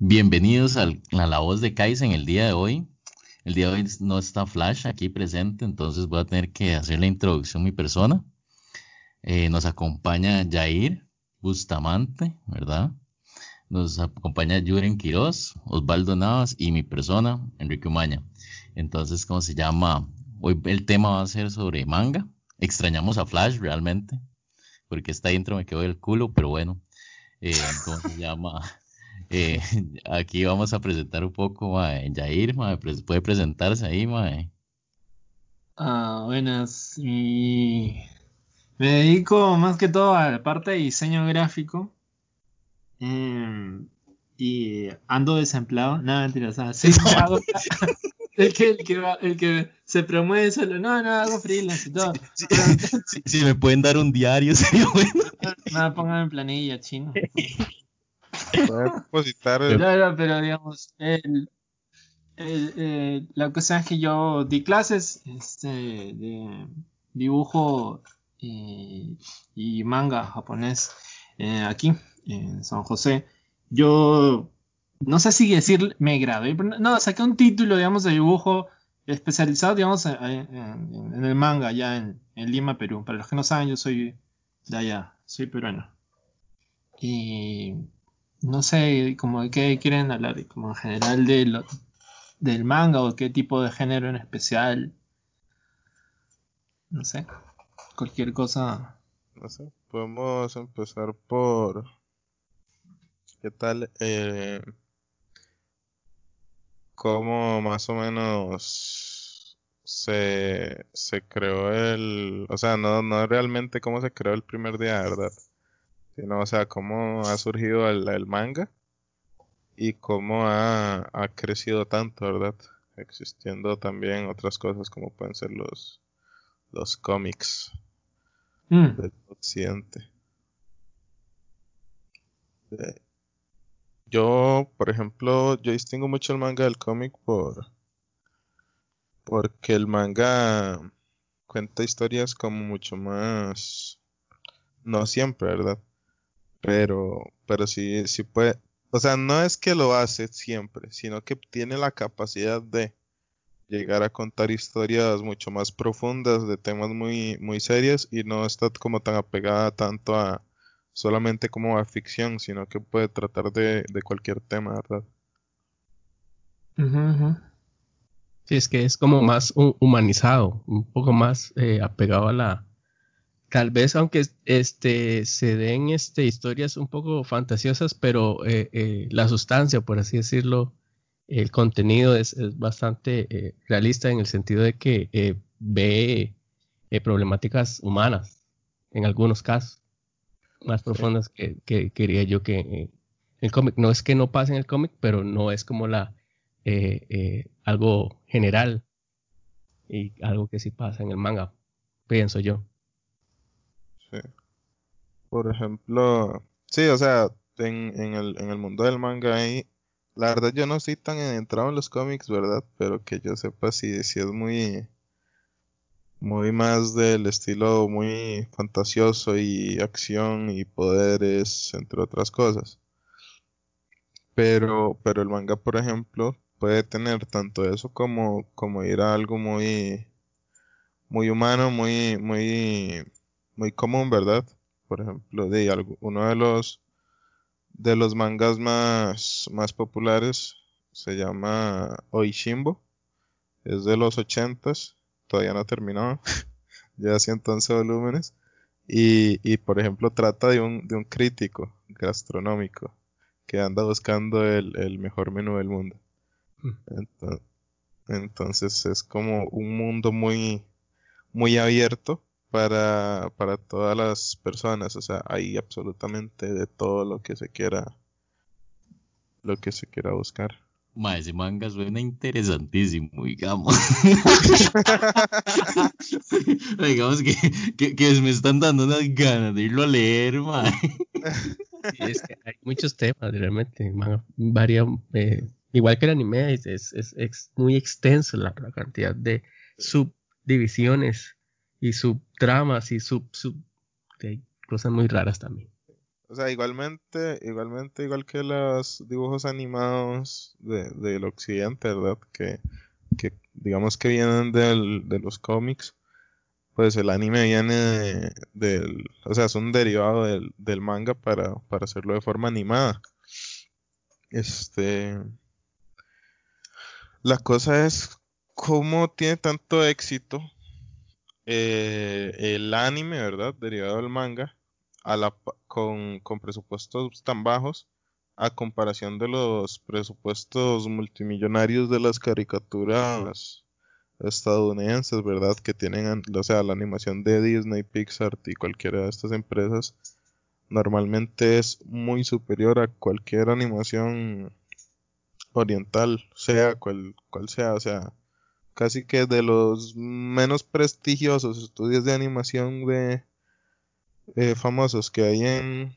Bienvenidos a la voz de Kaizen el día de hoy. El día de hoy no está Flash aquí presente, entonces voy a tener que hacer la introducción mi persona. Eh, nos acompaña Jair Bustamante, ¿verdad? Nos acompaña Yuren Quiroz, Osvaldo Navas y mi persona, Enrique Umaña. Entonces, ¿cómo se llama? Hoy el tema va a ser sobre manga. Extrañamos a Flash realmente, porque está intro me quedó el culo, pero bueno, eh, ¿cómo se llama? Eh, aquí vamos a presentar un poco, mae. Jair, mae, puede presentarse ahí, mae. Ah, buenas. Me dedico más que todo a la parte de diseño gráfico. Em, y ando desempleado. Nada, mentira, o sí, el, que, el, que el que se promueve solo. No, no, hago freelance y todo. Si me pueden dar un diario, sería bueno. Nada, póngame en planilla, chino. depositar. pero digamos, la cosa es que yo di clases este, de dibujo y, manga japonés eh, aquí en San José. Yo no sé si decir me gradué, no, saqué un título, digamos, de dibujo especializado, digamos, en, el manga, allá en, en, Lima, Perú. Para los que no saben, yo soy de allá, soy peruano. Y no sé, como de qué quieren hablar, como en general de del manga o qué tipo de género en especial. No sé, cualquier cosa. No sé, podemos empezar por... ¿Qué tal? Eh, ¿Cómo más o menos se, se creó el... O sea, no, no realmente cómo se creó el primer día, ¿verdad? Sino, o sea, cómo ha surgido el, manga y cómo ha, crecido tanto, ¿verdad? Existiendo también otras cosas como pueden ser los, los cómics mm. del occidente. yo, por ejemplo, yo distingo mucho el manga del cómic por porque el manga cuenta historias como mucho más no siempre, ¿verdad? Pero, pero sí, sí puede, o sea, no es que lo hace siempre, sino que tiene la capacidad de llegar a contar historias mucho más profundas de temas muy, muy serios y no está como tan apegada tanto a solamente como a ficción, sino que puede tratar de, cualquier tema, ¿verdad? Sí, es que es como más humanizado, un poco más eh, apegado a la, tal vez aunque este se den este historias un poco fantasiosas pero eh, eh, la sustancia por así decirlo el contenido es, bastante eh, realista en el sentido de que ve problemáticas humanas en algunos casos más profundas que, que, quería yo que el cómic. No es que no pase en el cómic pero no es como la algo general y algo que sí pasa en el manga pienso yo Sí. Por ejemplo, sí, o sea, en, en, el, en el mundo del manga ahí, la verdad yo no estoy tan entrado en los cómics, ¿verdad? Pero que yo sepa si, si es muy, muy más del estilo muy fantasioso y acción y poderes, entre otras cosas. Pero, pero el manga, por ejemplo, puede tener tanto eso como, como ir a algo muy, muy humano, muy, muy muy común, ¿verdad? Por ejemplo, de algo, uno de los de los mangas más, más populares se llama Oishimbo. Es de los ochentas, todavía no ha terminado, ya 111 volúmenes. Y, y por ejemplo trata de un, de un crítico gastronómico que anda buscando el, el mejor menú del mundo. Hmm. entonces es como un mundo muy, muy abierto para, para todas las personas. O sea, hay absolutamente de todo lo que se quiera, lo que se quiera buscar. Ma, ese manga suena interesantísimo, digamos. digamos que, que, me están dando unas ganas de irlo a leer, ma. es que hay muchos temas, realmente. varía, eh, igual que el anime, es, es, es, muy extenso la, la, cantidad de subdivisiones y subtramas y sub, sub cosas muy raras también. O sea, igualmente, igualmente, igual que los dibujos animados de, del occidente, ¿verdad? Que, que digamos que vienen del, de los cómics, pues el anime viene del, o sea, es un derivado del, del manga para, para hacerlo de forma animada. Este, la cosa es cómo tiene tanto éxito eh, el anime, ¿verdad? Derivado del manga, a la, con, con presupuestos tan bajos a comparación de los presupuestos multimillonarios de las caricaturas estadounidenses, ¿verdad? Que tienen, o sea, la animación de Disney, Pixar y cualquiera de estas empresas normalmente es muy superior a cualquier animación oriental, sea cual, cual sea, o sea, casi que de los menos prestigiosos estudios de animación de eh, famosos que hay en,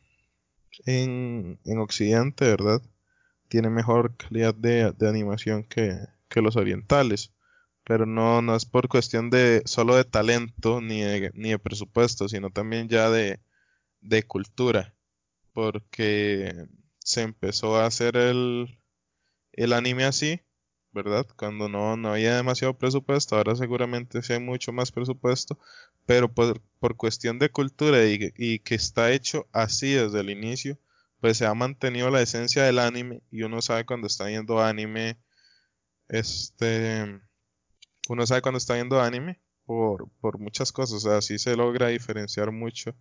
en, en Occidente, ¿verdad? Tiene mejor calidad de, de animación que, que, los orientales. Pero no, no es por cuestión de solo de talento ni de, ni de presupuesto, sino también ya de, de cultura. Porque se empezó a hacer el, el anime así, ¿verdad? Cuando no, no había demasiado presupuesto, ahora seguramente sí hay mucho más presupuesto, pero por, por cuestión de cultura y, y, que está hecho así desde el inicio, pues se ha mantenido la esencia del anime y uno sabe cuando está viendo anime, este, uno sabe cuando está viendo anime por, por muchas cosas, o sea, así se logra diferenciar mucho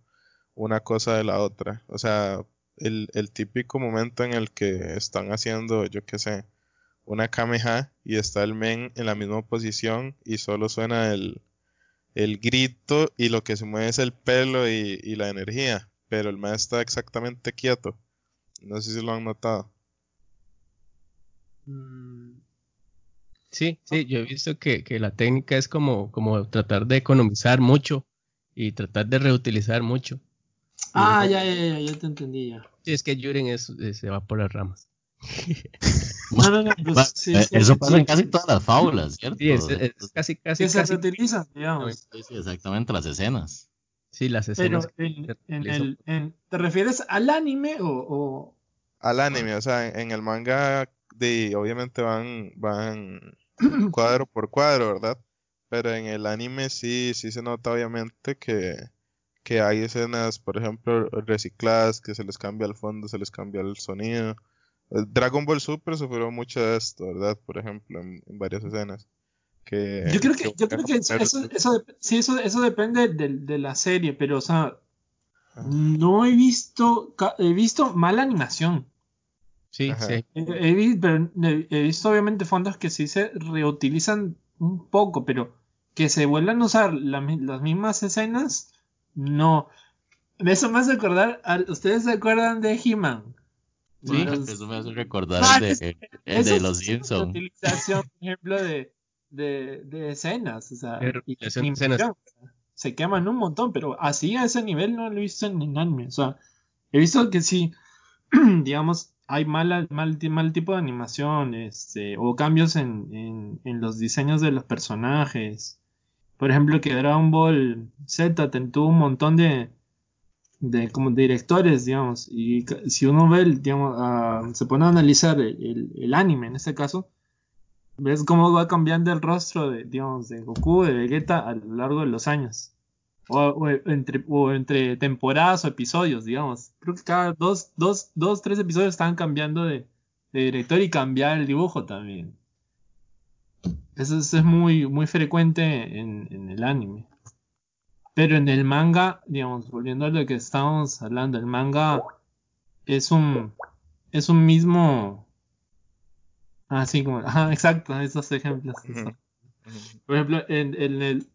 una cosa de la otra, o sea, el, el típico momento en el que están haciendo, yo qué sé, una Kameha y está el men en la misma posición y solo suena el, el grito y lo que se mueve es el pelo y, y la energía, pero el men está exactamente quieto. No sé si lo han notado. Mm. Sí, sí, yo he visto que, que la técnica es como, como tratar de economizar mucho y tratar de reutilizar mucho. Ah, ya, ya, ya, ya te entendí ya. Sí, es que Yuren es, es, se va por las ramas. No, no, no, pues, sí, sí, Eso sí, pasa en casi todas las fábulas, ¿cierto? Sí, es, es casi, casi, que se casi. reutilizan, digamos. Sí, exactamente, las escenas. Sí, las Pero escenas. que en, el, en- ¿te refieres al anime o, o- Al anime, o sea, en, en el manga de, obviamente van, van cuadro por cuadro, ¿verdad? Pero en el anime sí, sí se nota obviamente que, que hay escenas, por ejemplo, recicladas, que se les cambia el fondo, se les cambia el sonido. Dragon Ball Super sufrió mucho de esto, ¿verdad? Por ejemplo, en, en varias escenas. Que, Yo creo que, yo creo que eso, eso, sí, eso, eso depende de, de la serie, pero, o sea, Ajá. no he visto, he visto mala animación. Sí, Ajá. sí. He, pero he- he visto obviamente fondos que sí se reutilizan un poco, pero que se vuelvan a usar la las mismas escenas, no. Eso me hace acordar, a- ¿ustedes se acuerdan de He-Man? Sí. Los- Eso me hace recordar Ah, el de, el de los es Simpsons. una utilización, por ejemplo, de, de, de escenas. O sea, De y escenas. Se queman un montón, pero así a ese nivel no lo he visto en, en anime. O sea, he visto que sí, digamos, hay mala, mal, mal tipo de animación, este, o cambios en, en, en los diseños de los personajes. Por ejemplo, que Dragon Ball Z tuvo un montón de, de como directores, digamos, y si uno ve, digamos, ah, se pone a analizar el, el- anime en este caso, ves cómo va cambiando el rostro de, digamos, de Goku, de Vegeta a lo largo de los años. O, entre, o entre temporadas o episodios, digamos. Creo que cada dos, dos, dos tres episodios estaban cambiando de, director y cambiar el dibujo también. Eso es, muy, muy frecuente en, en el anime. Pero en el manga, digamos, volviendo a lo que estábamos hablando, el manga es un es un mismo así como ajá, exacto, esos ejemplos. Por ejemplo, en, en el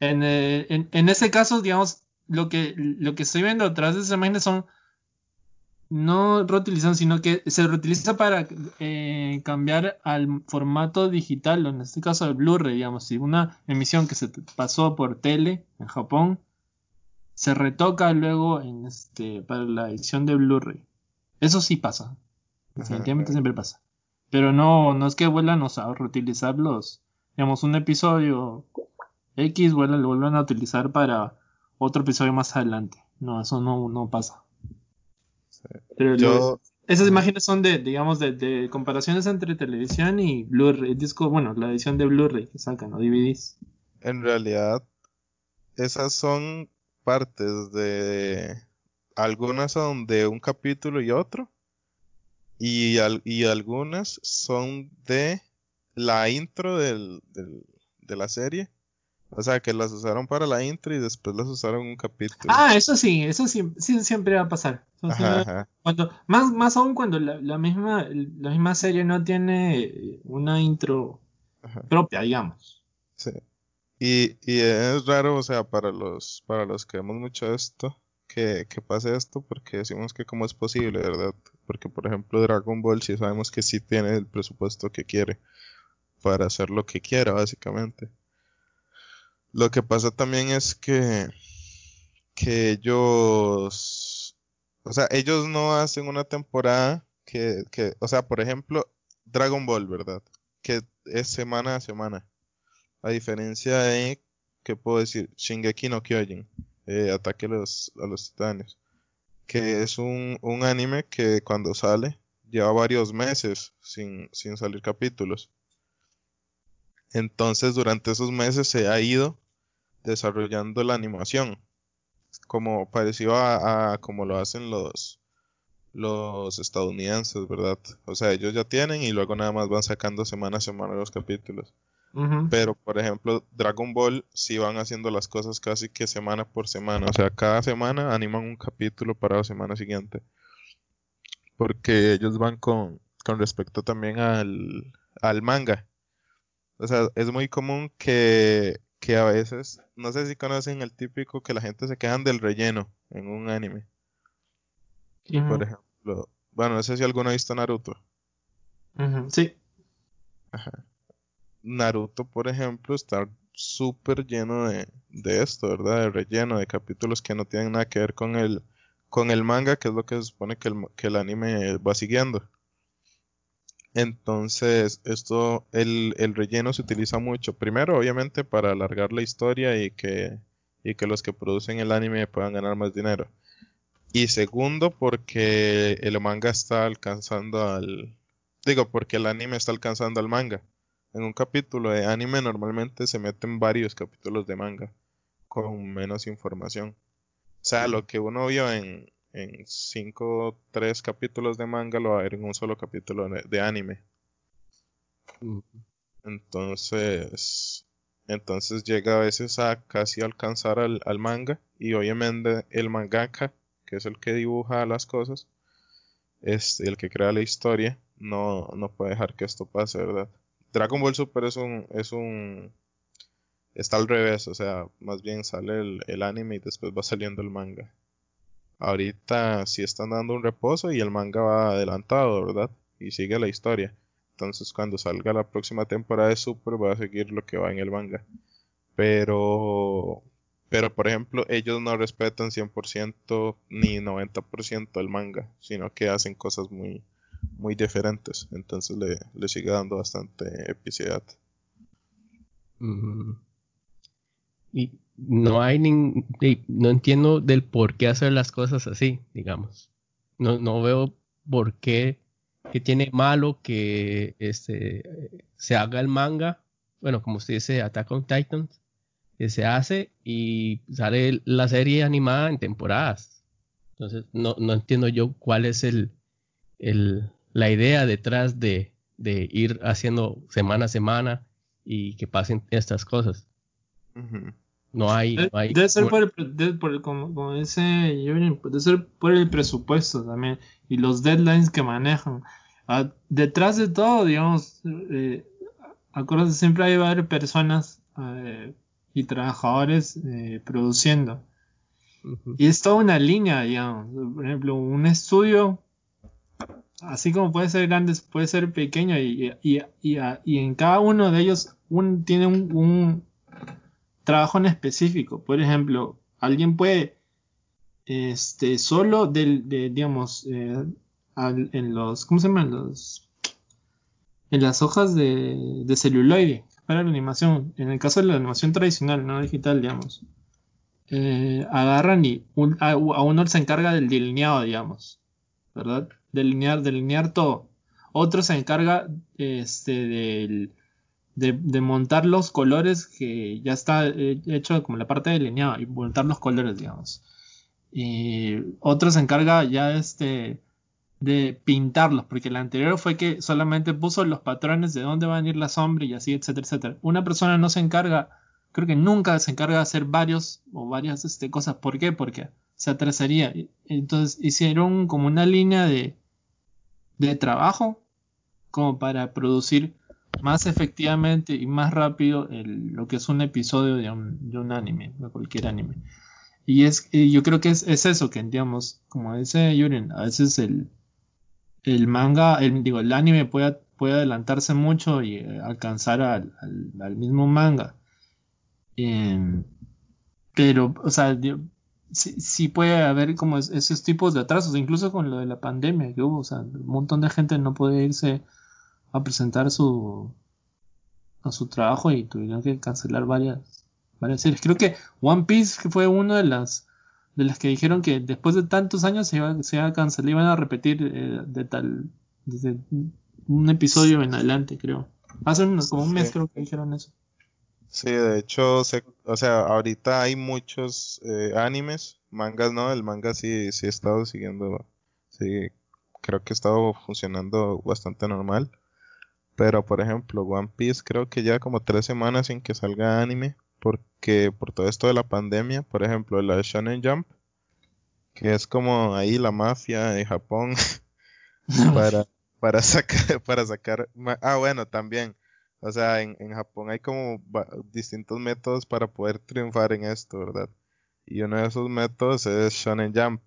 en, el- en, en ese caso, digamos, lo que lo que estoy viendo atrás de esas imágenes son no reutilización, sino que se reutiliza para eh, cambiar al formato digital, en este caso el Blu-ray, digamos, si una emisión que se pasó por tele en Japón se retoca luego en este para la edición de Blu-ray. Eso sí pasa. Definitivamente siempre pasa. Pero no, no es que vuelvan o sea, a reutilizar los, digamos, un episodio X vuelvan, lo vuelvan a utilizar para otro episodio más adelante. No, eso no, no pasa. Pero Yo- lo- esas imágenes son de, digamos, de, de comparaciones entre televisión y Blu-ray, disco, bueno, la edición de Blu-ray que sacan, o DVDs. En realidad, esas son partes de... Algunas son de un capítulo y otro. Y, al- y algunas son de la intro del, del- de la serie. O sea, que las usaron para la intro y después las usaron un capítulo. Ah, eso sí, eso sí, sí siempre va a pasar. Ajá. Cuando, más, más aún cuando la, la misma, la misma serie no tiene eh, una intro Ajá. propia, digamos. Sí. Y, y es raro, o sea, para los, para los que vemos mucho esto, que, que pase esto, porque decimos que cómo es posible, ¿verdad? Porque, por ejemplo, Dragon Ball sí sabemos que sí tiene el presupuesto que quiere para hacer lo que quiera, básicamente. Lo que pasa también es que, que ellos, o sea, ellos no hacen una temporada que, que, o sea, por ejemplo, Dragon Ball, ¿verdad? Que es semana a semana. A diferencia de, ¿qué puedo decir? Shingeki no Kyojin, eh, Ataque a los, a los Titanes, que es un, un anime que cuando sale lleva varios meses sin, sin salir capítulos. Entonces, durante esos meses se ha ido desarrollando la animación, como parecido a, a como lo hacen los, los estadounidenses, ¿verdad? O sea, ellos ya tienen y luego nada más van sacando semana a semana los capítulos. Pero, por ejemplo, Dragon Ball sí van haciendo las cosas casi que semana por semana. O sea, cada semana animan un capítulo para la semana siguiente. Porque ellos van con, con respecto también al, al manga. O sea, es muy común que, que a veces, no sé si conocen el típico que la gente se quejan del relleno en un anime. Por ejemplo, bueno, no sé si alguno ha visto Naruto. Sí. Naruto, por ejemplo, está súper lleno de, de esto, ¿verdad? De relleno, de capítulos que no tienen nada que ver con el, con el manga, que es lo que se supone que el, que el anime va siguiendo. Entonces, esto, el, el relleno se utiliza mucho. Primero, obviamente, para alargar la historia y que, y que los que producen el anime puedan ganar más dinero. Y segundo, porque el manga está alcanzando al... Digo, porque el anime está alcanzando al manga. En un capítulo de anime normalmente se meten varios capítulos de manga con menos información. O sea, lo que uno vio en, en cinco o tres capítulos de manga lo va a ver en un solo capítulo de, anime. Entonces, entonces llega a veces a casi alcanzar al, al manga y obviamente el mangaka, que es el que dibuja las cosas, es el que crea la historia, no, no puede dejar que esto pase, ¿verdad? Dragon Ball Super es un, es un, está al revés, o sea, más bien sale el, el anime y después va saliendo el manga. Ahorita sí están dando un reposo y el manga va adelantado, ¿verdad? Y sigue la historia. Entonces cuando salga la próxima temporada de Super va a seguir lo que va en el manga. Pero, pero por ejemplo, ellos no respetan 100% ni 90% el manga, sino que hacen cosas muy, muy diferentes. Entonces le, le sigue dando bastante epicidad. Y no hay nin- no entiendo del por qué hacer las cosas así, digamos. No, no veo por qué que tiene malo que este se haga el manga, bueno, como usted dice, Attack on Titans, que se hace y sale la serie animada en temporadas. Entonces, no, no entiendo yo cuál es el, el, la idea detrás de, de ir haciendo semana a semana y que pasen estas cosas. No hay, no hay Debe ser por el, pre- de- por el- como, como dice Jürgen, debe ser por el presupuesto también y los deadlines que manejan. Ah, detrás de todo, digamos, eh, acuérdate, siempre hay varias personas eh, y trabajadores eh, produciendo. Y es toda una línea, digamos. Por ejemplo, un estudio, así como puede ser grande, puede ser pequeño, y, y, y, y en cada uno de ellos un, tiene un, un trabajo en específico. Por ejemplo, alguien puede, este, solo del, de, digamos, eh, en los, ¿cómo se llaman? Los, en las hojas de, de celuloide para la animación. En el caso de la animación tradicional, no digital, digamos eh, agarran y un- a, a uno se encarga del delineado, digamos. ¿verdad? Delinear, delinear todo. Otro se encarga este, del- de, montar los colores que ya está eh, hecho como la parte delineada y montar los colores, digamos. Y otro se encarga ya este de pintarlos, porque el anterior fue que solamente puso los patrones de dónde va a venir la sombra y así, etcétera, etcétera. Una persona no se encarga, creo que nunca se encarga de hacer varios o varias este, cosas. ¿Por qué? Porque se atrasaría. Entonces hicieron como una línea de, de trabajo como para producir más efectivamente y más rápido el- lo que es un episodio de un, de un anime, de cualquier anime. Y es, y yo creo que es, es eso que, digamos, como dice Yuren, a veces el, el manga, el, digo, el anime puede, puede adelantarse mucho y eh, alcanzar al, al- mismo manga. Em, pero, o sea, sí, puede haber como es- esos tipos de atrasos, incluso con lo de la pandemia que hubo, o sea, un montón de gente no puede irse a presentar su a su trabajo y tuvieron que cancelar varias varias series. Creo que One Piece que fue una de las de las que dijeron que después de tantos años se iba, se iba a cancelar, iban a repetir eh, de tal desde un episodio en adelante, creo. Hace unos- como un mes Sí. creo que dijeron eso. Sí, de hecho, se, o sea, ahorita hay muchos eh, animes, mangas no, el manga sí, sí he estado siguiendo, sí, creo que ha estado funcionando bastante normal. Pero, por ejemplo, One Piece creo que ya como tres semanas sin que salga anime, porque por todo esto de la pandemia, por ejemplo, la Shonen Jump, que es como ahí la mafia de Japón para, para sacar, para sacar, ah, bueno, también, o sea, en, en Japón hay como distintos métodos para poder triunfar en esto, ¿verdad? Y uno de esos métodos es Shonen Jump.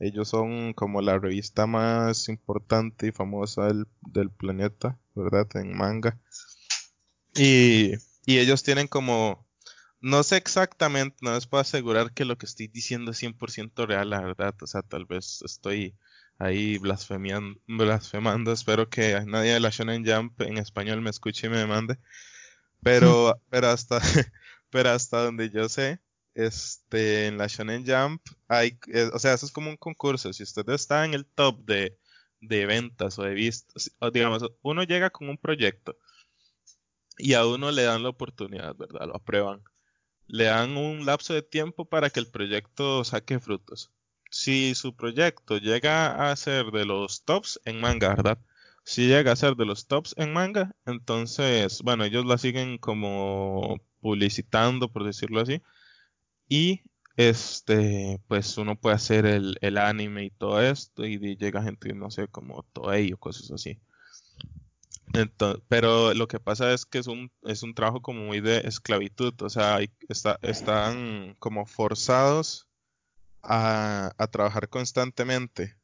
Ellos son como la revista más importante y famosa del, del planeta, ¿verdad? En manga. Y, y ellos tienen como, no sé exactamente, no les puedo asegurar que lo que estoy diciendo es 100% real, la verdad. O sea, tal vez estoy ahí blasfemando. Espero que nadie de la Shonen Jump en español me escuche y me demande. Pero, pero hasta, pero hasta donde yo sé, este, en la Shonen Jump hay, eh, o sea, eso es como un concurso. Si usted está en el top de, de ventas o de vistas, o digamos, uno llega con un proyecto y a uno le dan la oportunidad, ¿verdad? Lo aprueban. Le dan un lapso de tiempo para que el proyecto saque frutos. Si su proyecto llega a ser de los tops en manga, ¿verdad? Si llega a ser de los tops en manga, entonces, bueno, ellos la siguen como publicitando, por decirlo así. Y este, pues uno puede hacer el, el anime y todo esto, y llega gente, no sé, como Toei o cosas así. Ento- pero lo que pasa es que es un, es un trabajo como muy de esclavitud, o sea, está, están como forzados a, a trabajar constantemente,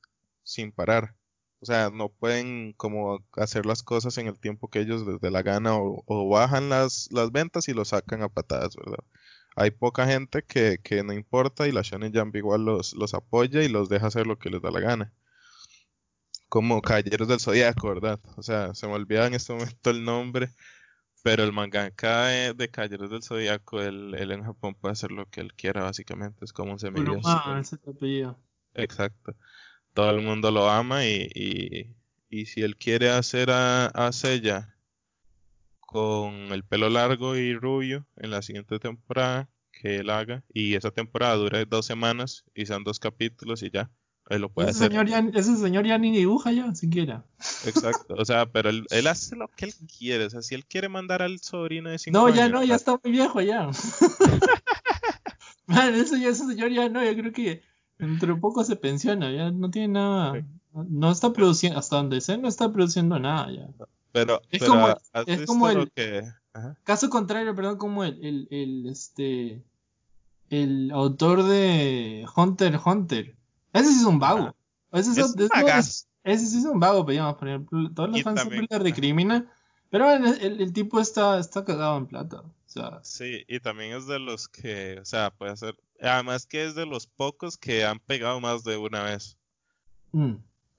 sin parar. O sea, no pueden como hacer las cosas en el tiempo que ellos les dé la gana o, o bajan las, las ventas y lo sacan a patadas, ¿verdad? Hay poca gente que, que no importa y la Shonen Jump igual los, los apoya y los deja hacer lo que les da la gana. Como Caballeros del Zodíaco, ¿verdad? O sea, se me olvida en este momento el nombre, pero el mangaka de, de Caballeros del Zodíaco, él, él en Japón puede hacer lo que él quiera, básicamente. Es como un semidios. Tu apellido. Exacto. Todo el mundo lo ama y, y, y si él quiere hacer a, a Seiya con el pelo largo y rubio en la siguiente temporada, que él haga. Y esa temporada dura dos semanas y son dos capítulos y ya. Él lo puede Ese hacer. señor, ya, ese señor ya ni dibuja ya, siquiera. Exacto. O sea, pero él, él hace lo que él quiere. O sea, si él quiere mandar al sobrino de 5 No, años. ya no, ya está muy viejo ya. Man, ese, ya- ese señor ya no, yo creo que dentro de poco se pensiona, ya no tiene nada. No está produciendo, hasta donde sé, no está produciendo nada ya. Pero, Es pero como- ¿has es visto como lo el- que... Ajá. Caso contrario, perdón, como el, el, el, este, el autor de Hunter Hunter. Ese sí es un vago. Ese, es, ese sí es un vago, digamos, por ejemplo, todos los Y fans también- siempre le recriminan. Pero el, el tipo está, está cagado en plata. O sea, Sí, y también es de los que, o sea, puede ser, además que es de los pocos que han pegado más de una vez. mm.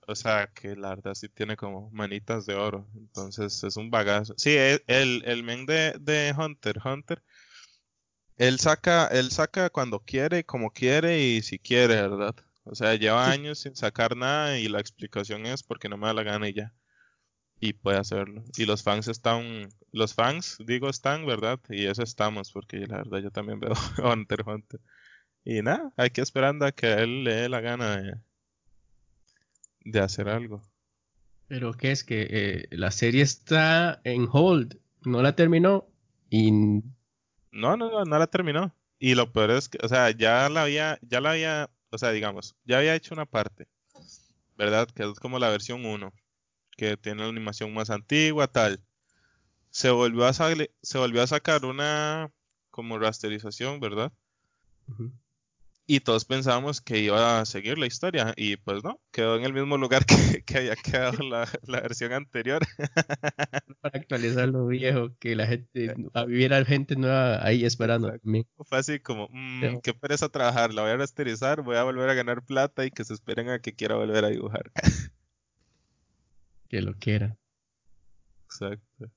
O sea, que la verdad sí tiene como manitas de oro. Entonces es un bagazo. Sí, e- el, el men de, de Hunter, Hunter, él saca, él saca cuando quiere, como quiere y si quiere, ¿verdad? O sea, lleva años sin sacar nada y la explicación es porque no me da la gana y ya. Y puede hacerlo. Y los fans están, los fans, digo, están, ¿verdad? Y eso estamos, porque la verdad yo también veo Hunter Hunter. Y nada, hay que esperando a que él le dé la gana de, de hacer algo. Pero ¿qué es que eh, la serie está en hold? No la terminó y... No, no, no, no la terminó. Y lo peor es que, o sea, ya la había, ya la había, o sea, digamos, ya había hecho una parte, ¿verdad? Que es como la versión 1, que tiene la animación más antigua, tal. Se volvió a, se volvió a sacar una como rasterización, ¿verdad? Y todos pensábamos que iba a seguir la historia y pues no, quedó en el mismo lugar que, que había quedado la, la, versión anterior. Para actualizar lo viejo, que la gente, hubiera gente nueva ahí esperando Fue así como, mmm, qué pereza trabajar, la voy a rasterizar, voy a volver a ganar plata y que se esperen a que quiera volver a dibujar. que lo quiera. Exacto.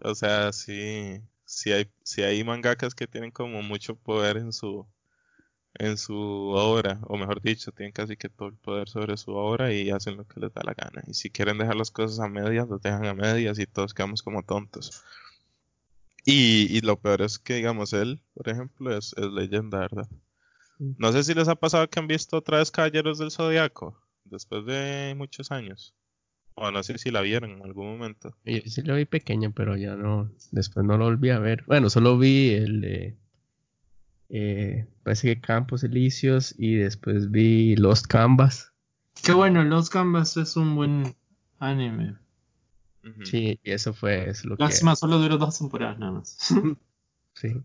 O sea, sí, sí hay, sí hay mangakas que tienen como mucho poder en su en su obra, o mejor dicho, tienen casi que todo el poder sobre su obra y hacen lo que les da la gana. Y si quieren dejar las cosas a medias, lo dejan a medias y todos quedamos como tontos. Y, y lo peor es que, digamos, él, por ejemplo, es, es leyenda, ¿verdad? No sé si les ha pasado que han visto otra vez Caballeros del Zodiaco, después de muchos años. O no sé si la vieron en algún momento. Yo sí la vi pequeña, pero ya no, después no lo volví a ver. Bueno, solo vi el de eh, parece que Campos Elíseos y después vi Lost Canvas. Qué bueno, Lost Canvas es un buen anime. Sí, y eso fue es lo Lástima, solo duró dos temporadas nada más. sí,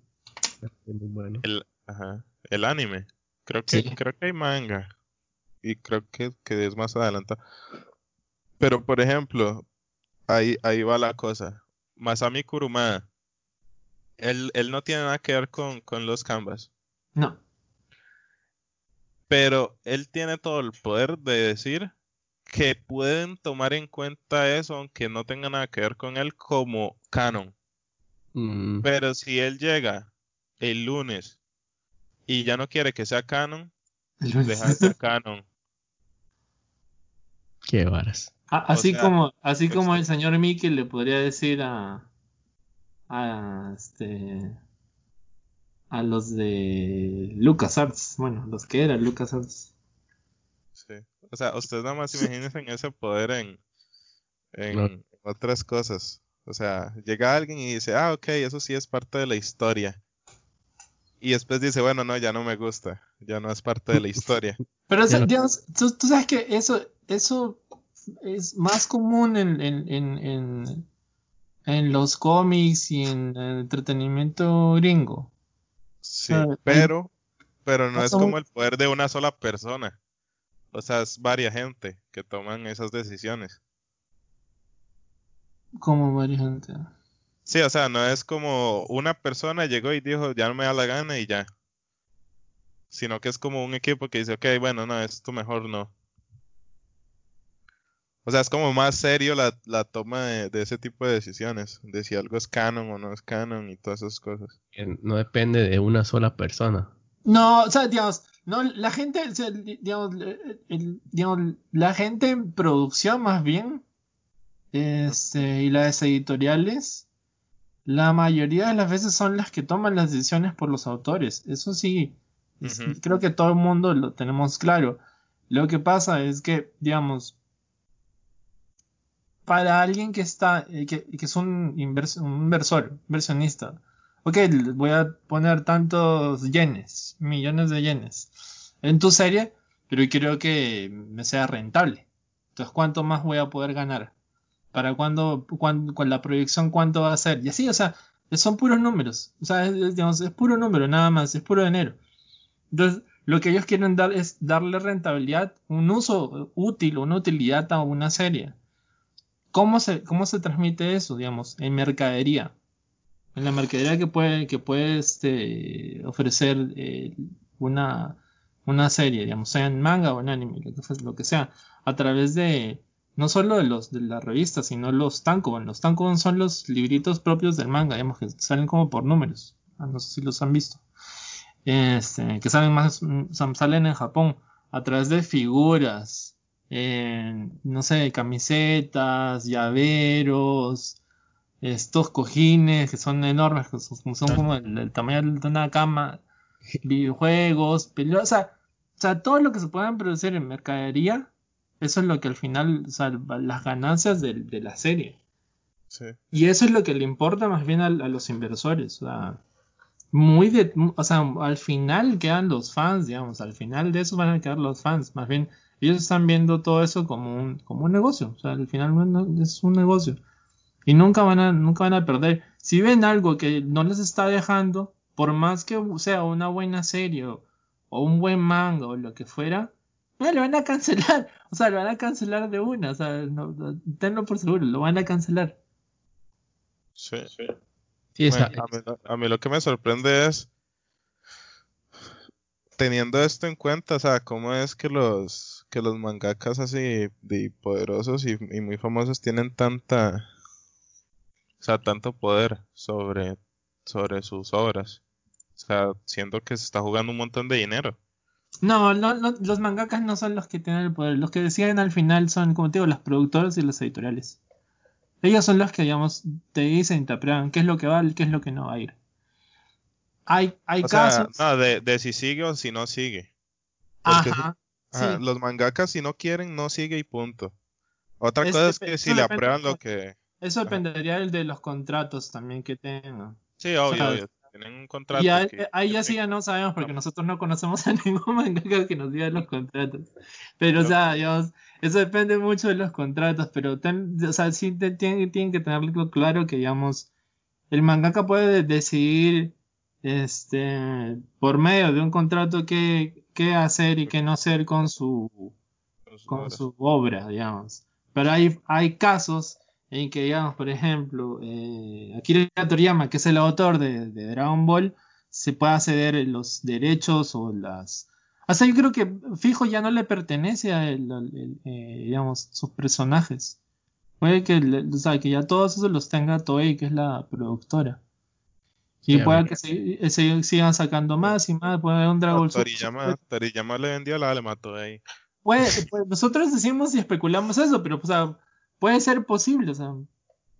muy bueno. El, ajá, el anime. Creo que, creo que hay manga. Y creo que, que es más adelantado. Pero, por ejemplo, ahí, ahí va la cosa. Masami Kurumada él, él no tiene nada que ver con, los canvas. No. Pero él tiene todo el poder de decir que pueden tomar en cuenta eso aunque no tenga nada que ver con él como canon. Mm. Pero si él llega el lunes y ya no quiere que sea canon, deja de ser canon. Qué varas. así como, así como el señor Mickey le podría decir a, a este a los de LucasArts, bueno, los que eran LucasArts. Sí. O sea, ustedes nada más imagínense en ese poder en, en otras cosas. O sea, llega alguien y dice, ah, ok, eso sí es parte de la historia. Y después dice, bueno, no, ya no me gusta, ya no es parte de la historia. Pero, digamos, tú, sabes que eso, eso es más común en, en en los cómics y en el entretenimiento gringo. Sí, pero, pero no es como el poder de una sola persona. O sea, es varias gente que toman esas decisiones. Como varias gente. Sí, o sea, no es como una persona llegó y dijo, ya no me da la gana y ya. Sino que es como un equipo que dice, ok, bueno, no, esto mejor no. O sea, es como más serio la, toma de, ese tipo de decisiones, de si algo es canon o no es canon y todas esas cosas. No depende de una sola persona. No, o sea, digamos, no, la gente, digamos, la gente en producción más bien, este, y las editoriales, la mayoría de las veces son las que toman las decisiones por los autores. Eso sí, creo que todo el mundo lo tenemos claro. Lo que pasa es que, digamos, para alguien que está, eh, que, es un, inversor, un inversor, inversionista. Ok, voy a poner tantos yenes, millones de yenes en tu serie, pero quiero que me sea rentable. Entonces, ¿cuánto más voy a poder ganar? ¿Para cuándo, con la proyección, cuánto va a ser? Y así, o sea, son puros números. O sea, es, digamos, es puro número, nada más, es puro dinero. Entonces, lo que ellos quieren dar es darle rentabilidad, un uso útil, una utilidad a una serie. ¿Cómo se, cómo se transmite eso, digamos, en mercadería? En la mercadería que puede, que puede este, ofrecer eh, una, una serie, digamos, sea en manga o en anime, lo que, sea, a través de no solo de los de la revista, sino los tankobon. Los tankobon son los libritos propios del manga, digamos, que salen como por números. Ah, no sé si los han visto. Este, que salen más, salen en Japón a través de figuras, en, no sé, camisetas, llaveros, estos cojines que son enormes, que son, son como el, el tamaño de una cama, videojuegos, películas, o sea, o sea, todo lo que se puedan producir en mercadería, eso es lo que al final, o sea, las ganancias de, de la serie. Sí. Y eso es lo que le importa más bien a, a los inversores. O sea, muy de, o sea, al final quedan los fans, digamos, al final de eso van a quedar los fans. Más bien, ellos están viendo todo eso como un, como un negocio. O sea, al final es un negocio. Y nunca van a, nunca van a perder. Si ven algo que no les está dejando, por más que sea una buena serie o, o un buen manga o lo que fuera, no, lo van a cancelar. O sea, lo van a cancelar de una. O sea, no, no- tenlo por seguro, lo van a cancelar. Sí. Sí, Bueno, a, mí, lo- a mí lo que me sorprende es, teniendo esto en cuenta, o sea, cómo es que los, que los mangakas así de poderosos y, y muy famosos tienen tanta, o sea, tanto poder sobre, sobre sus obras. O sea, siendo que se está jugando un montón de dinero. No, no, no, los mangakas no son los que tienen el poder. Los que deciden al final son, como te digo, los productores y los editoriales. Ellos son los que, digamos, te dicen, te aprueban qué es lo que va, qué es lo que no va a ir. Hay, hay O sea, casos. no, de, de si sigue o si no sigue. porque Ajá. Ajá, sí. Los mangakas si no quieren, no sigue y punto. Otra Es cosa que es que si le aprueban lo que... Eso ajá. dependería del de los contratos también que tengan. Sí, obvio, sea, obvio. Tienen un contrato Y ahí, que- ahí que ya sí ya no sabemos porque nosotros no conocemos a ningún mangaka que nos diga los contratos. Pero, o No. sea, digamos, eso depende mucho de los contratos, pero ten- o sea, sí te- tienen, tienen que tenerlo claro que, digamos, el mangaka puede decidir, este, por medio de un contrato qué, qué hacer y qué no hacer con su, con su obra, digamos. Pero hay, hay casos en que, digamos, por ejemplo, eh, Akira Toriyama, que es el autor de, de Dragon Ball, se puede ceder los derechos o las... O sea, yo creo que fijo ya no le pertenece a el, eh, digamos, sus personajes. Puede que, le- o sea, que ya todos esos los tenga Toei, que es la productora. Y Sí, a pueda que se, se sigan sacando más y más, puede haber un Dragon No. Toriyama, Toriyama le vendió la le mató ahí. Puede, pues, nosotros decimos y especulamos eso, pero o sea, puede ser posible, o sea,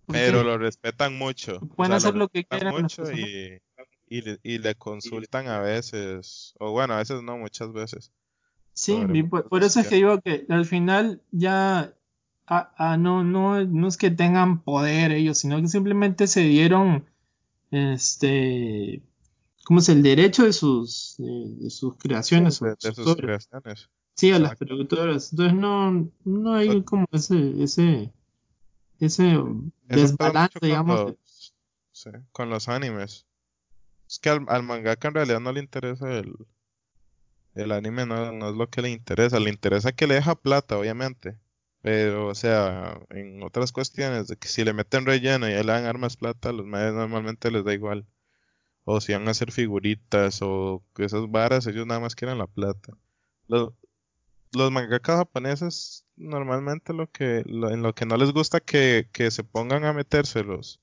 Pero lo respetan mucho. O pueden sea, hacer lo que quieran mucho y, y, le, y le consultan a veces. O bueno, a veces no, muchas veces. sí, y por, eso es que digo que al final ya ah, ah, no, no, no es que tengan poder ellos, sino que simplemente se dieron este ¿cómo es el derecho de sus de, de sus creaciones de, o de sus creaciones. Sí, a las productoras. Entonces no, no hay como ese, ese, ese desbalance, mucho con digamos. los, sí, con los animes. Es que al, al mangaka en realidad no le interesa el, el anime, no, no es lo que le interesa. Le interesa que le deja plata, obviamente. Pero, o sea, en otras cuestiones, de que si le meten relleno y ya le dan armas plata, a los medios normalmente les da igual. O si van a hacer figuritas o esas varas, ellos nada más quieren la plata. Los, los mangakas japoneses normalmente lo que lo- en lo que no les gusta que, que se pongan a meterse los,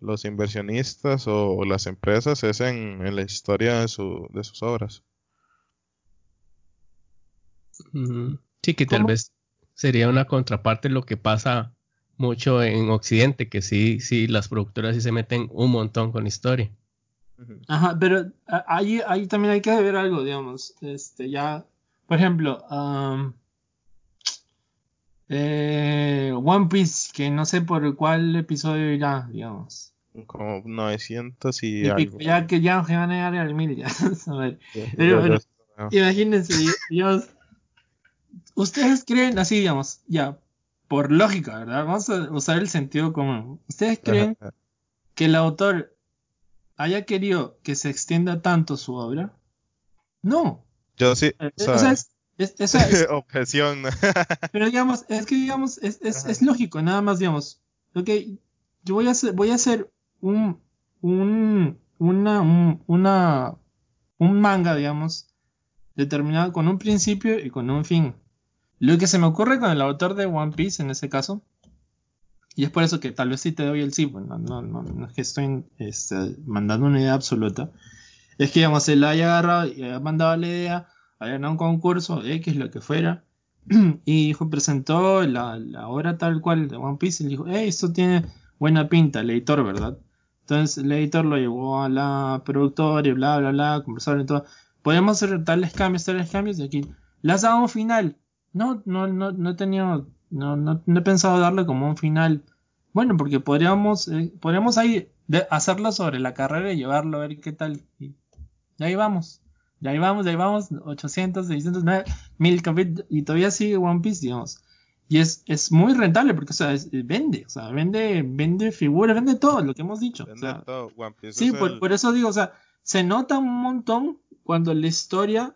los inversionistas o, las empresas es en, en la historia de, su, de sus obras. Sí, que tal ¿Cómo? vez sería una contraparte lo que pasa mucho en Occidente, que sí, sí, las productoras sí se meten un montón con historia. Ajá, pero a- ahí, ahí también hay que ver algo, digamos. Este, ya, por ejemplo, eh, One Piece, que no sé por cuál episodio irá, digamos. Como 900 y Y algo. ya que ya van a llegar al mil, ya. A ver, Yo- Pero yo- bueno, yo- imagínense, digamos, ustedes creen así, digamos, ya, por lógica, ¿verdad? Vamos a usar el sentido común. ¿Ustedes creen Ajá. que el autor haya querido que se extienda tanto su obra? No. Yo sí, Eh, o sea, es, es- sea, es- objeción. pero digamos, es que digamos, es, es, es lógico, nada más, digamos, ok, yo voy a hacer, voy a hacer un, un, una, un, una, un manga, digamos, determinado con un principio y con un fin. Lo que se me ocurre con el autor de One Piece en ese caso, y es por eso que tal vez sí te doy el sí, bueno, no, no, no es que estoy este, mandando una idea absoluta, es que digamos, él haya agarrado y haya mandado la idea había ganado un concurso, X, lo que fuera, y dijo, presentó la, la obra tal cual de One Piece y dijo, hey, esto tiene buena pinta, el editor, ¿verdad? Entonces el editor lo llevó a la productora y bla, bla, bla, conversaron y todo. Podemos hacer tales cambios, tales cambios, y aquí, un final. No, no, no, no he tenido, no, no, no he pensado darle como un final. Bueno, porque podríamos, eh, podríamos ahí de- hacerlo sobre la carrera y llevarlo a ver qué tal. Y ahí vamos. Y ahí vamos, y ahí vamos, 800, 600, 1000 capítulos, y todavía sigue One Piece, digamos. Y es, es muy rentable porque, o sea, es- vende, o sea, vende, vende figuras, vende todo lo que hemos dicho. o Vende sea, todo. One Piece sí, es por, el- por eso digo, o sea, se nota un montón cuando la historia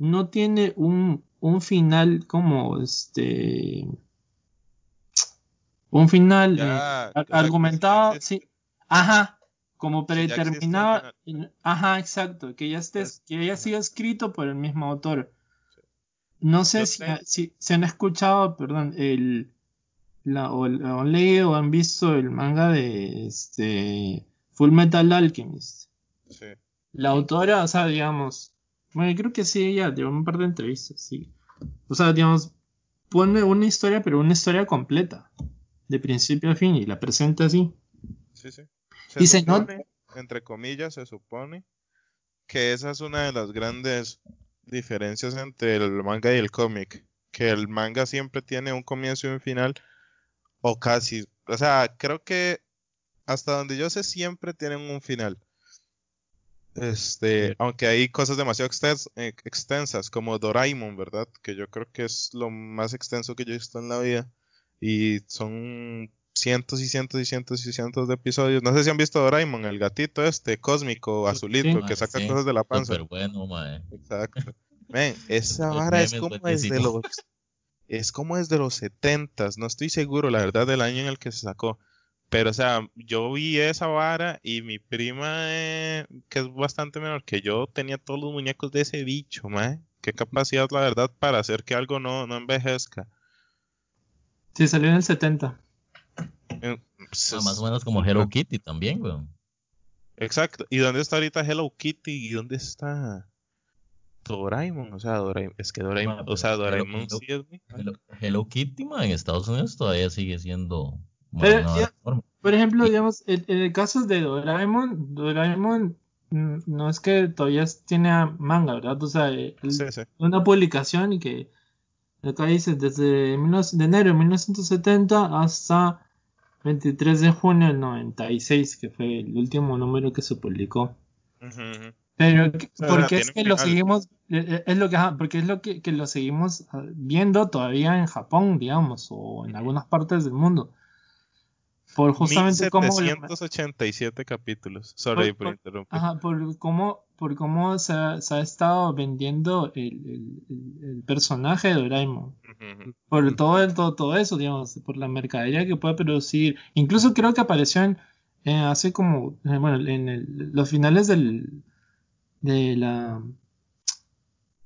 no tiene un, un final como este. Un final Ya, eh, argumentado, sí. Ajá, como predeterminado. Ajá, exacto, que ya esté, Es- que haya sido escrito por el mismo autor. No sé si, si, si han escuchado, perdón, el, la, o han leído o han visto el manga de este Full Metal Alchemist. Sí. La autora, o sea, digamos, bueno, creo que sí, ella dio un par de entrevistas, sí. O sea, digamos, pone una historia, pero una historia completa, de principio a fin, y la presenta así. Sí, sí. Y se nota- supone, entre comillas, se supone que esa es una de las grandes diferencias entre el manga y el cómic. Que el manga siempre tiene un comienzo y un final, o casi. O sea, creo que hasta donde yo sé, siempre tienen un final. Este, aunque hay cosas demasiado extens- eh, extensas, como Doraemon, ¿verdad? Que yo creo que es lo más extenso que yo he visto en la vida. Y son cientos y cientos y cientos y cientos de episodios. No sé si han visto Doraemon, el gatito este cósmico azulito Sí. que saca sí, cosas de la panza. Súper bueno, mae. Exacto. Ven, esa vara es como desde los es como desde los setentas, no estoy seguro la verdad del año en el que se sacó. Pero o sea, yo vi esa vara y mi prima, eh, que es bastante menor que yo, tenía todos los muñecos de ese bicho, mae. Qué capacidad, la verdad, para hacer que algo no, no envejezca. Sí, salió en el 70. Eh, pues, Ah, más o menos como Hello Kitty también, weón. Exacto. ¿Y dónde está ahorita Hello Kitty? ¿Y dónde está Doraemon? O sea, Doraemon, es que Doraemon, Ma, o sea, Doraemon Hello- sí es muy- Hello, Hello Kitty, mae, en Estados Unidos todavía sigue siendo Pero, ya-. Por ejemplo, digamos, en, en el caso de Doraemon, Doraemon mm, no es que todavía tiene manga, ¿verdad? O sea, el- Sí, sí. una publicación y que acá dice desde 19 de enero de 1970 hasta 23 de junio del 96, que fue el último número que se publicó. Pero, ¿qué- sea, ¿por qué tiene es que lo seguimos? eh, eh, Es lo que, porque es lo que, que lo seguimos ah, viendo todavía en Japón, digamos, o en algunas partes del mundo. Por justamente cómo... 1787 capítulos. Sorry Por- interrumpir. Ajá, por cómo, por cómo se ha, se ha estado vendiendo el, el- personaje de Doraemon. Por todo, el- todo, todo eso, digamos, por la mercadería que puede producir. Incluso creo que apareció en, eh, hace como, eh, bueno, en el- los finales del, de la,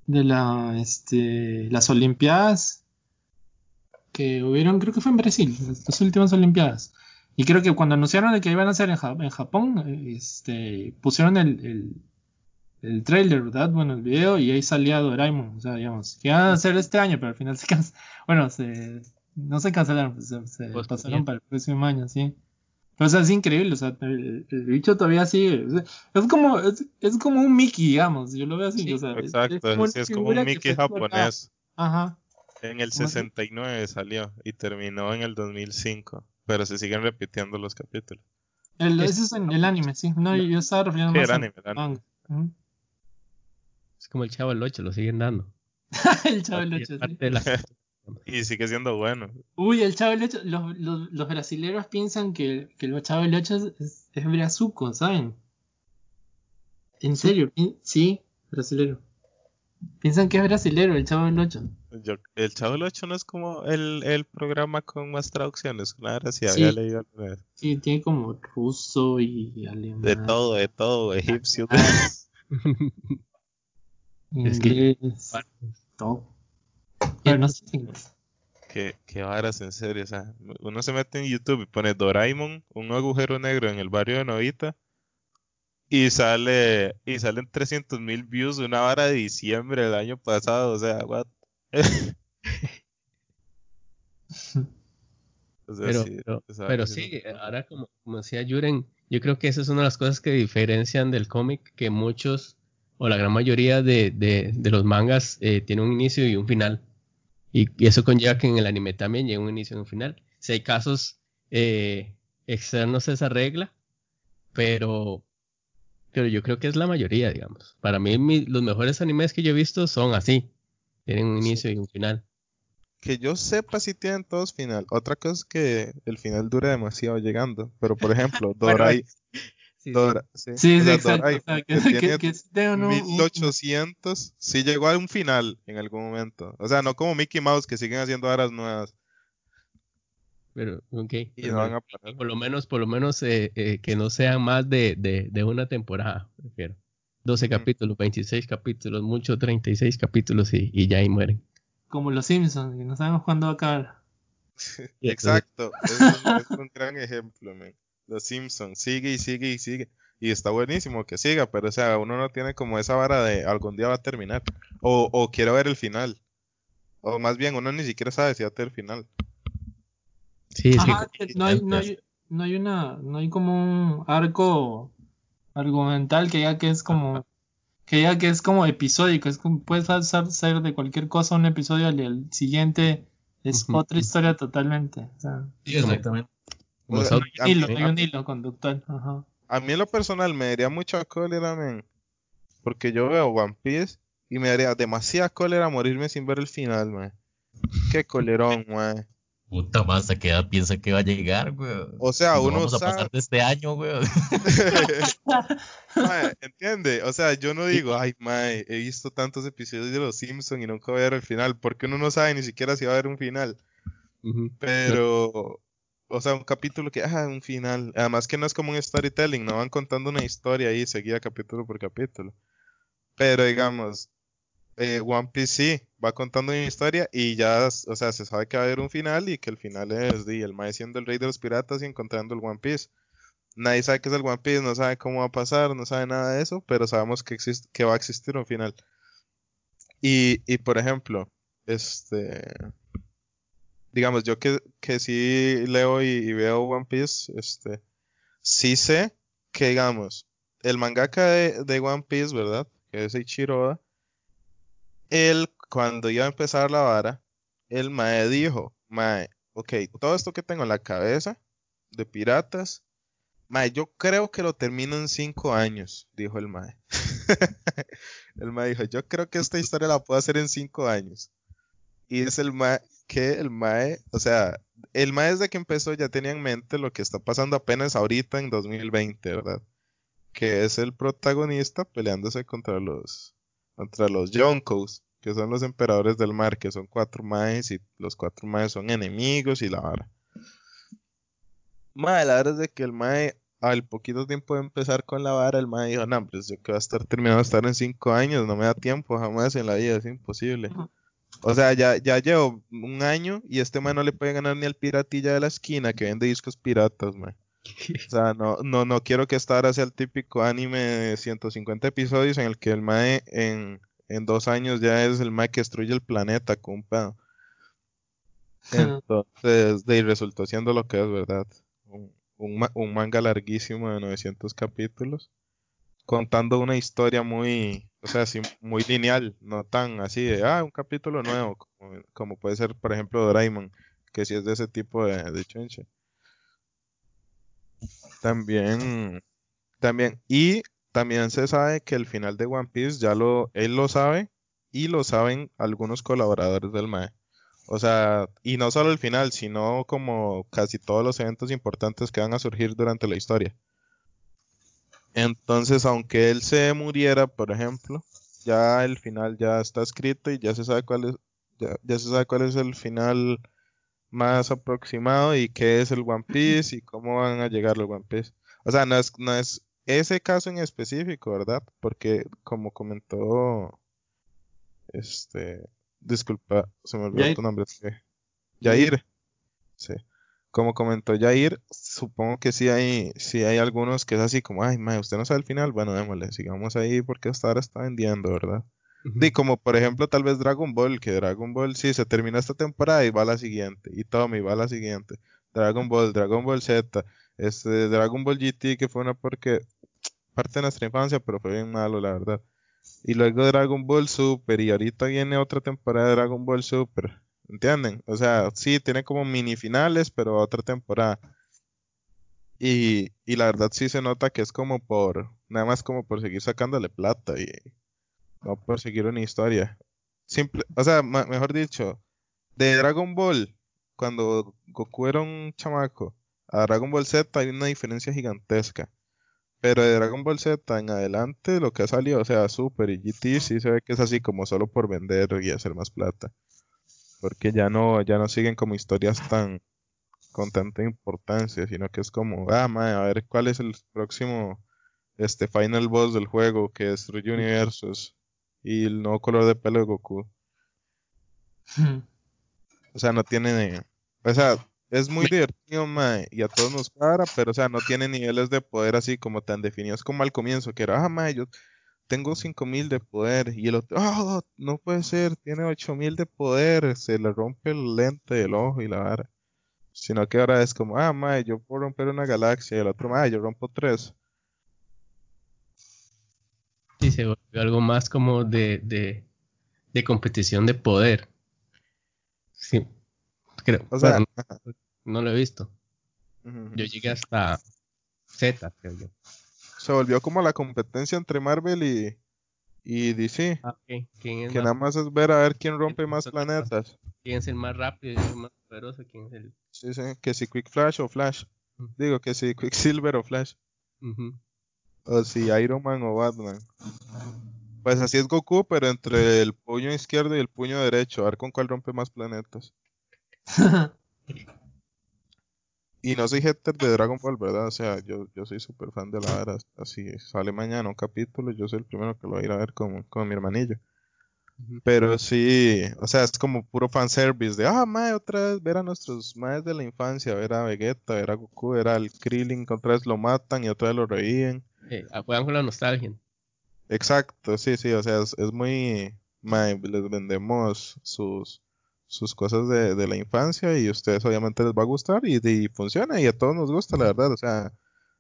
de la, este, las Olimpiadas que hubieron, creo que fue en Brasil, las, las últimas Olimpiadas. Y creo que cuando anunciaron de que iban a ser en, Ja- en Japón, este, pusieron el, el, el trailer, ¿verdad? Bueno, el video y ahí salía Doraemon, o sea, digamos, que iban a hacer este año, pero al final se cancelaron. Bueno, se, no se cancelaron, pues, se, se Pues, pasaron bien. para el próximo año, sí. Pero, o sea, es increíble, o sea, el, el bicho todavía sigue. o sea, es como, es, es como un Mickey, digamos, yo lo veo así, Sí, o sea, es- Exacto, sí, es como un Mickey japonés. Ajá. En el ¿Cómo así? 69 salió y terminó en el 2005. Pero se siguen repitiendo los capítulos. El, Es- ese es en el anime, sí. No, yo estaba refiriendo Sí, más el al anime, el anime. Es como el chavo del 8, lo siguen dando. el chavo del Y es Ocho, sí. parte de la- Y sigue siendo bueno. Uy, el chavo del Ocho. Los, los, los brasileros piensan que, que el chavo del Ocho es, es, brazuco, ¿saben? En serio, sí, brasilero. Piensan que es brasilero el chavo del Ocho. Yo- el Chavo del 8 no es como el, el programa con más traducciones. Claro, si Sí. había leído alguna vez. Sí, tiene como ruso y alemán. De todo, de todo. Egipcio. Ah, Es que- inglés, todo. Pero no sé si inglés. Qué, qué varas, en serio. O sea, uno se mete en YouTube y pone Doraemon, un agujero negro en el barrio de Novita. y sale y salen 300 mil views una vara de diciembre del año pasado, o sea, what? O sea, Pero, sí, pero, sí, ahora como, como decía Juren, yo creo que esa es una de las cosas que diferencian del cómic, que muchos o la gran mayoría de, de, de los mangas eh, tienen un inicio y un final. Y, y eso conlleva que en el anime también llega un inicio y un final. Si hay casos eh, externos a esa regla, pero, pero yo creo que es la mayoría, digamos. Para mí mi- los mejores animes que yo he visto son así, tienen un Sí. inicio y un final. Que yo sepa si tienen todos final. Otra cosa es que el final dura demasiado llegando. Pero por ejemplo, Dorai, Sí, sí. Dora, sí, Sí, o sí, sea, exacto. Dorai, o sea, que, que que, tiene que sí tengan un- un- 1800, sí llegó a un final en algún momento. O sea, no como Mickey Mouse que siguen haciendo aras nuevas Pero, ok, y pero no me- van a parar. Por lo menos, por lo menos eh, eh, que no sean más de, de, de una temporada, prefiero. 12 Ujú. capítulos, 26 capítulos, mucho 36 capítulos y, y ya ahí mueren. como los Simpsons, que no sabemos cuándo va a acabar. Y Exacto, es un, es un gran ejemplo, man. Los Simpsons, sigue y sigue y sigue. Y está buenísimo que siga, pero o sea, uno no tiene como esa vara de algún día va a terminar. O, o quiero ver el final. O más bien, uno ni siquiera sabe si va a tener final. Sí, Ajá, que no hay, no hay, no hay una, no hay como un arco argumental que ya que es como, que ya que es como episódico, es como puedes ser de cualquier cosa un episodio al, al siguiente es otra historia totalmente. O sea, Sí, exactamente. como o sea, South- a un hilo, mí- no hay un hilo conductual. Ajá. A mí en lo personal me daría mucha cólera, men. Porque yo veo One Piece y me daría demasiada cólera morirme sin ver el final, man. Qué colerón, man. Puta más, ¿a qué edad piensa que va a llegar, güey? O sea, No uno vamos a pasar de este año, güey. Mae, entiende, o sea, yo no digo, ay, mae, he visto tantos episodios de Los Simpson y nunca voy a ver el final, porque uno no sabe ni siquiera si va a haber un final. Pero, o sea, un capítulo que, ah, un final. Además que no es como un storytelling, no van contando una historia ahí seguida capítulo por capítulo. Pero digamos, eh, One Piece sí, va contando una historia y ya, o sea, se sabe que va a haber un final y que el final es di, el mae siendo el rey de los piratas y encontrando el One Piece. Nadie sabe qué es el One Piece, no sabe cómo va a pasar, no sabe nada de eso, pero sabemos que existe, que va a existir un final. Y, y por ejemplo, este, digamos, yo que, que sí leo y, y veo One Piece, este, sí sé que, digamos, el mangaka de, de One Piece, ¿verdad? Que es Eiichiro Oda, él, cuando iba a empezar la vara, el mae dijo, mae, ok, todo esto que tengo en la cabeza de piratas, mae, yo creo que lo termino en cinco años, dijo el mae. el mae dijo, yo creo que esta historia la puedo hacer en cinco años. Y es el mae que el mae, o sea, el mae desde que empezó ya tenía en mente lo que está pasando apenas ahorita en 2020, ¿verdad? Que es el protagonista peleándose contra los contra los Yonkous, que son los emperadores del mar, que son cuatro maes y los cuatro maes son enemigos y la vara. Mae, la verdad es de que el mae al poquito tiempo de empezar con la vara, el mae dijo, no, pues yo que va a estar terminado de estar en cinco años, no me da tiempo jamás en la vida, es imposible. O sea, ya, ya llevo un año y este mae no le puede ganar ni al piratilla de la esquina que vende discos piratas, mae. O sea, no, no, no quiero que esta ahora sea el típico anime de 150 episodios en el que el mae en, en dos años ya es el mae que destruye el planeta pedo. Entonces, de ahí resultó siendo lo que es, ¿verdad? Un, un, ma- un manga larguísimo de 900 capítulos, contando una historia muy, o sea, sí, muy lineal, no tan así de, ah, un capítulo nuevo, como, como puede ser, por ejemplo, Doraemon, que sí es de ese tipo de, de chunche. También, también, y también se sabe que el final de One Piece ya lo, él lo sabe y lo saben algunos colaboradores del MAE. O sea, y no solo el final, sino como casi todos los eventos importantes que van a surgir durante la historia. Entonces, aunque él se muriera, por ejemplo, ya el final ya está escrito y ya se sabe cuál es, ya, ya se sabe cuál es el final más aproximado y qué es el One Piece y cómo van a llegar al One Piece. O sea, no es, no es ese caso en específico, ¿verdad? Porque como comentó, este, disculpa, se me olvidó Yair. tu nombre, que- Yair. Sí. como comentó Jair, supongo que sí hay, sí hay algunos que es así como, ay, mae, usted no sabe el final, bueno, démosle, sigamos ahí porque hasta ahora está vendiendo, ¿verdad? Y como por ejemplo tal vez Dragon Ball, que Dragon Ball sí se termina esta temporada y va a la siguiente, y Tommy va a la siguiente, Dragon Ball, Dragon Ball Z, este Dragon Ball GT que fue una porque parte de nuestra infancia, pero fue bien malo la verdad. Y luego Dragon Ball Super y ahorita viene otra temporada de Dragon Ball Super. ¿Entienden? O sea, sí, tiene como mini finales, pero otra temporada. Y, y la verdad sí se nota que es como por, nada más como por seguir sacándole plata y no por seguir una historia. Simple, o sea, mejor dicho, de Dragon Ball, cuando Goku era un chamaco, a Dragon Ball Z hay una diferencia gigantesca. Pero de Dragon Ball Z en adelante, lo que ha salido, o sea, Super y GT, sí se ve que es así como solo por vender y hacer más plata porque ya no, ya no siguen como historias tan con tanta importancia, sino que es como, ah, a ver cuál es el próximo este final boss del juego que destruye universos y el nuevo color de pelo de Goku. o sea, no tiene, o sea, es muy divertido, mae, y a todos nos para, pero o sea, no tiene niveles de poder así como tan definidos como al comienzo, que era, ah, mae, yo tengo 5000 de poder. Y el otro, oh, no puede ser, tiene 8000 de poder. Se le rompe el lente del ojo y la vara. Sino que ahora es como, ah, mae, yo puedo romper una galaxia. Y el otro, mae, yo rompo tres. Sí, se volvió algo más como de, de, de competición de poder. Sí, creo. O sea, no, lo he visto. Yo llegué hasta Z, creo yo se volvió como la competencia entre Marvel y, y DC. Ah, que nada más es ver a ver quién rompe más planetas. ¿Quién es el más rápido y el más poderoso? ¿Quién es el...? Sí, sí, que si Quick Flash o Flash. Digo, que si Quicksilver o Flash. O si Iron Man o Batman. Pues así es Goku, pero entre el puño izquierdo y el puño derecho. A ver con cuál rompe más planetas. Y no soy hater de Dragon Ball, ¿verdad? O sea, yo, yo soy súper fan de la era. Así sale mañana un capítulo, yo soy el primero que lo va a ir a ver con, con mi hermanillo. Pero sí, o sea, es como puro fanservice de, ah, mae, otra vez ver a nuestros maes de la infancia, ver a Vegeta, ver a Goku, ver al Krillin, que otra vez lo matan y otra vez lo reviven. Eh, juegan con la nostalgia. Exacto, sí, sí, o sea, es, es muy, mae, les vendemos sus, sus cosas de, de, la infancia y a ustedes obviamente les va a gustar y, funciona y a todos nos gusta, la verdad. O sea,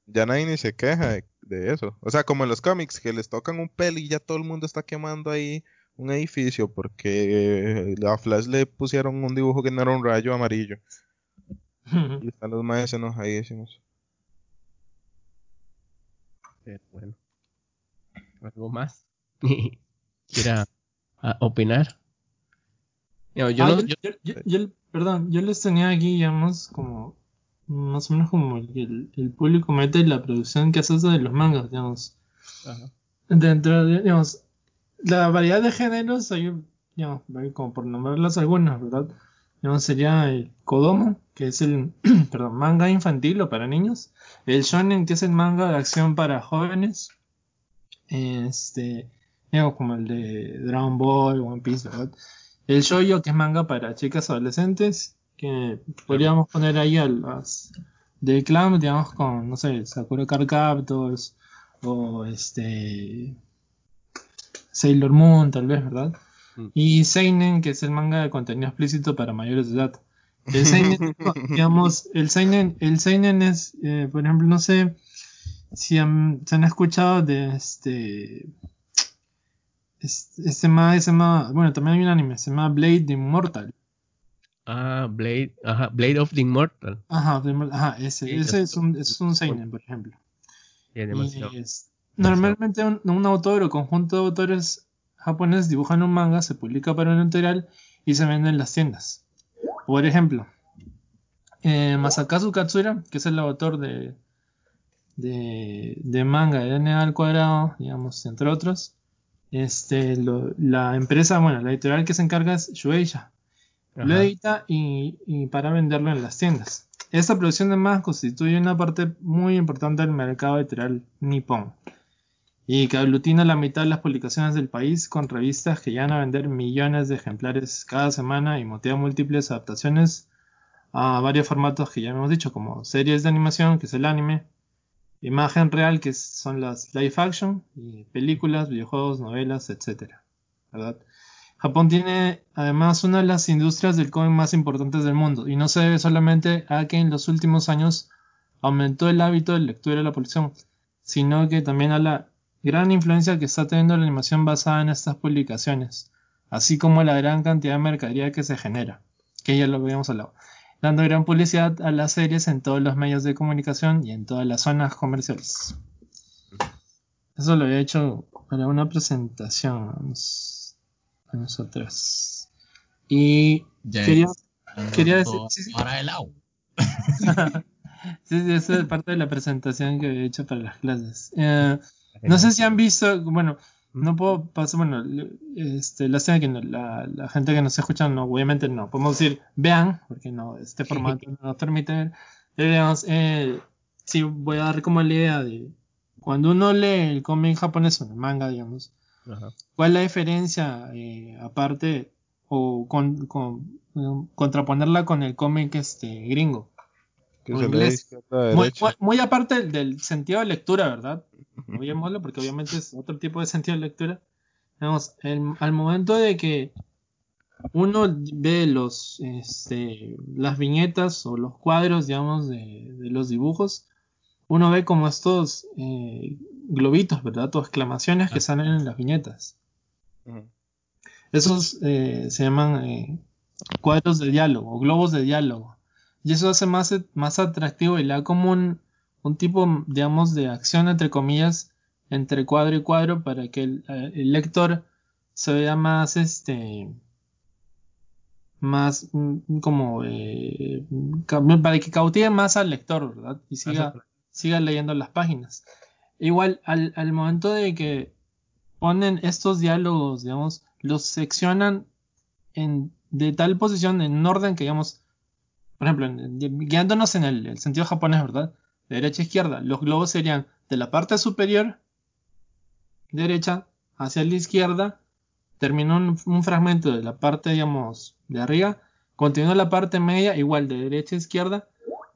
ya nadie ni se queja de, eso. O sea, como en los cómics, que les tocan un pel y ya todo el mundo está quemando ahí un edificio porque a Flash le pusieron un dibujo que no era un rayo amarillo. y están los maestros enojadísimos. Pero bueno. ¿Algo más? ¿Quiera opinar? Ah, yo, perdón, yo les tenía aquí, digamos, como más o menos como el, el público mete y la producción que hace de los mangas, digamos. Dentro de, digamos, la variedad de géneros, hay, digamos, como por nombrarlas algunas, ¿verdad? Digamos, sería el Kodomo, que es el, perdón, manga infantil o para niños. El Shonen, que es el manga de acción para jóvenes. Este, digamos, como el de Dragon Ball, One Piece, ¿verdad? El shoyo, que es manga para chicas adolescentes, que podríamos poner ahí a las del clan, digamos, con, no sé, Sakura Card Captors o este Sailor Moon, tal vez, ¿verdad? Mm. Y Seinen, que es el manga de contenido explícito para mayores de edad. El Seinen, digamos, el Seinen, el Seinen es, eh, por ejemplo, no sé si se han escuchado de este este más, se llama, bueno, también hay un anime, se llama Blade the Immortal. Ah, Blade, ajá, Blade of the Immortal. Ajá, ajá ese, ese es un, es un seinen, por ejemplo. normalmente un, autor o conjunto de autores japoneses dibujan un manga, se publica para un editorial y se vende en las tiendas. Por ejemplo, eh, Masakazu Katsura, que es el autor de, de, de manga de DNA al cuadrado, digamos, entre otros, este, la empresa, bueno, la editorial que se encarga es Shueisha. Lo edita y, para venderlo en las tiendas. Esta producción de más constituye una parte muy importante del mercado editorial nipón y que aglutina la mitad de las publicaciones del país con revistas que llegan a vender millones de ejemplares cada semana y motiva múltiples adaptaciones a varios formatos que ya hemos dicho, como series de animación, que es el anime, imagen real, que son las live action, y películas, videojuegos, novelas, etc. Japón tiene además una de las industrias del cómic más importantes del mundo y no se debe solamente a que en los últimos años aumentó el hábito de lectura de la población, sino que también a la gran influencia que está teniendo la animación basada en estas publicaciones, así como la gran cantidad de mercadería que se genera, que ya lo habíamos hablado, dando gran publicidad a las series en todos los medios de comunicación y en todas las zonas comerciales. Eso lo había hecho para una presentación nosotras. Y quería, quería decir. Para el agua. sí, sí, eso es parte de la presentación que he hecho para las clases. Eh, no sé si han visto, bueno, no puedo pasar, bueno, este, la, que la, la, gente que nos escucha, no, obviamente no, podemos decir, vean, porque no, este formato no nos permite ver, veamos, eh, sí, voy a dar como la idea de, cuando uno lee el cómic japonés o el manga, digamos, ¿Cuál es la diferencia, eh, aparte, o con, contraponerla con el cómic este, gringo? Muy, aparte del, sentido de lectura, ¿verdad? porque obviamente es otro tipo de sentido de lectura. al momento de que uno ve los, este, las viñetas o los cuadros, digamos, de, de los dibujos, uno ve como estos eh, globitos, ¿verdad? O exclamaciones que salen en las viñetas. Esos eh, se llaman eh, cuadros de diálogo, globos de diálogo. Y eso hace más, más atractivo y le da como un, un, tipo, digamos, de acción, entre comillas, entre cuadro y cuadro para que el, el lector se vea más, este, más mm, como, para que cautive más al lector, ¿verdad? Y siga, siga leyendo las páginas. Igual, al, al momento de que ponen estos diálogos, digamos, los seccionan en, de tal posición, en orden que, digamos, por ejemplo, guiándonos en el, sentido japonés, ¿verdad? De derecha a izquierda, los globos serían de la parte superior, derecha, hacia la izquierda, termina un, un, fragmento de la parte, digamos, de arriba, continúa la parte media, igual de derecha a izquierda,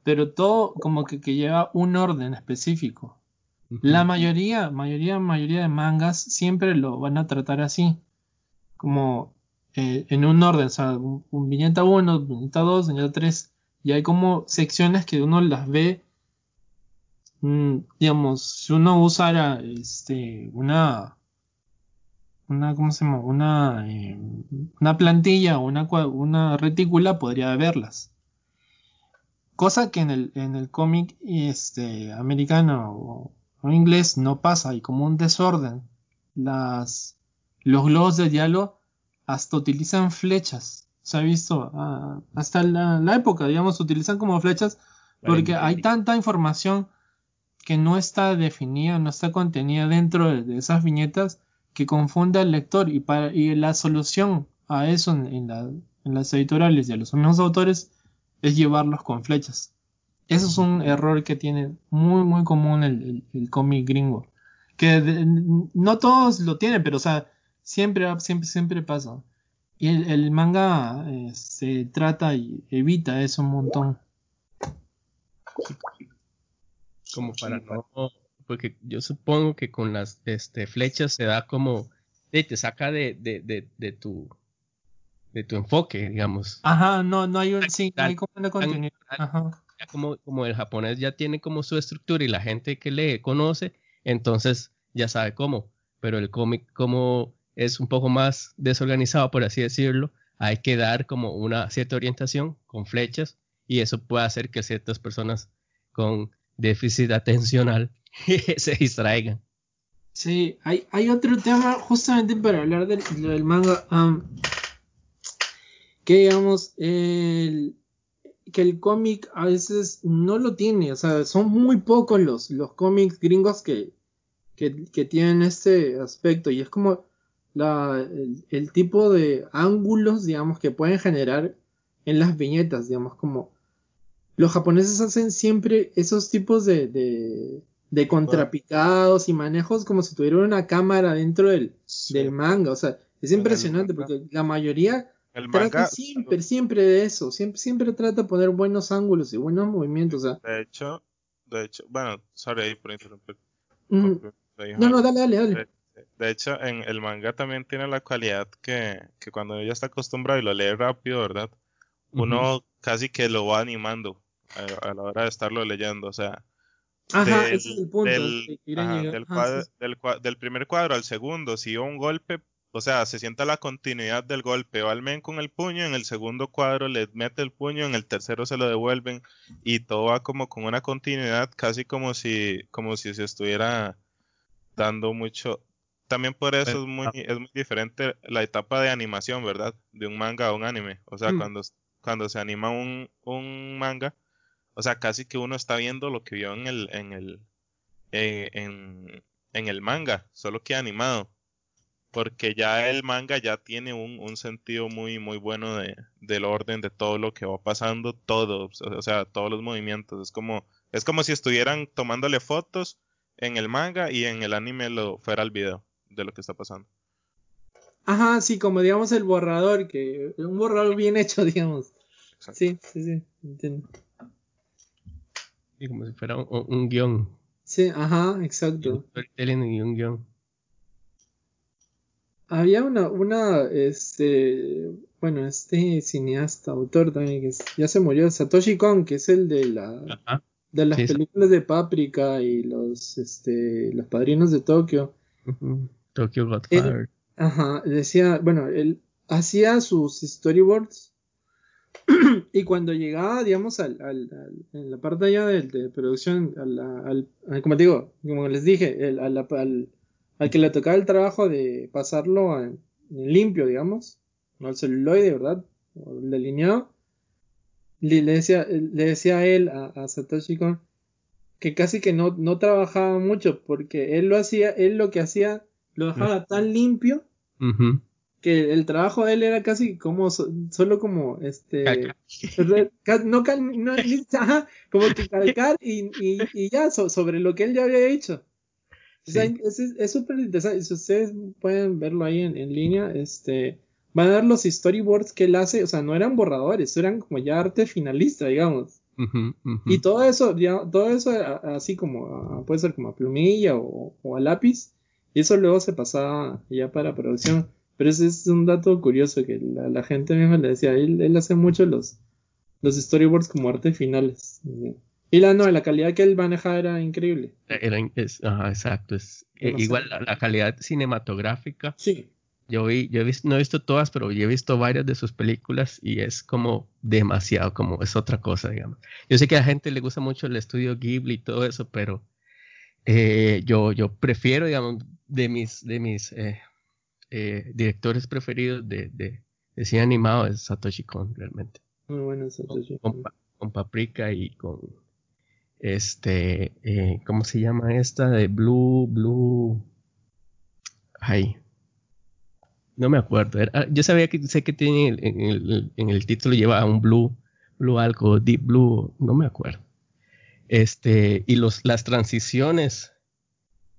pero todo como que, que lleva un orden específico. La mayoría, mayoría, mayoría de mangas siempre lo van a tratar así, como eh, en un orden, o sea, un, viñeta 1, viñeta 2, viñeta 3, y hay como secciones que uno las ve, mm, digamos, si uno usara este, una, una, ¿cómo se llama? Una, eh, una plantilla o una, una retícula podría verlas. Cosa que en el, en el cómic este, americano o, inglés no pasa, hay como un desorden. Las, los globos de diálogo hasta utilizan flechas. Se ha visto ah, hasta la, la, época, digamos, utilizan como flechas porque hay tanta información que no está definida, no está contenida dentro de, esas viñetas que confunde al lector y, para, y la solución a eso en, en, la, en las editoriales y a los mismos autores es llevarlos con flechas. Eso es un error que tiene muy, muy común el, el, cómic gringo. Que no todos lo tienen, pero o sea, siempre, siempre, siempre pasa. Y el, manga eh, se trata y evita eso un montón. Como para no, porque yo supongo que con las este, flechas se da como, te saca de, de, de, de tu de tu enfoque, digamos. Ajá, no, no hay un, sí, no hay como una continuidad. Ajá. Como, como el japonés ya tiene como su estructura y la gente que lee conoce, entonces ya sabe cómo. Pero el cómic como es un poco más desorganizado, por así decirlo, hay que dar como una cierta orientación con flechas y eso puede hacer que ciertas personas con déficit atencional se distraigan. Sí, hay, hay otro tema justamente para hablar del, del manga que digamos, el, que el cómic a veces no lo tiene, o sea, son muy pocos los, los cómics gringos que, que, tienen este aspecto y es como la, el, tipo de ángulos, digamos, que pueden generar en las viñetas, digamos, como los japoneses hacen siempre esos tipos de, de, de contrapicados y manejos como si tuvieran una cámara dentro del, del manga, o sea, es impresionante porque la mayoría el trata siempre, siempre de eso. Siempre, siempre trata de poner buenos ángulos y buenos movimientos. O sea, de hecho, de hecho, bueno, sorry ahí por interrumpir. mm, no, no, dale, dale, dale. De, hecho, en el manga también tiene la cualidad que, que cuando uno ya está acostumbrado y lo lee rápido, ¿verdad? Uno casi que lo va animando a, a la hora de estarlo leyendo. O sea, Ajá, del, ese es el punto. del, ajá, cuadro- sí, primer cuadro al segundo, si un golpe, o sea, se sienta la continuidad del golpe. Va el men con el puño, en el segundo cuadro le mete el puño, en el tercero se lo devuelven y todo va como con una continuidad, casi como si, como si se estuviera dando mucho. También por eso es muy, es muy diferente la etapa de animación, ¿verdad? De un manga a un anime. O sea, Mm. cuando, cuando se anima un, un manga, o sea, casi que uno está viendo lo que vio en el, en el, eh, en, en el manga, solo que animado. Porque ya el manga ya tiene un, un sentido muy, muy bueno de, del orden de todo lo que va pasando, todo, o sea, todos los movimientos. Es como, es como si estuvieran tomándole fotos en el manga y en el anime lo fuera el video de lo que está pasando. Ajá, sí, como digamos el borrador, que un borrador bien hecho, digamos. Exacto. Sí, sí, sí, entiendo. Sí, como si fuera un, un- guion. Sí, ajá, exacto. y un guion. Había una, una, este, bueno, este cineasta, autor también, que es- ya se murió, Satoshi Kon, que es el de la, Ajá. de las Sí, sí. películas de Paprika y los, este, los padrinos de Tokio. Ujú. Tokyo Godfather. Ajá, decía, bueno, él hacía sus storyboards y cuando llegaba, digamos, al, al- al- en la parte ya de, de producción, al, al- como te digo, como les dije, el- al, al que le tocaba el trabajo de pasarlo en, en limpio, digamos, no al celuloide, ¿verdad? O el delineado, le, le decía, le decía a él, a, a Satoshi Kon, que casi que no, no trabajaba mucho, porque él lo hacía, él lo que hacía, lo dejaba tan limpio que el trabajo de él era casi como so- solo como este re- ca- no, cal- no, ajá, como que calcar y, y, y ya so- sobre lo que él ya había hecho. O sea, Sí. es súper interesante si ustedes pueden verlo ahí en, en línea este van a ver los storyboards que él hace o sea no eran borradores eran como ya arte finalista digamos. Y todo eso ya, todo eso así como puede ser como a plumilla o, o a lápiz y eso luego se pasaba ya para producción pero ese es un dato curioso que la, la gente misma le decía, él, él hace mucho los, los storyboards como arte finales. Y la, no, la calidad que él manejaba era increíble. Era in- es- ajá, exacto. Es, eh, igual la, la calidad cinematográfica. Sí. Yo vi, yo he visto, no he visto todas, pero yo he visto varias de sus películas y es como demasiado, como es otra cosa, digamos. Yo sé que a la gente le gusta mucho el estudio Ghibli y todo eso, pero eh, yo, yo prefiero, digamos, de mis, de mis eh, eh, directores preferidos de, de, de cine animado es Satoshi Kon, realmente. Muy bueno Con, Satoshi. con con Paprika y con este, eh, ¿cómo se llama esta? De Blue, Blue. Ay, no me acuerdo. Era- yo sabía que sé que tiene en el, en el título lleva un Blue, Blue algo, Deep Blue, no me acuerdo. Este, y los, las transiciones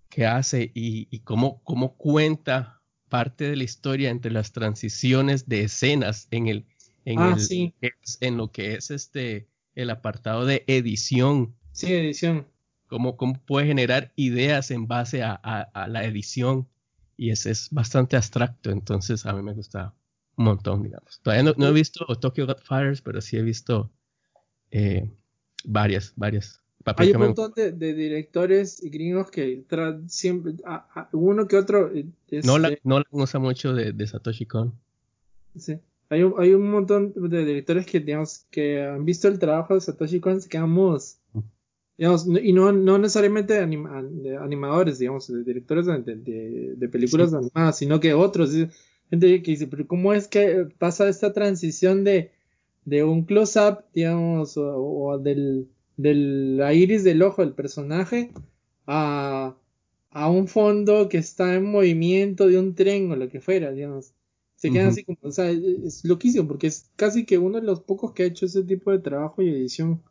que hace y, y cómo, cómo cuenta parte de la historia entre las transiciones de escenas en el, en Ah, el, sí. en lo que es este, el apartado de edición Sí, edición. cómo, cómo puede generar ideas en base a, a- a la edición. Y ese es bastante abstracto, entonces a mí me gusta un montón, digamos. Todavía no, no he visto Tokyo Godfathers, pero sí he visto eh, varias, varias. Hay un montón de, de directores gringos que siempre, a- a- uno que otro, no la, no la usa mucho de, de Satoshi Kon. Sí. Hay un, hay un montón de directores que, digamos, que han visto el trabajo de Satoshi Kon, se quedan mudos. Digamos, no- y no, no necesariamente anima- animadores, digamos, de directores de, de- de películas Sí. animadas, sino que otros. Gente que dice, pero ¿cómo es que pasa esta transición de, de un close-up, digamos, o, o del, del la iris del ojo del personaje a, a un fondo que está en movimiento de un tren o lo que fuera, digamos? Se quedan Ujú. así como, o sea, es, es loquísimo, porque es casi que uno de los pocos que ha hecho ese tipo de trabajo y edición.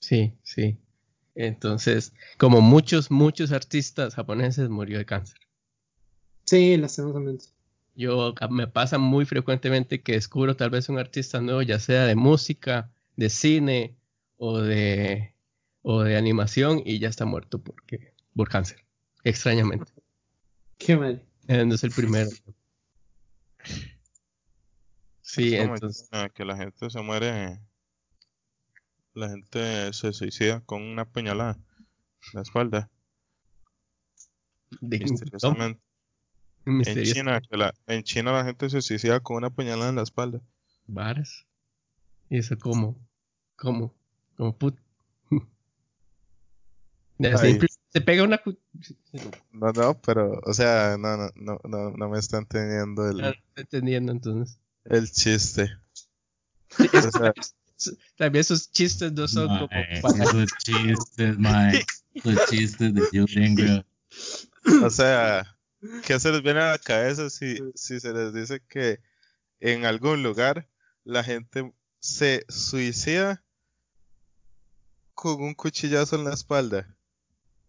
Sí, sí. Entonces, como muchos, muchos artistas japoneses, murió de cáncer. Sí, lastimosamente. Yo me pasa muy frecuentemente que descubro tal vez un artista nuevo, ya sea de música, de cine o de, o de animación y ya está muerto porque, por cáncer, extrañamente. Qué mal. No es el primero. Sí, Es entonces, que- que la gente se muere, la gente se suicida con una puñalada en la espalda, de- misteriosamente. No, En. China, que la, en China la gente se suicida con una puñalada en la espalda. Varas. ¿Y eso cómo? ¿Cómo? Como put. Se pega una. cu- No, no, pero, o sea, no, no, no, no, no me está entendiendo no el, estoy entendiendo entonces. el chiste. Sí, es- O sea, También esos chistes no son como esos chistes, mae. Esos chistes de bro. o sea, ¿qué se les viene a la cabeza si, si se les dice que en algún lugar la gente se suicida con un cuchillazo en la espalda?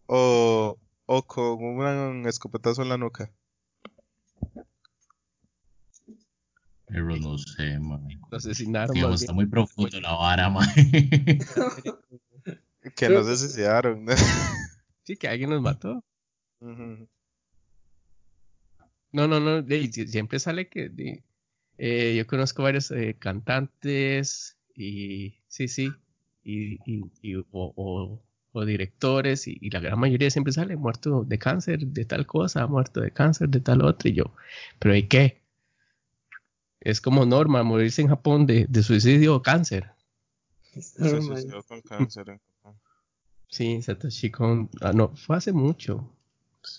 O, o con un escopetazo en la nuca. Pero no sé, mae. lo asesinaron. Más está muy profundo la vara, mae. Que no se suicidaron. Sí, que alguien nos mató. Ujú. No, no, no. de- siempre sale que. de- eh, yo conozco varios eh, cantantes y. Sí, sí. Y, y, y- o, o- o directores y, y la gran mayoría siempre sale muerto de cáncer de tal cosa, muerto de cáncer de tal otra. Y yo, ¿pero y qué? Es como norma morirse en Japón de, de suicidio o cáncer. Se suicidó con cáncer. en Japón. Sí, Satoshi Kon. Ah, no, fue hace mucho.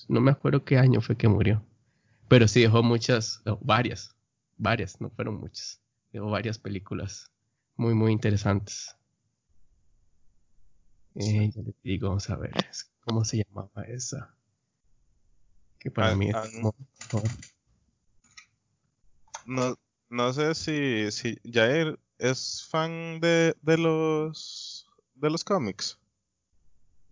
No me acuerdo qué año fue que murió. Pero sí dejó muchas, no, varias, varias, no fueron muchas. Dejó varias películas muy, muy interesantes. Eh, ya les digo, vamos a ver, ¿cómo se llamaba esa? Que para Ah, mí es ah, como- No, no sé si, si Jair es fan de, de los de los cómics.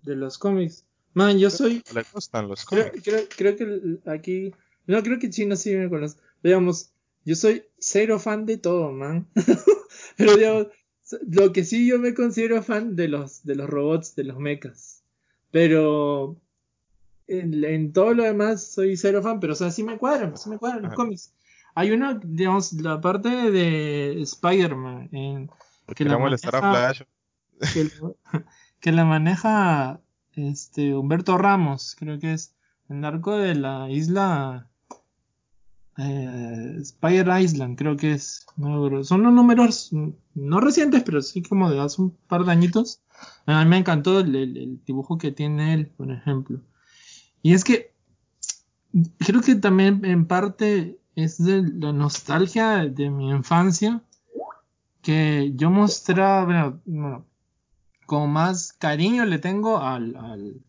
De los cómics. Man, yo soy. ¿Le gustan los Creo, cómics? creo, creo que aquí. No, creo que Chino sí me conoce. Digamos, yo soy cero fan de todo, man. Pero digamos, lo que sí yo me considero fan de los, de los robots, de los mechas. Pero en, en todo lo demás soy cero fan, pero o sea, sí me cuadran, sí me cuadran los Ajá. cómics. Hay uno, digamos, la parte de Spider-Man, en que la molestar a maneja- Flash. que, lo- que la maneja este Humberto Ramos, creo que es el narco de la isla eh, Spider Island, creo que es. Son los números no recientes, pero sí como de hace un par de añitos. A mí me encantó el, dibujo que tiene él, por ejemplo. Y es que creo que también en parte es de la nostalgia de mi infancia que yo mostraba, bueno, bueno, más cariño le tengo al, al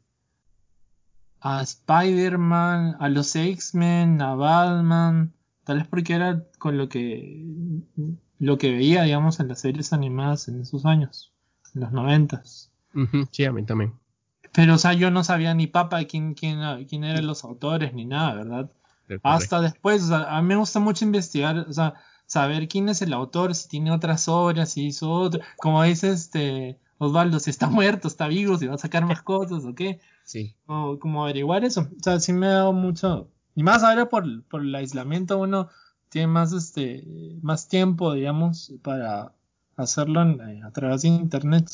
a Spider-Man, a los X-Men, a Batman, tal vez porque era con lo que lo que veía, digamos, en las series animadas en esos años, en los noventas. Sí, a mí también. Pero, o sea, yo no sabía ni papa quién, quién, quién eran los autores ni nada, ¿verdad? Hasta después, o sea, a mí me gusta mucho investigar, o sea, saber quién es el autor, si tiene otras obras, si hizo otro, como dice este Osvaldo, si está muerto, está vivo, si va a sacar más cosas o qué, Sí, o como averiguar eso, o sea, sí me ha dado mucho, y más ahora por, por el aislamiento uno tiene más este, más tiempo, digamos, para hacerlo en- eh, a través de internet.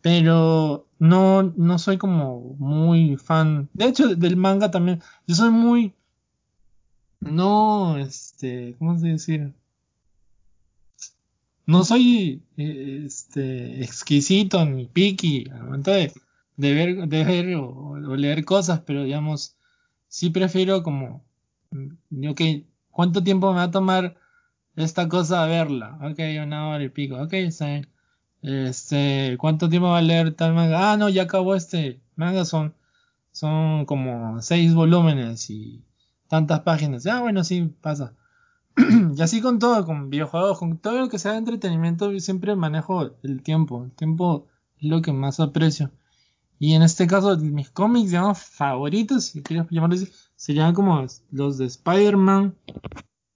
Pero no, no soy como muy fan. De hecho, del manga también. Yo soy muy. No, este. ¿Cómo se decir? No soy eh, este exquisito ni picky al momento de, de ver, de ver o, leer cosas, pero digamos, sí prefiero como, mm, ok, ¿cuánto tiempo me va a tomar esta cosa a verla? Ok, una hora y pico, ok, bien. Este, ¿cuánto tiempo va a leer tal manga? Ah, no, ya acabó este manga, son, son como seis volúmenes y tantas páginas. Ah, bueno, sí, pasa. Y así con todo, con videojuegos, con todo lo que sea de entretenimiento, yo siempre manejo el tiempo. El tiempo es lo que más aprecio. Y en este caso, mis cómics, digamos, favoritos, si quieres llamarlo así, serían como los de Spider-Man.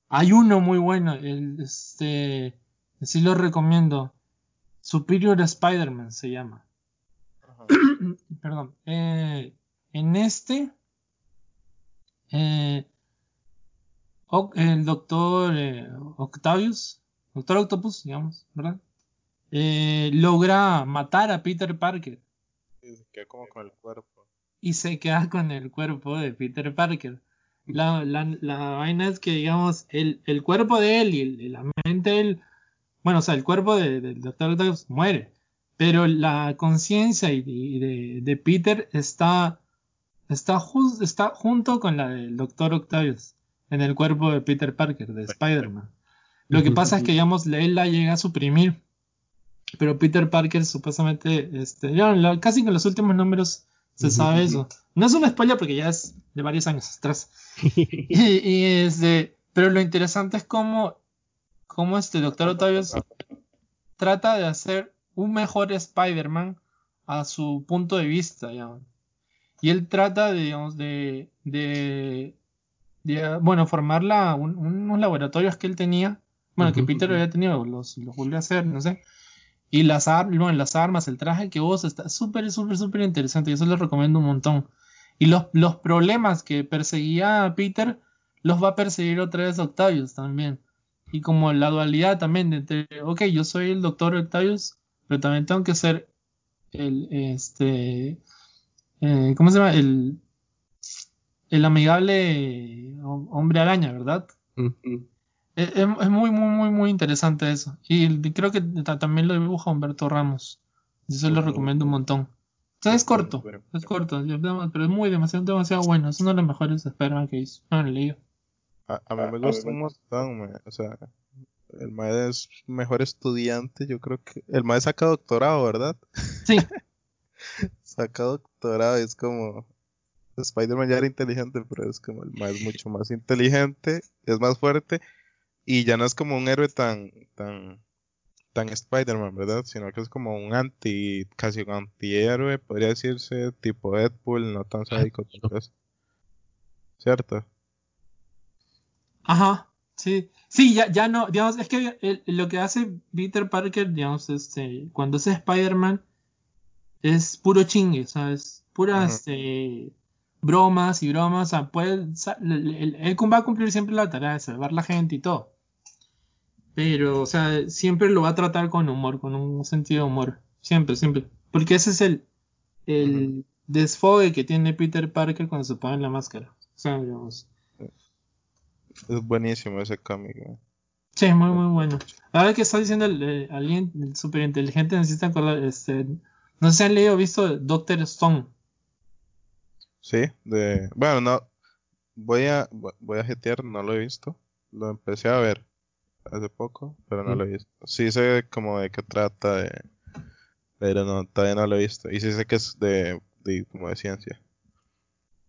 Hay uno muy bueno, el, este, sí lo recomiendo. Superior Spider-Man se llama. Perdón. Eh, en este, eh, el doctor eh, Octavius, doctor Octopus, digamos, ¿verdad? Eh, logra matar a Peter Parker. Y se queda como con el cuerpo. Y se queda con el cuerpo de Peter Parker. La, vaina es que, digamos, el, el cuerpo de él y, la mente de él, bueno, o sea, el cuerpo del Doctor Octavius muere, pero la conciencia de, de, Peter está, está, está junto con la del Doctor Octavius en el cuerpo de Peter Parker, de Spider-Man. Lo que pasa es que, digamos, él la llega a suprimir. Pero Peter Parker supuestamente, este, ya, casi con los últimos números se sabe eso. No es una spoiler porque ya es de varios años atrás. y, este, pero lo interesante es cómo, cómo este Doctor Octavius trata de hacer un mejor Spider-Man a su punto de vista, Y él trata, digamos, de, de bueno, formar unos laboratorios que él tenía, bueno, que Peter había tenido, los, los volvió a hacer, no sé. Y las, bueno, las armas, el traje que vos está súper, súper, súper interesante. Y eso les recomiendo un montón. Y los, los problemas que perseguía Peter, los va a perseguir otra vez Octavius también. Y como la dualidad también de entre, ok, yo soy el doctor Octavius, pero también tengo que ser el, este, eh, ¿cómo se llama? El, el amigable hombre araña, ¿verdad? es, muy, muy, muy, muy interesante eso. Y creo que también lo dibuja Humberto Ramos. Yo lo recomiendo un montón. O sea, es corto, es corto, pero es muy demasiado, demasiado bueno. Es uno de los mejores Spider-Man que hizo. No lo leído. A, a, mí me gusta un montón, o sea, el Mae es mejor estudiante, yo creo que el Mae saca doctorado, ¿verdad? Sí. saca doctorado, es como Spider-Man ya era inteligente, pero es como el más mucho más inteligente, es más fuerte y ya no es como un héroe tan tan tan Spider-Man, ¿verdad? Sino que es como un anti, casi un antihéroe, podría decirse, tipo Deadpool, no tan sádico, ¿cierto? Ajá, sí, sí, ya, ya no, digamos, es que lo que hace Peter Parker, digamos, este, cuando es Spider-Man, es puro chingue, ¿sabes? Pura, este, bromas y bromas, o sea, puede, él, va a cumplir siempre la tarea de salvar la gente y todo. Pero, o sea, siempre lo va a tratar con humor, con un sentido de humor. Siempre, siempre. Porque ese es el, el desfogue que tiene Peter Parker cuando se pone la máscara. O sea, digamos. Es buenísimo ese cómic. Sí, muy, muy bueno. Ahora que está diciendo el, alguien súper inteligente, necesita acordar, este, no sé si han leído o visto Doctor Stone. Sí, de, bueno, no, voy a, voy a jetear, no lo he visto, lo empecé a ver hace poco, pero no lo he visto. Sí sé como de qué trata, de, pero no, todavía no lo he visto. Y sí sé que es de, de como de ciencia.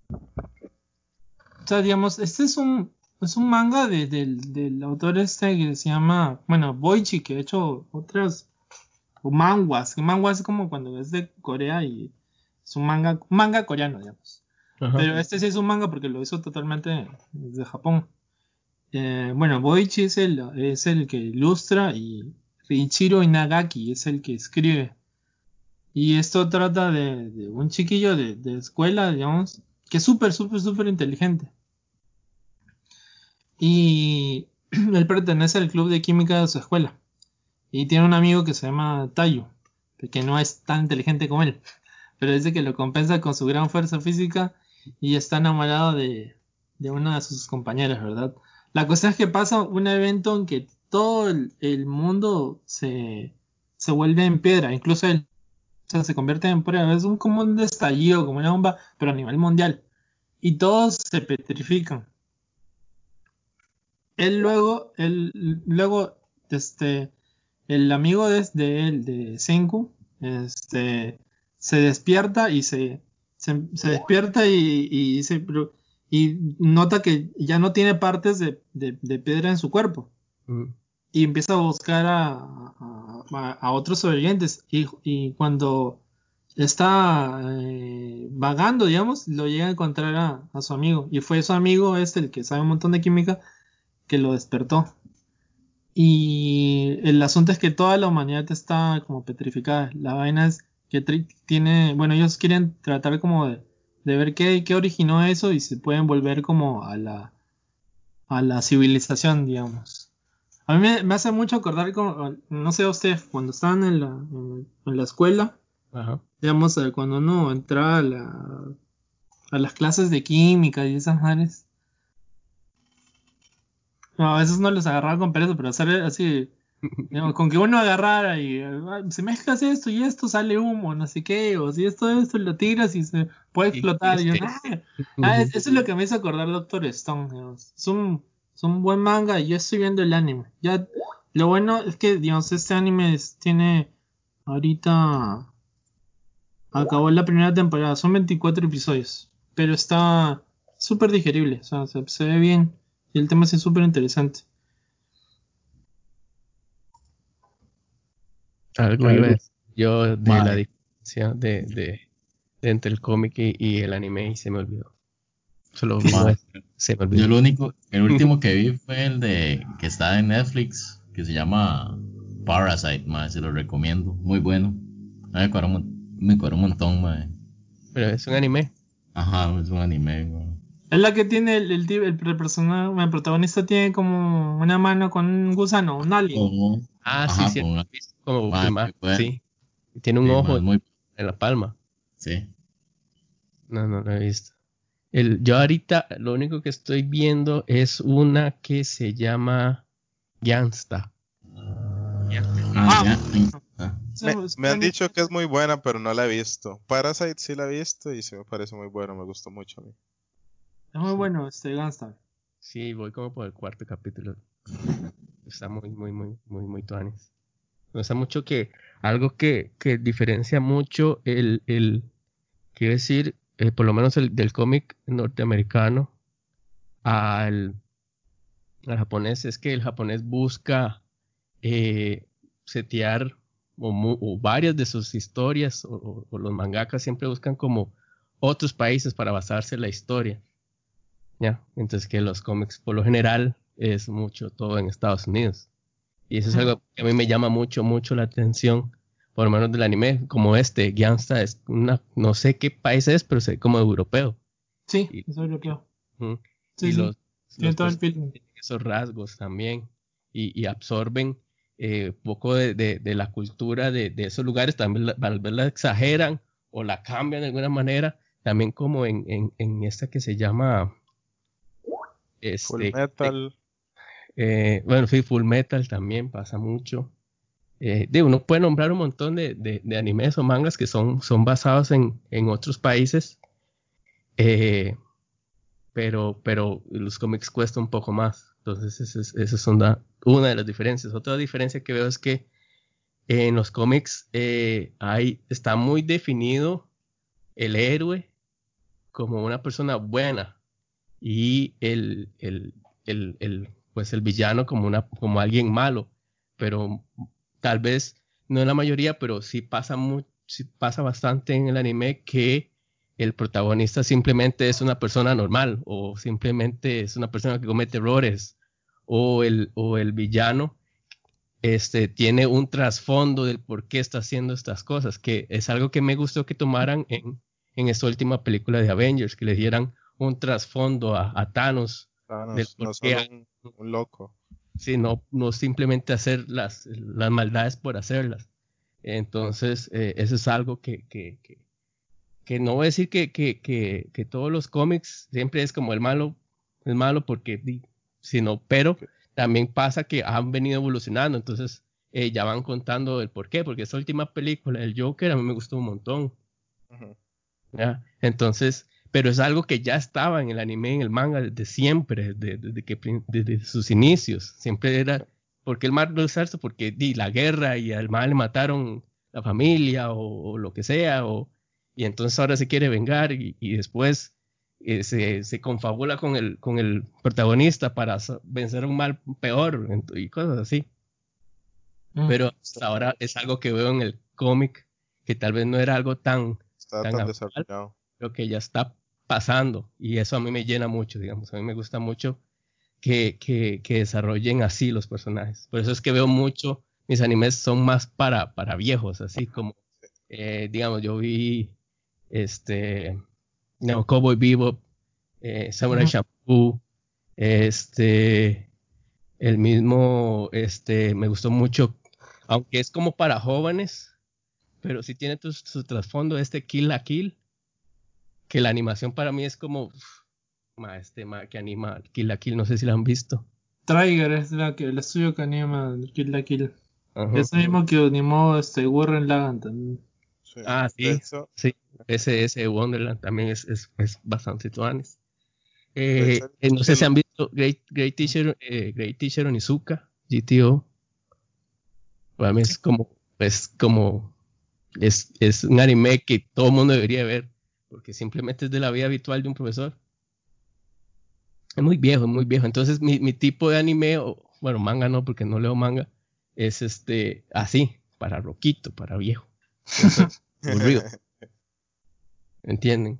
O sea, digamos, este es un, es un manga de, del autor este que se llama, bueno, Boichi, que ha hecho otras, o manguas, manguas es como cuando es de Corea y es un manga, manga coreano, digamos. Pero este sí es un manga porque lo hizo totalmente desde Japón. Eh, bueno, Boichi es el, es el que ilustra y Riichiro Inagaki es el que escribe. Y esto trata de, un chiquillo de, escuela, digamos, que es súper, súper, súper inteligente. Y él pertenece al club de química de su escuela. Y tiene un amigo que se llama Tayo, que no es tan inteligente como él. Pero dice que lo compensa con su gran fuerza física y está enamorado de, de una de sus compañeras, ¿verdad? La cosa es que pasa un evento en que todo el, mundo se, se, vuelve en piedra, incluso él se convierte en piedra, es un, como un destallido, como una bomba, pero a nivel mundial. Y todos se petrifican. Él luego, él, luego, este, el amigo de, de él, de Senku, este, se despierta y se, se, despierta y, y, y nota que ya no tiene partes de, piedra en su cuerpo. Mm. Y empieza a buscar a, a, otros sobrevivientes. Y, y, cuando está eh, vagando, digamos, lo llega a encontrar a, a, su amigo. Y fue su amigo, este, el que sabe un montón de química, que lo despertó. Y el asunto es que toda la humanidad está como petrificada. La vaina es que tiene, bueno, ellos quieren tratar como de, de ver qué, qué originó eso y se pueden volver como a la, a la civilización, digamos. A mí me, hace mucho acordar, como, no sé usted, cuando estaban en la, en, la escuela, digamos, eh, cuando uno entraba a, la, a las clases de química y esas madres. No, a veces no los agarraba con pereza, pero hacer así, con que uno agarrara y ah, se mezclas esto y esto sale humo, no sé qué, o si esto, esto lo tiras y se puede explotar. Y ah, ah, eso es lo que me hizo acordar Doctor Stone. Es un, es un buen manga y yo estoy viendo el anime. Ya, lo bueno es que, digamos, este anime tiene ahorita acabó la primera temporada, son 24 episodios, pero está súper digerible, o sea, se, se ve bien y el tema es súper interesante. Algo yo de la diferencia de, de, entre el cómic y, el anime y se me olvidó. Solo se me olvidó. Yo lo único, el último que vi fue el de que está en Netflix, que se llama Parasite, más se lo recomiendo, muy bueno. Me cuadró, me un montón. Pero es un anime. Ajá, es un anime, Es la que tiene el, el, el, personaje, el protagonista tiene como una mano con un gusano, un alien. ah, sí, sí como sí. Tiene un ojo en la palma. Sí. No, no lo he visto. El, yo ahorita lo único que estoy viendo es una que se llama Gangsta. Ah, ah. Me, han dicho que es muy buena, pero no la he visto. Parasite sí la he visto y sí me parece muy bueno, me gustó mucho a mí. Es muy bueno este Gangsta. Sí, voy como por el cuarto capítulo. Está muy, muy, muy, muy, muy tuanes. Me gusta mucho que algo que, que diferencia mucho el, el quiero decir, eh, por lo menos el del cómic norteamericano al, al, japonés es que el japonés busca eh, setear o, varias de sus historias o, los mangakas siempre buscan como otros países para basarse en la historia. ¿ya? Entonces que los cómics por lo general es mucho todo en Estados Unidos. Y eso es algo que a mí me llama mucho, mucho la atención, por lo menos del anime, como este, Gyansta es una, no sé qué país es, pero es como europeo. Sí, es europeo. sí, y los, esos rasgos también, y, absorben eh, poco de, la cultura de, esos lugares, también tal vez la exageran o la cambian de alguna manera, también como en, en, esta que se llama... Este, Metal. Eh, bueno, sí, Full Metal también pasa mucho. Eh, uno puede nombrar un montón de, de, animes o mangas que son, son basados en, en otros países, eh, pero, pero los cómics cuesta un poco más. Entonces, esa es, una, una, de las diferencias. Otra diferencia que veo es que en los cómics hay, está muy definido el héroe como una persona buena y el, el, el pues el villano como, una, como alguien malo, pero tal vez no en la mayoría, pero sí pasa, pasa bastante en el anime que el protagonista simplemente es una persona normal o simplemente es una persona que comete errores o el, o el villano este, tiene un trasfondo del por qué está haciendo estas cosas, que es algo que me gustó que tomaran en, en esta última película de Avengers, que le dieran un trasfondo a, Thanos. Thanos no un loco. Sí, no, no simplemente hacer las, las maldades por hacerlas. Entonces, eh, eso es algo que, que, que, no voy a decir que, que, que, todos los cómics siempre es como el malo, el malo porque, sino, pero también pasa que han venido evolucionando, entonces eh, ya van contando el por qué, porque esa última película, el Joker, a mí me gustó un montón. ¿ya? Entonces, pero es algo que ya estaba en el anime, en el manga desde siempre, desde, que, desde sus inicios. Siempre era, ¿por qué el mal no usarse? Porque di, la guerra y al mal le mataron la familia o, lo que sea, o, y entonces ahora se quiere vengar y, después eh, se, se, confabula con el, con el protagonista para vencer un mal peor y cosas así. Mm. Pero ahora es algo que veo en el cómic que tal vez no era algo tan, Está tan tan desarrollado. lo que ya está pasando y eso a mí me llena mucho, digamos, a mí me gusta mucho que, que, que desarrollen así los personajes. Por eso es que veo mucho, mis animes son más para, para viejos, así como, eh, digamos, yo vi este, no, Cowboy Bebop, eh, Samurai Ujú. Champloo, este, el mismo, este, me gustó mucho, aunque es como para jóvenes, pero sí tiene tu- su trasfondo este Kill la Kill, que la animación para mí es como, uf, ma, este ma que anima Kill la Kill, no sé si la han visto. Trigger es la que, el estudio que anima Kill la Kill. Ajá. Es el mismo que animó este Warren Lagan también. Sí. Ah, sí. Sí, ese, ese Wonderland también es, es, es bastante tuanes. Eh, eh, no sé si han visto Great, Great Teacher, eh, Great Teacher Onizuka, GTO. Para mí es como, es como, es, es un anime que todo el mundo debería ver, porque simplemente es de la vida habitual de un profesor. Es muy viejo, es muy viejo. Entonces mi, mi tipo de anime, o, bueno, manga no, porque no leo manga, es este, así, para roquito, para viejo. Entonces, aburrido. ¿Entienden?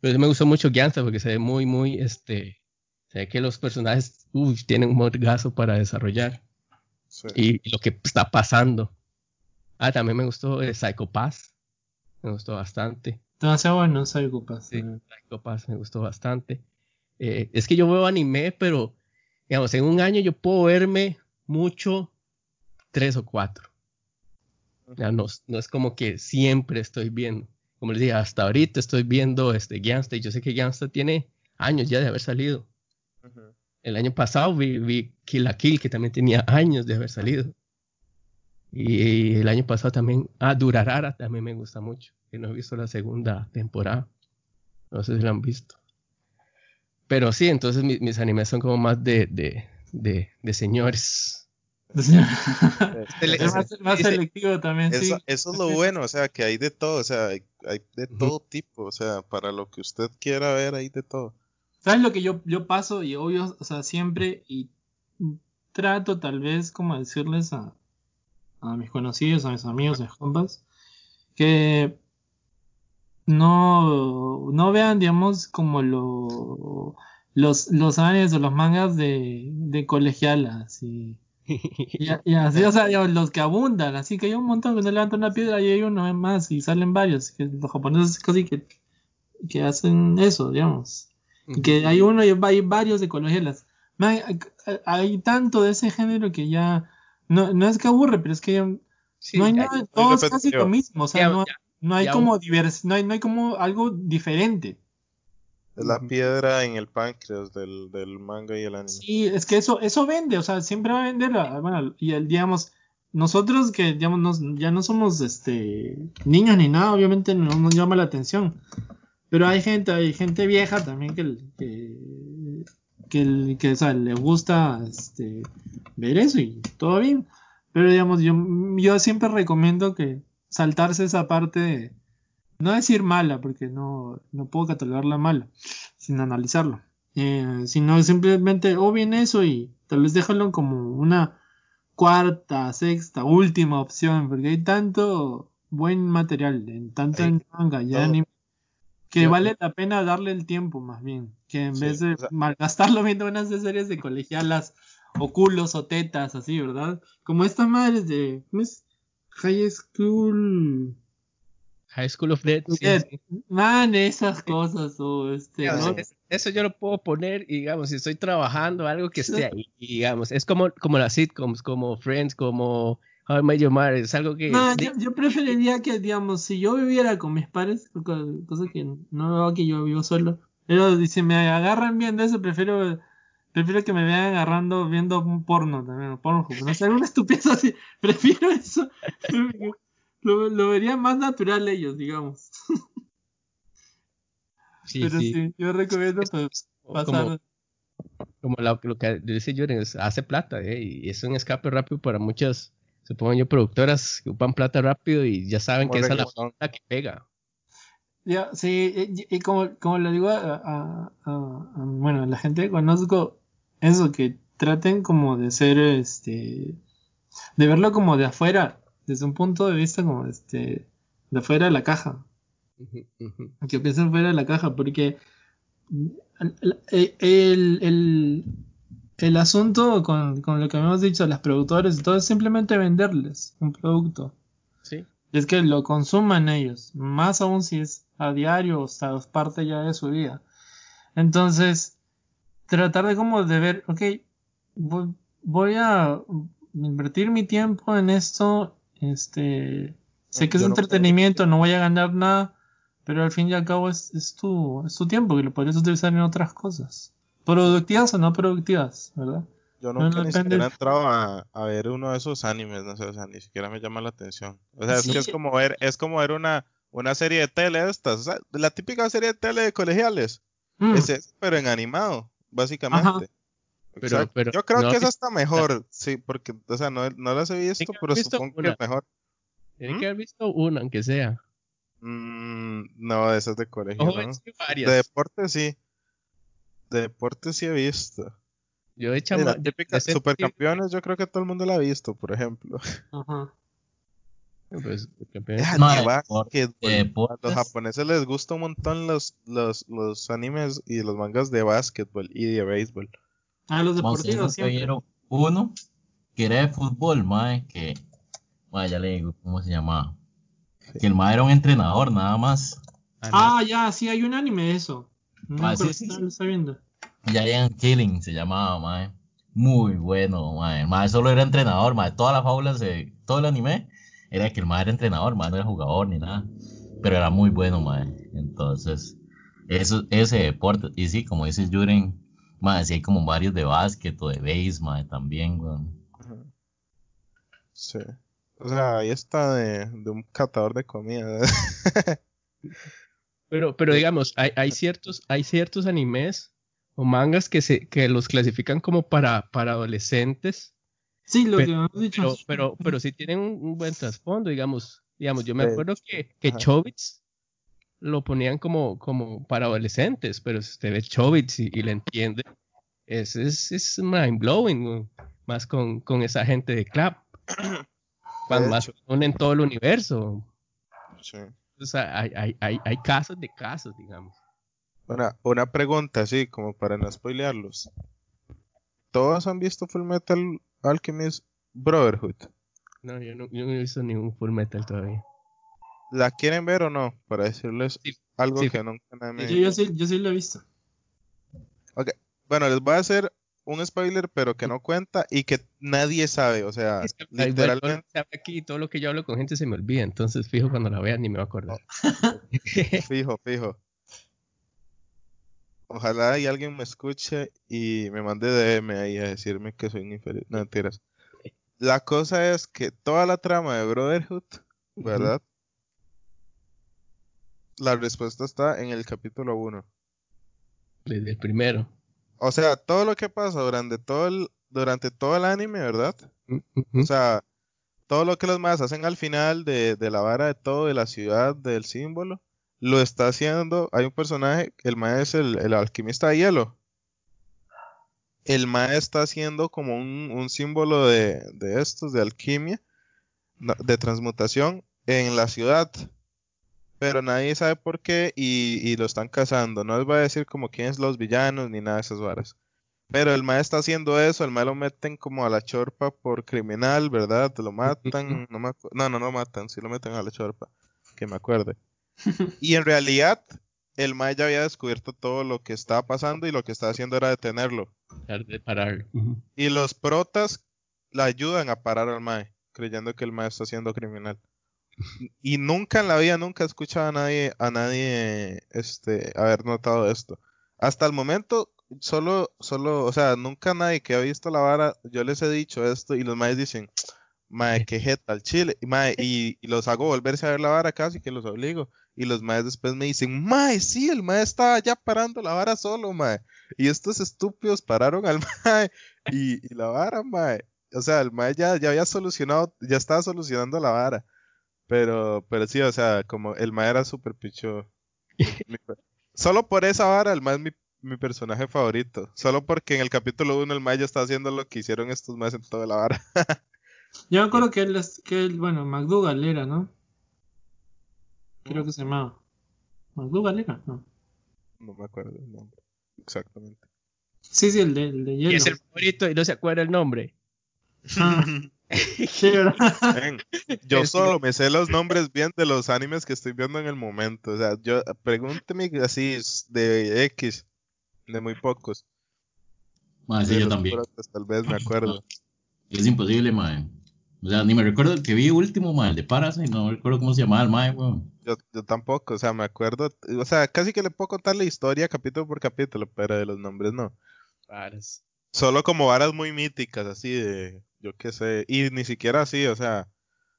Pero me gustó mucho Gangsta porque se ve muy, muy, este, se ve que los personajes, uy, tienen un morgazo para desarrollar sí. y, y lo que está pasando. Ah, también me gustó eh, Psycho Pass, me gustó bastante. Demasiado bueno, Psycho Pass. Sí, también. Psycho Pass me gustó bastante. Eh, es que yo veo anime, pero, digamos, en un año yo puedo verme mucho tres o cuatro. Ya no, no es como que siempre estoy viendo. Como les dije, hasta ahorita estoy viendo este Gangsta y yo sé que Gangsta tiene años ya de haber salido. El año pasado vi, vi Kill la Kill, que también tenía años de haber salido. Y, el año pasado también, ah, Durarara también me gusta mucho, que no he visto la segunda temporada. No sé si la han visto. Pero sí, entonces mi- mis animes son como más de, de, de, de señores. es más, selectivo también, sí. Eso, eso es lo bueno, o sea, que hay de todo, o sea, hay, hay de todo tipo, o sea, para lo que usted quiera ver, hay de todo. ¿Sabes lo que yo, yo paso? Y obvio, o sea, siempre y trato tal vez como decirles a, a mis conocidos, a mis amigos, a mis compas, que no, no vean, digamos, como lo, los, los animes o los mangas de, de colegialas y, y, y así, o sea, los que abundan, así que hay un montón que no levantan una piedra y hay uno más y salen varios, que los japoneses casi que, que hacen eso, digamos. Y que hay uno y hay varios de colegialas. Hay, hay tanto de ese género que ya no, no es que aburre, pero es que ya Sí, no hay nada, todo es casi lo mismo, o sea, ya- no, ya- no hay como divers, no hay, no hay como algo diferente. Es la piedra en el páncreas del, del manga y el anime. Sí, es que eso, eso vende, o sea, siempre va a vender, bueno, y el, digamos, nosotros que digamos, nos- ya no somos este niños ni nada, obviamente no nos llama la atención. Pero hay gente, hay gente vieja también que, que, que, que, o sea, le gusta este, ver eso y todo bien. Pero digamos, yo, yo siempre recomiendo que saltarse esa parte de, no decir mala, porque no, no puedo catalogarla mala, sin analizarlo. Eh, sino simplemente, o bien eso y tal vez déjalo como una cuarta, sexta, última opción, porque hay tanto buen material, en tanto en manga y anime, que Yo- vale la pena darle el tiempo más bien, que en Sí, vez de o sea- malgastarlo viendo unas series de colegialas o culos o tetas, así, ¿verdad? Como estas madres de. High School. High School of Dead. sí, Dead. sí. Man, esas cosas, o este. Digamos, ¿no? es- eso yo lo puedo poner, y, digamos, si estoy trabajando, algo que esté ahí, digamos, es como, como las sitcoms, como Friends, como How I Met Your Mother, es algo que... No, di- yo, yo preferiría que, digamos, si yo viviera con mis padres, co- cosa que no veo que yo vivo solo, pero si me agarran viendo eso, prefiero prefiero que me vean agarrando viendo un porno también, o porno, no sé, alguna estupidez así, prefiero eso, lo, lo vería más natural ellos, digamos. sí, pero sí, sí, yo recomiendo pues, pasar. como, como lo, lo que dice Jordan, es- hace plata, eh, y es un escape rápido para muchas, supongo yo, productoras que ocupan plata rápido y ya saben Como que esa es la la que pega. Ya, sí, y, y como, como le digo a, a- a- a- bueno, a la gente que conozco, eso, que traten como de ser, este, de verlo como de afuera, desde un punto de vista como, este, de fuera de la caja. Que piensen fuera de la caja, porque el, el, el- el asunto con, con lo que habíamos dicho, las productores, y todo es simplemente venderles un producto. Sí. Y es que lo consuman ellos, más aún si es a diario, o sea, es parte ya de su vida. Entonces, tratar de como de ver, ok, voy, voy a invertir mi tiempo en esto, este, sé que es no entretenimiento, no voy a ganar nada, pero al fin y al cabo es, es tu, es tu tiempo que lo podrías utilizar en otras cosas. Productivas o no productivas, ¿verdad? Yo No, nunca no ni siquiera he entrado a, a ver uno de esos animes, no sé, o sea, ni siquiera me llama la atención. O sea, es que es como ver, es como ver una, una serie de tele de estas, o sea, la típica serie de tele de colegiales. Mm, Es eso, pero en animado, básicamente. Pero- Yo creo no que has es hasta mejor, sí, porque, o sea, no, no las he visto, pero visto supongo que es mejor. Tiene ¿Mm? que haber visto una, aunque sea. Mm, no, esas de colegio, De deporte sí. De deporte sí he visto. Yo he la típica de- Supercampeones, yo creo que todo el mundo la ha visto, por ejemplo. ajá. Pues, básquetbol. de A los japoneses les gusta un montón los, los, los animes y los mangas de básquetbol y de béisbol. Ah, los deportivos siempre. uno que era de fútbol, mae, que, mae, ya le digo cómo se llamaba. Que el mae era un entrenador, nada más. Ah, no. Ah, ya, sí, hay un anime de eso. No Ah, me acuerdo, sí, sí, está- sí. lo estoy viendo. Giant Killing se llamaba, mae. Muy bueno, mae. Mae solo era entrenador, mae. Toda la fábula, se, todo el anime, era que el mae era entrenador, no era jugador ni nada. Pero era muy bueno, mae. Entonces, eso, ese deporte, y sí, como dice Juren, mae, sí hay como varios de básquet o de base, mae, también, weón. Sí. O sea, ahí está de, de un catador de comida. Pero, pero digamos, hay, hay ciertos, hay ciertos animes o mangas que se, que los clasifican como para, para adolescentes, Sí, lo Pero- que hemos dicho. pero, pero, pero sí tienen un, un buen trasfondo, digamos. Digamos, yo me acuerdo que, que. Chobits lo ponían como, como para adolescentes, pero si usted ve Chobits y, y le entiende, es, es, es mind blowing, más con, con esa gente de Clap. Cuando De más unen todo el universo. Sí. O sea, hay, hay, hay, hay casos de casos, digamos. Una, una pregunta así, como para no spoilearlos. ¿Todos han visto Full Metal Alchemist Brotherhood? No, yo no, yo no he visto ningún Full Metal todavía. ¿La quieren ver o no? Para decirles Sí, algo sí. que nunca me Yo, yo sí, yo sí lo he visto. Bueno, les voy a hacer un spoiler, pero que no cuenta y que nadie sabe. O sea, Es que, literalmente. aquí, todo lo que yo hablo con gente se me olvida, entonces fijo cuando la vean ni me va a acordar. Fijo, fijo. Ojalá y alguien me escuche y me mande DM ahí a decirme que soy un infeliz. No, mentiras. La cosa es que toda la trama de Brotherhood, ¿verdad? La respuesta está en el capítulo 1. Desde el primero. O sea, todo lo que pasa durante todo el, durante todo el anime, ¿verdad? O sea, todo lo que los más hacen al final de, de la vara de todo, de la ciudad, del símbolo, lo está haciendo. Hay un personaje, el mae es el, el alquimista de hielo. El mae está haciendo como un, un símbolo de, de estos, de alquimia, de transmutación en la ciudad. Pero nadie sabe por qué y, y lo están cazando. No les voy a decir como quiénes los villanos ni nada de esas varas. Pero el mae está haciendo eso, el mae lo meten como a la chorpa por criminal, ¿verdad? Lo matan, no, me no, no lo matan, sí lo meten a la chorpa, que me acuerde. Y en realidad, el mae ya había descubierto todo lo que estaba pasando y lo que estaba haciendo era detenerlo. De parar. Y los protas la ayudan a parar al mae, creyendo que el mae está siendo criminal. Y nunca en la vida, nunca he escuchado a nadie, a nadie, este, haber notado esto. Hasta el momento, solo, solo, o sea, nunca nadie que ha visto la vara, yo les he dicho esto y los maes dicen, mae, qué jeta al chile, mae, y, y los hago volverse a ver la vara casi que los obligo. Y los maes después me dicen, mae, sí, el mae estaba ya parando la vara solo, mae. Y estos estúpidos pararon al mae y, y la vara, mae. O sea, el mae ya, ya había solucionado, ya estaba solucionando la vara. Pero, pero sí, o sea, como el mae era súper picho. Solo por esa vara, el mae es mi, mi personaje favorito. Solo porque en el capítulo 1 el mae ya está haciendo lo que hicieron estos maes en toda la vara. Yo me acuerdo que él, que él, bueno, McDougall era, ¿no? Creo que se llamaba. McDougal era, no. No me acuerdo el nombre. Exactamente. Sí, sí, el de, el de Y es el favorito y no se acuerda el nombre. Ah, sí, ¿verdad? Ven, yo solo me sé los nombres bien de los animes que estoy viendo en el momento. O sea, yo pregúnteme así de X, de muy pocos. Mae, sí, yo también. tal vez me acuerdo. Es imposible, mae. O sea, ni me recuerdo el que vi último, mae, el de Parasite, no me recuerdo cómo se llamaba el mae, weón. Yo, yo tampoco, o sea, me acuerdo, o sea, casi que le puedo contar la historia capítulo por capítulo, pero de los nombres no. Varas. Solo como varas muy míticas, así de, yo qué sé, y ni siquiera así, o sea,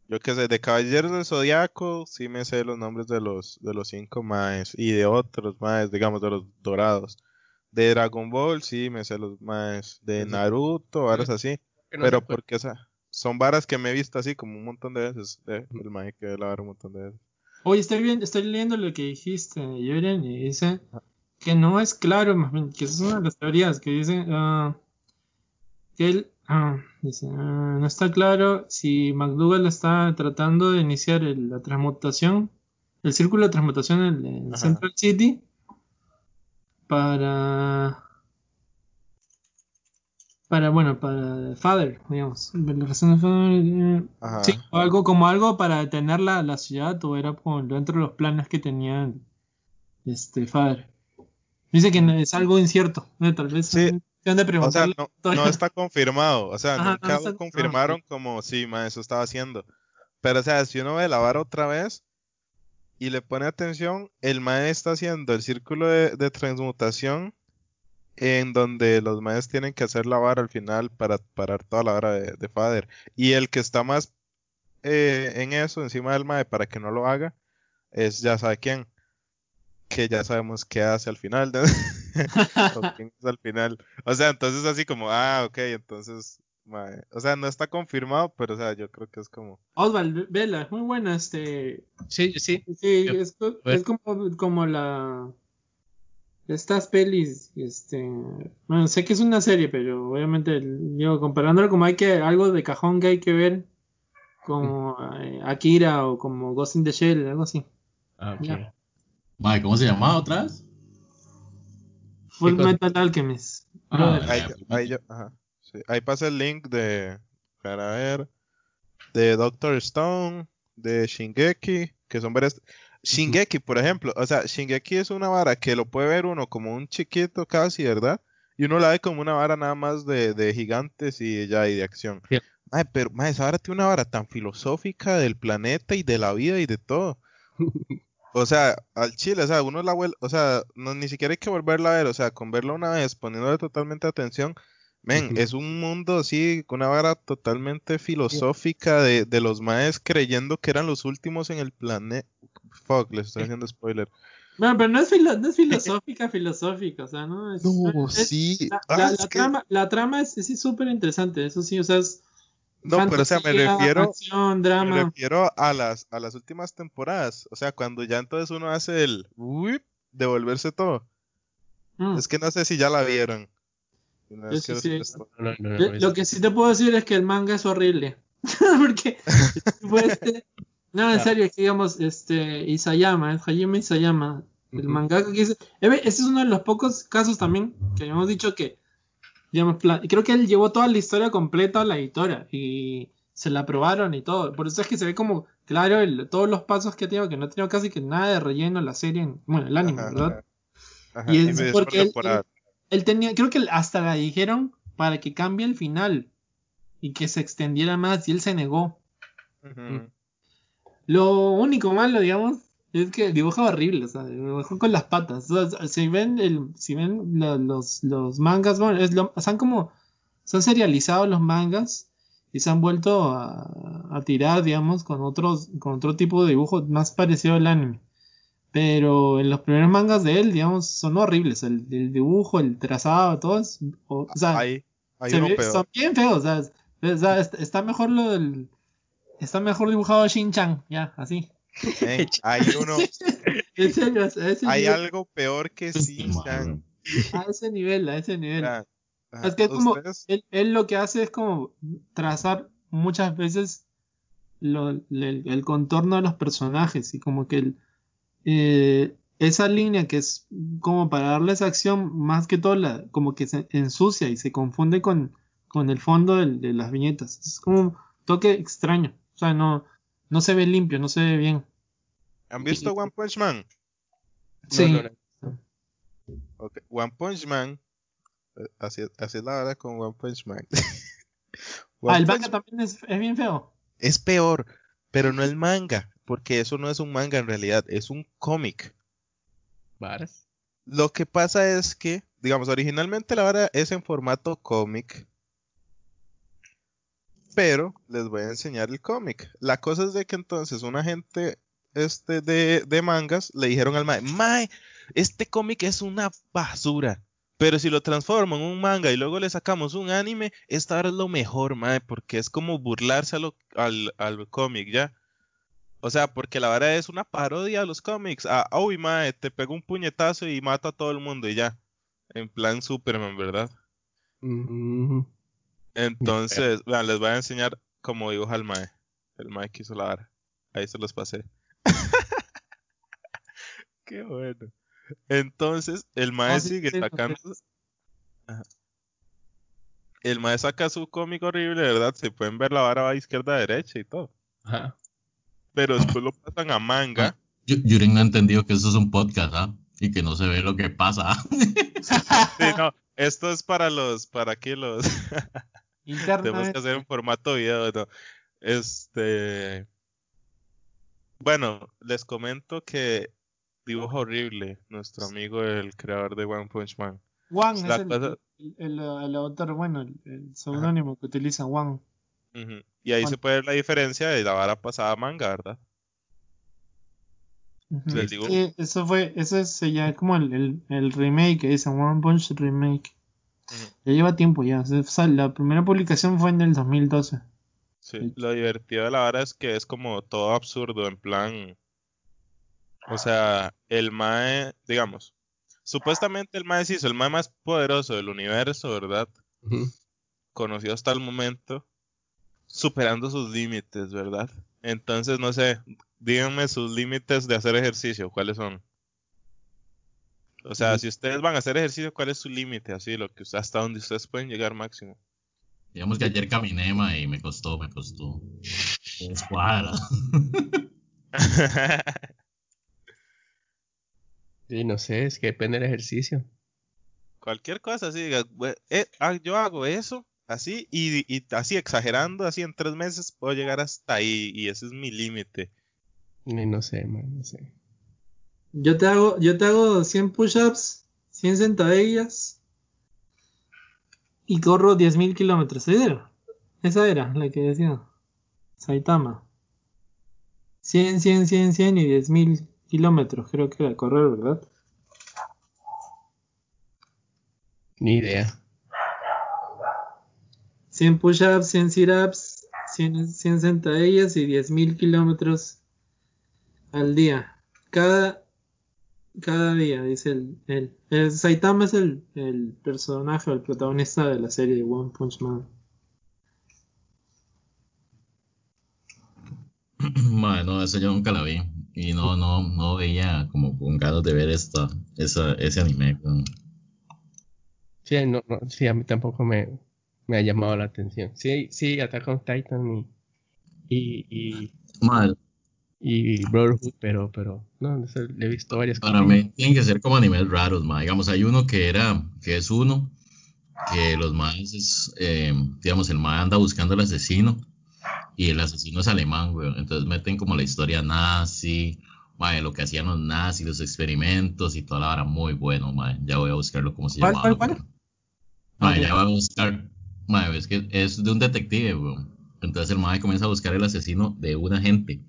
yo qué sé, de Caballeros del Zodiaco, sí me sé los nombres de los, de los cinco maes, y de otros maes, digamos, de los dorados. De Dragon Ball, sí me sé los maes, de Ujú. Naruto, varas así, pero acuerda. porque, o sea, son varas que me he visto así como un montón de veces, de, el mae que la un montón de veces. Oye, estoy, bien, estoy leyendo lo que dijiste, Yoren, y dice que no es claro, más bien, que es una de las teorías que dice ah, que él, ah, dice, ah, no está claro si McDougall está tratando de iniciar el- la transmutación, el círculo de transmutación en, en. Central City para para bueno para Father digamos la razón de Father, eh, Ajá. Sí, o algo como algo para detener la, la ciudad o era como dentro de los planes que tenía este Father. Dice que no- es algo incierto, ¿no? tal vez Sí, de O sea, no, no está confirmado. O sea, Ajá, no nunca está lo confirmaron como sí, ma, eso estaba haciendo. Pero, o sea, si uno ve la vara otra vez y le pone atención, el mae está haciendo el círculo de, de transmutación en donde los maes tienen que hacer la vara al final para parar toda la vara de, de Fader. Y el que está más eh, en eso, encima del mae, para que no lo haga, es ya sabe quién. Que ya sabemos qué hace al final. ¿no? o quién es al final. O sea, entonces así como, ah, ok, entonces, mae, o sea, no está confirmado, pero o sea, yo creo que es como, Oswald, ve- vela, muy buena este Sí, sí. sí, Yo- es, es como, como la estas pelis, este bueno, sé que es una serie, pero obviamente digo, comparándolo como hay que algo de cajón que hay que ver como eh, Akira o como Ghost in the Shell, algo así. Ah, ok. Ya. Mae, ¿cómo se llamaba otra vez? Full? Metal Alchemist. Ah, ahí, ya, ahí yo- ajá, sí, ahí pasa el link de, para ver, de Doctor Stone, de Shingeki, que son varias, Shingeki, por ejemplo, o sea, Shingeki es una vara que lo puede ver uno como un chiquito casi, ¿verdad? Y uno la ve como una vara nada más de, de gigantes y ya, y de acción. Sí. Mae, pero, mae, esa vara tiene una vara tan filosófica del planeta y de la vida y de todo. O sea, al chile, o sea, uno la vuelve, o sea, no, ni siquiera hay que volverla a ver, o sea, con verla una vez, poniéndole totalmente atención, men, es un mundo así, con una vara totalmente filosófica de, de los maes creyendo que eran los últimos en el planeta. Fuck, les estoy haciendo spoiler. Bueno, pero no es, filo- no es filosófica, filosófica, o sea, ¿no? Es, No, es- sí. La, Ah, la- es la que- trama, la trama es sí, súper interesante, eso sí, o sea, es No, pero o sea, me refiero, acción, me drama. refiero a las, a las últimas temporadas. O sea, cuando ya entonces uno hace el devolverse todo. Mm. Es que no sé si ya la vieron. Y no sí, sí. No, no, Lo- que sí te puedo decir es que el manga es horrible. Porque este- No, en serio, es que digamos, este Isayama, es Hajime Isayama, el Ujú. mangaka que dice. Ese es uno de los pocos casos también que hemos dicho que, digamos, creo que él llevó toda la historia completa a la editora y se la aprobaron y todo. Por eso es que se ve como claro el- todos los pasos que ha tenido, que no ha tenido casi que nada de relleno la serie, en- bueno, el anime, Ajá, ¿verdad? ajá, Y y es es porque él-. Él tenía, creo que hasta la dijeron para que cambie el final y que se extendiera más y él se negó. Lo único malo, digamos, es que dibuja horrible, o sea, dibujó con las patas. O sea, si ven el, si ven lo- los, los mangas, bueno, es lo, se han como, se han serializado los mangas y se han vuelto a, a tirar, digamos, con otros, con otro tipo de dibujo más parecido al anime. Pero en los primeros mangas de él, digamos, son horribles. El, el dibujo, el trazado, todo es, o, o sea, se ve- son bien feos, o sea, es- o sea, est- está mejor lo del, está mejor dibujado Shin-Chan, ya, así. hay uno, En serio, ese, hay nivel, algo peor que Shin-Chan. a ese nivel, a ese nivel. Vean, ajá, Es que es como, él, él lo que hace es como trazar muchas veces lo- el, el contorno de los personajes y como que el- eh, esa línea que es como para darle esa acción, más que todo, la, como que se ensucia y se confunde con, con el fondo de, las viñetas. Es como un toque extraño. O sea, no, no se ve limpio, no se ve bien. ¿Han visto One Punch Man? Sí. No, no, Ok, One Punch Man. eh, Así, así es la verdad con One Punch Man. One Ah, el Punch manga también es, es bien feo. es peor, pero no el manga, porque eso no es un manga en realidad, es un cómic. varas. Lo que pasa es que, digamos, originalmente la vara es en formato cómic, pero les voy a enseñar el cómic. La cosa es de que entonces un agente este de, de mangas le dijeron al mae, mae, este cómic es una basura. Pero si lo transformo en un manga y luego le sacamos un anime, esta ahora es lo mejor, mae, porque es como burlarse a lo- al, al cómic, ¿ya? O sea, porque la vara es una parodia a los cómics. Ah, uy, mae, te pega un puñetazo y mata a todo el mundo y ya. En plan Superman, ¿verdad? Mm, Entonces, vean, les voy a enseñar cómo dibuja el mae. El mae que hizo la vara. Ahí se los pasé. Qué bueno. Entonces, el mae Ah, sigue sí, sacando. sí. Ajá. El mae saca su cómic horrible, ¿verdad? Se pueden ver la vara va izquierda a derecha y todo. ajá. Pero después lo pasan a manga. Yu- Yuren no ha entendido que esto es un podcast, ¿ah? Y que no se ve lo que pasa. ¿ah? Sí, no, esto es para los, para que los tenemos que hacer en formato video, ¿no? Este, bueno, les comento que dibuja horrible nuestro amigo el creador de One Punch Man. Wang La es el, cosa- el, el- el autor, bueno, el, el seudónimo que utiliza Y ahí se puede ver la diferencia de la vara pasada a manga, ¿verdad? Les digo- Sí, eso fue, eso es ya como el, el, el remake dicen, One Punch Remake. Ya lleva tiempo ya. o sea, la primera publicación fue en el 2012. Sí, lo divertido de la vara es que es como todo absurdo, en plan, o sea, el mae, digamos, supuestamente el mae se hizo el mae más poderoso del universo, ¿verdad? Conocido hasta el momento, superando sus límites, ¿verdad? Entonces, no sé, díganme sus límites de hacer ejercicio, ¿cuáles son? O sea, si ustedes van a hacer ejercicio, ¿cuál es su límite? Así, lo que hasta donde ustedes pueden llegar máximo. Digamos que ayer caminé, ma, y me costó, me costó. Tres cuadras. Sí, no sé, es que depende del ejercicio. Cualquier cosa, así, diga, "Bue- eh, ah, yo hago eso, así, y, y así exagerando, así en tres meses puedo llegar hasta ahí, y ese es mi límite. Ni no sé, man, no sé. Yo te hago, yo te hago 100 push-ups, 100 sentadillas y corro 10.000 kilómetros. ¿Esa era? Esa era la que decía. Saitama. 100, 100, 100, 100 y 10.000 kilómetros. Creo que era correr, ¿verdad? Ni idea. 100 push-ups, 100 sit-ups, 100, 100 sentadillas y 10.000 kilómetros al día. Cada, cada día, dice el, el, el Saitama es el, el personaje, el protagonista de la serie de One Punch Man. Ma, no, eso yo nunca la vi. Y no, no, no veía como con ganas de ver esta, esa, ese anime. Sí, no, no, sí, a mí tampoco me, me ha llamado la atención. Sí, sí, Attack on Titan y, y, y, Brotherhood, pero, pero, no, le he visto varias para cosas. mí tienen que ser como animes raros, ma. Digamos, hay uno que era, que es uno, que los más eh, digamos, el ma anda buscando al asesino y el asesino es alemán, weón. Entonces meten como la historia nazi, ma, de lo que hacían los nazis, los experimentos y toda la vara muy bueno, ma. Ya voy a buscarlo como se ¿Cuál, llamaba. cuál, cuál? weón. Ma, Ok. ya voy a buscar. Ma, es que es de un detective, weón. Entonces el mae comienza a buscar el asesino de un agente.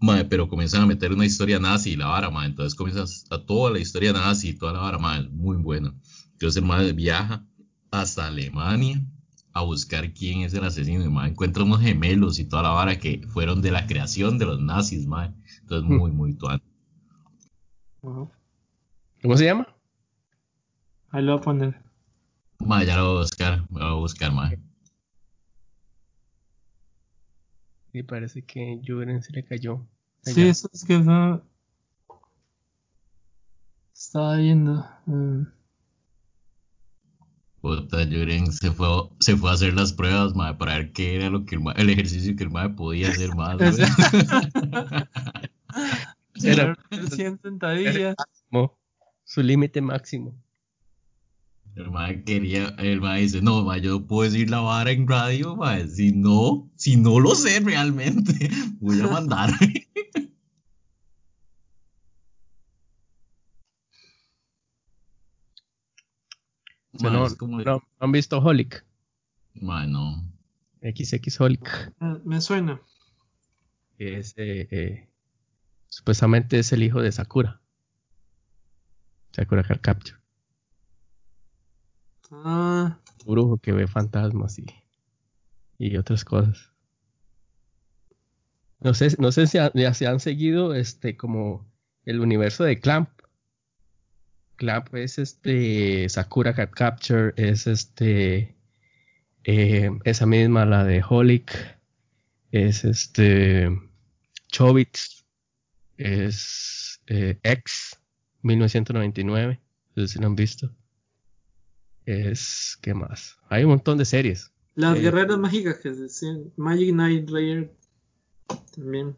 Mae, pero comienzan a meter una historia nazi y la vara, mae. Entonces comienza a toda la historia nazi y toda la vara, mae. Es muy buena. Entonces el mae viaja hasta Alemania a buscar quién es el asesino. Y mae encuentra unos gemelos y toda la vara que fueron de la creación de los nazis, mae. Entonces muy, muy tuan. Ujú. ¿Cómo se llama? Ahí lo voy ya lo voy a buscar, lo voy a buscar, mae. Sí, parece que Juren se le cayó. Sí, Allá. eso es que no- estaba viendo. mm. Puta, Yuren se fue, se fue a hacer las pruebas, mae, para ver qué era lo que el, ma- el ejercicio que el mae podía hacer más. Era- Hacer 100 sentadillas. Máximo, su límite máximo. El mae quería, el mae dice, no, mae, yo puedo decir la vara en radio, mae, si no, si no lo sé realmente, voy a mandar. O sea, no, como, han visto Holic. mae, no. XX Holic. Eh, Me suena. que es, eh, eh, supuestamente es el hijo de Sakura. Sakura Card Capture. Ah, brujo que ve fantasmas y, y otras cosas. No sé, no sé si ya se han seguido este como el universo de Clamp. Clamp es este Sakura Card Capture, es este eh, esa misma la de Holic, es este Chobits, es eh, X 1999, no sé si lo han visto. Es, ¿qué más? Hay un montón de series. las Eh, guerreras mágicas que se decían. Magic Knight Rayer también.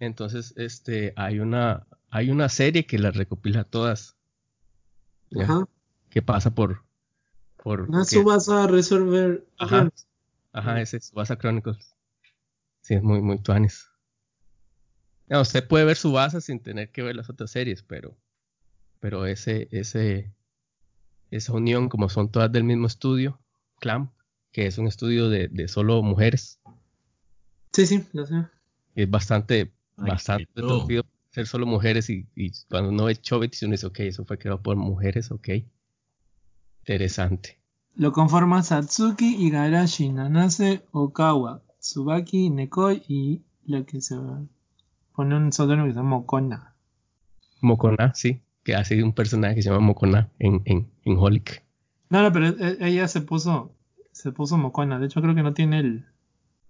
Entonces, este, hay una, hay una serie que las recopila todas. ¿ya? Ajá. Que pasa por, por, Una que- Subasa Resolver. Ajá. Ajá, ese es Subasa Chronicles. Sí, es muy, muy tuanis. Ya, usted puede ver Subasa sin tener que ver las otras series, pero, pero ese, ese, esa unión, como son todas del mismo estudio, Clamp, que es un estudio de, de solo mujeres, Sí, sí, lo sé. es bastante, Ay, bastante torcido ser solo mujeres y, y cuando uno ve Chobits uno dice, ok, eso fue creado por mujeres, ok. Interesante. Lo conforman Satsuki, Igarashi, Nanase, Okawa, Tsubaki, Nekoi y lo que se pone un seudónimo que se llama Mokona. Mokona, sí, que hace un personaje que se llama Mokona en, en, en Holic. No, no, pero e- ella se puso se puso Mokona. De hecho, creo que no tiene el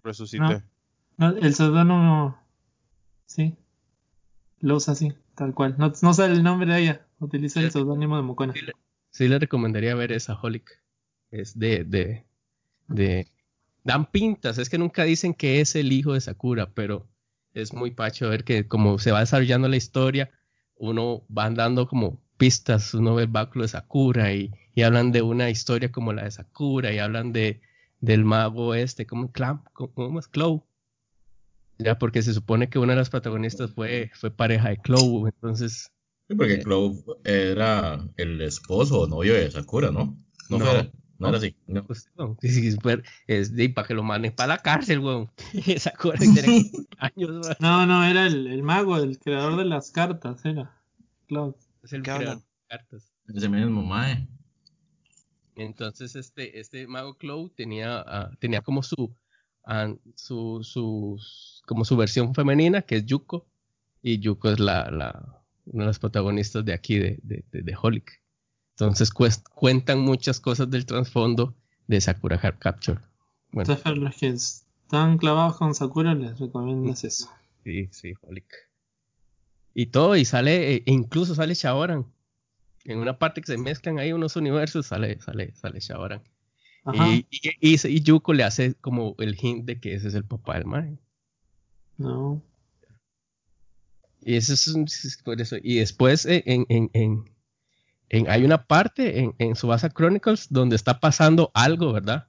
Resucité. no, el seudónimo. Sí. Lo usa así, tal cual. No, no sabe el nombre de ella. Utiliza el seudónimo de Mokona. Sí, le- sí le recomendaría ver esa Holic. Es de, de, de... Dan pintas, es que nunca dicen que es el hijo de Sakura, pero es muy pacho ver que como se va desarrollando la historia, uno va dando como pistas, uno ve el báculo de Sakura y, y hablan de una historia como la de Sakura y hablan de del mago este, como Clamp, ¿cómo es Clow? Ya, porque se supone que una de las protagonistas fue, fue pareja de Clow, entonces Sí, porque Clove era el esposo o novio de Sakura, ¿no? No, No, fue- no no. era así. No. Pues, no, sí, sí, es, de para que lo manden para la cárcel, weón. Sakura tiene años, weón. No, no, era el, el mago, el creador de las cartas, era. Cloud. Es el ¿Qué creador de cartas. Ese mismo, mae. Entonces, este, este mago Clow tenía, ah, tenía como su, ah, su, su, como su versión femenina, que es Yuko. Y Yuko es la, la, una de las protagonistas de aquí, de, de, de, de Holic. Entonces, cuest- cuentan muchas cosas del trasfondo de Sakura Card Capture. Bueno, Entonces, para los que están clavados con Sakura, les recomiendo es eso. Sí, sí, Holic. Y todo, y sale, e incluso sale Shaoran. En una parte que se mezclan ahí unos universos, sale, sale, sale Shaoran. Ajá. Y, y, y, y Yuko le hace como el hint de que ese es el papá del man. No. Y eso es, un- es por eso. Y después eh, en, en, en, en- hay una parte en, en Subasa Chronicles donde está pasando algo, ¿verdad?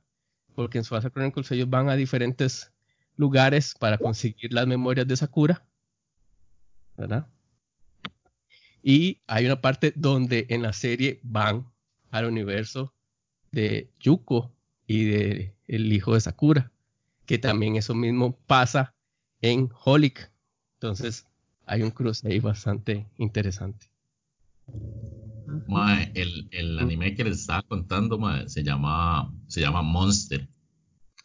Porque en Subasa Chronicles ellos van a diferentes lugares para conseguir las memorias de Sakura, ¿verdad? Y hay una parte donde en la serie van al universo de Yuko y de el hijo de Sakura, que también eso mismo pasa en Holic. Entonces, hay un cruce ahí bastante interesante. Mae, el, el anime que les estaba contando, mae, se llama, se llama Monster.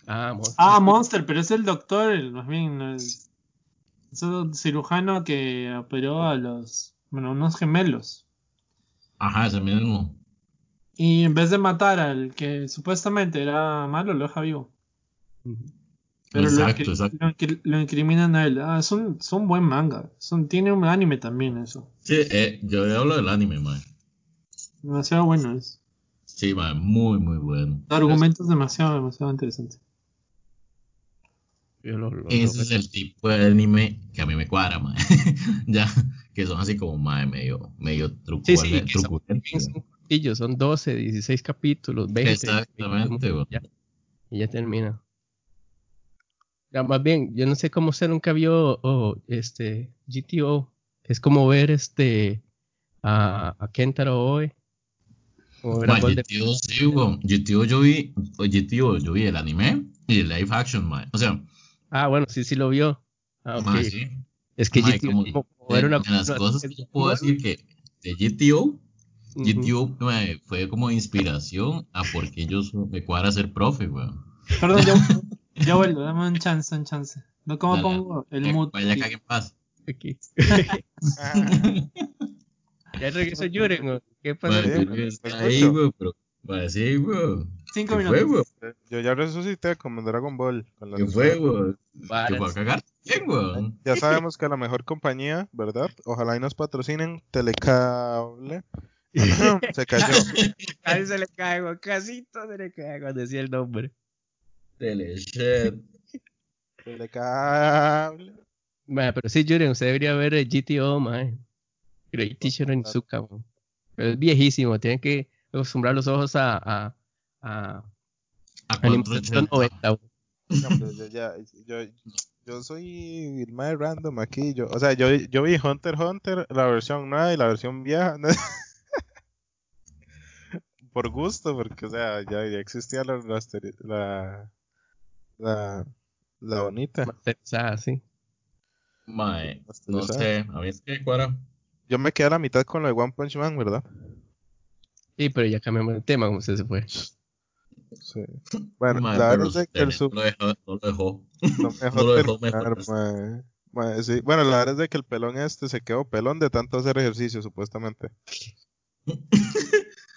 Ah, Monster. Ah, Monster, pero es el doctor, el- más bien, el, es el cirujano que operó a los, bueno, unos gemelos. Ajá, ese mismo. Y en vez de matar al que supuestamente era malo, lo deja vivo. Pero Exacto, lo, exacto. Lo, incri- lo incriminan a él. Ah, son, son buen manga. Son, tiene un anime también eso. Sí, eh, yo hablo del anime, man. Demasiado bueno es. Sí, man, muy, muy bueno. Argumentos demasiado, demasiado interesantes. Yo lo- lo- Ese lo- es el tipo de anime que a mí me cuadra, man. ya, que son así como, man, medio, medio truco, Sí, sí, que son, son cortillos, son 12, 16 capítulos, 20. Exactamente, güey. ya, y ya termina. Ya, más bien, yo no sé cómo usted nunca vio oh, este GTO. Es como ver este a, a Kentaro Oe. Man, Golden- GTO sí, weón. GTO yo vi, o GTO yo vi el anime y el live action, man. O sea, Ah, bueno, sí, sí lo vio. Ah, ok. man, sí. Es que Man, GTO como como de, ver una de las cosas que yo puedo decir que de GTO, Ujú. GTO man, fue como inspiración a por qué yo me cuadra ser profe, weón. Perdón, ya, ya vuelvo, dame un chance, un chance. No, ¿cómo Dale, pongo el Que mood? Vaya, cague en paz. Aquí. Ah, Ya regresó Yuren. ¿Qué pasa? Man, man, ahí, weón, pero, man, sí, weón. Cinco ¿Qué fue, minutos. weón? Yo ya resucité como en Dragon Ball. con las ¿Qué fue, fue a cagar? ¿Quién, weón? Ya sabemos que la mejor compañía, ¿verdad? Ojalá y nos patrocinen Telecable. Se cayó. Casi se le cae, güey, casito se le cae cuando decía el nombre. Teleshed. Telecable. Mae, pero sí, Juren, usted debería ver el GTO, mae. Great Teacher in Zuka, weón. Pero es viejísimo, tiene que acostumbrar los ojos a, a, a A animación 480. 90, weón. No, pero yo, ya, yo, yo soy el más random aquí. Yo, o sea, yo, yo vi Hunter x Hunter, la versión nueva y la versión vieja. Por gusto, porque, o sea, ya, ya existía la, la, la, la, la bonita. Masterizada, sí. Mae, no sé, a mí es que cuadra. Yo me quedé a la mitad con lo de One Punch Man, ¿verdad? Sí, pero ya cambiamos de tema, como usted se fue. Sí. Bueno, la verdad es de que el sub no lo dejó, no lo dejó. no me dejó no lo dejó terminar. Mae, sí. Bueno, la verdad es de que el pelón este se quedó pelón de tanto hacer ejercicio, supuestamente.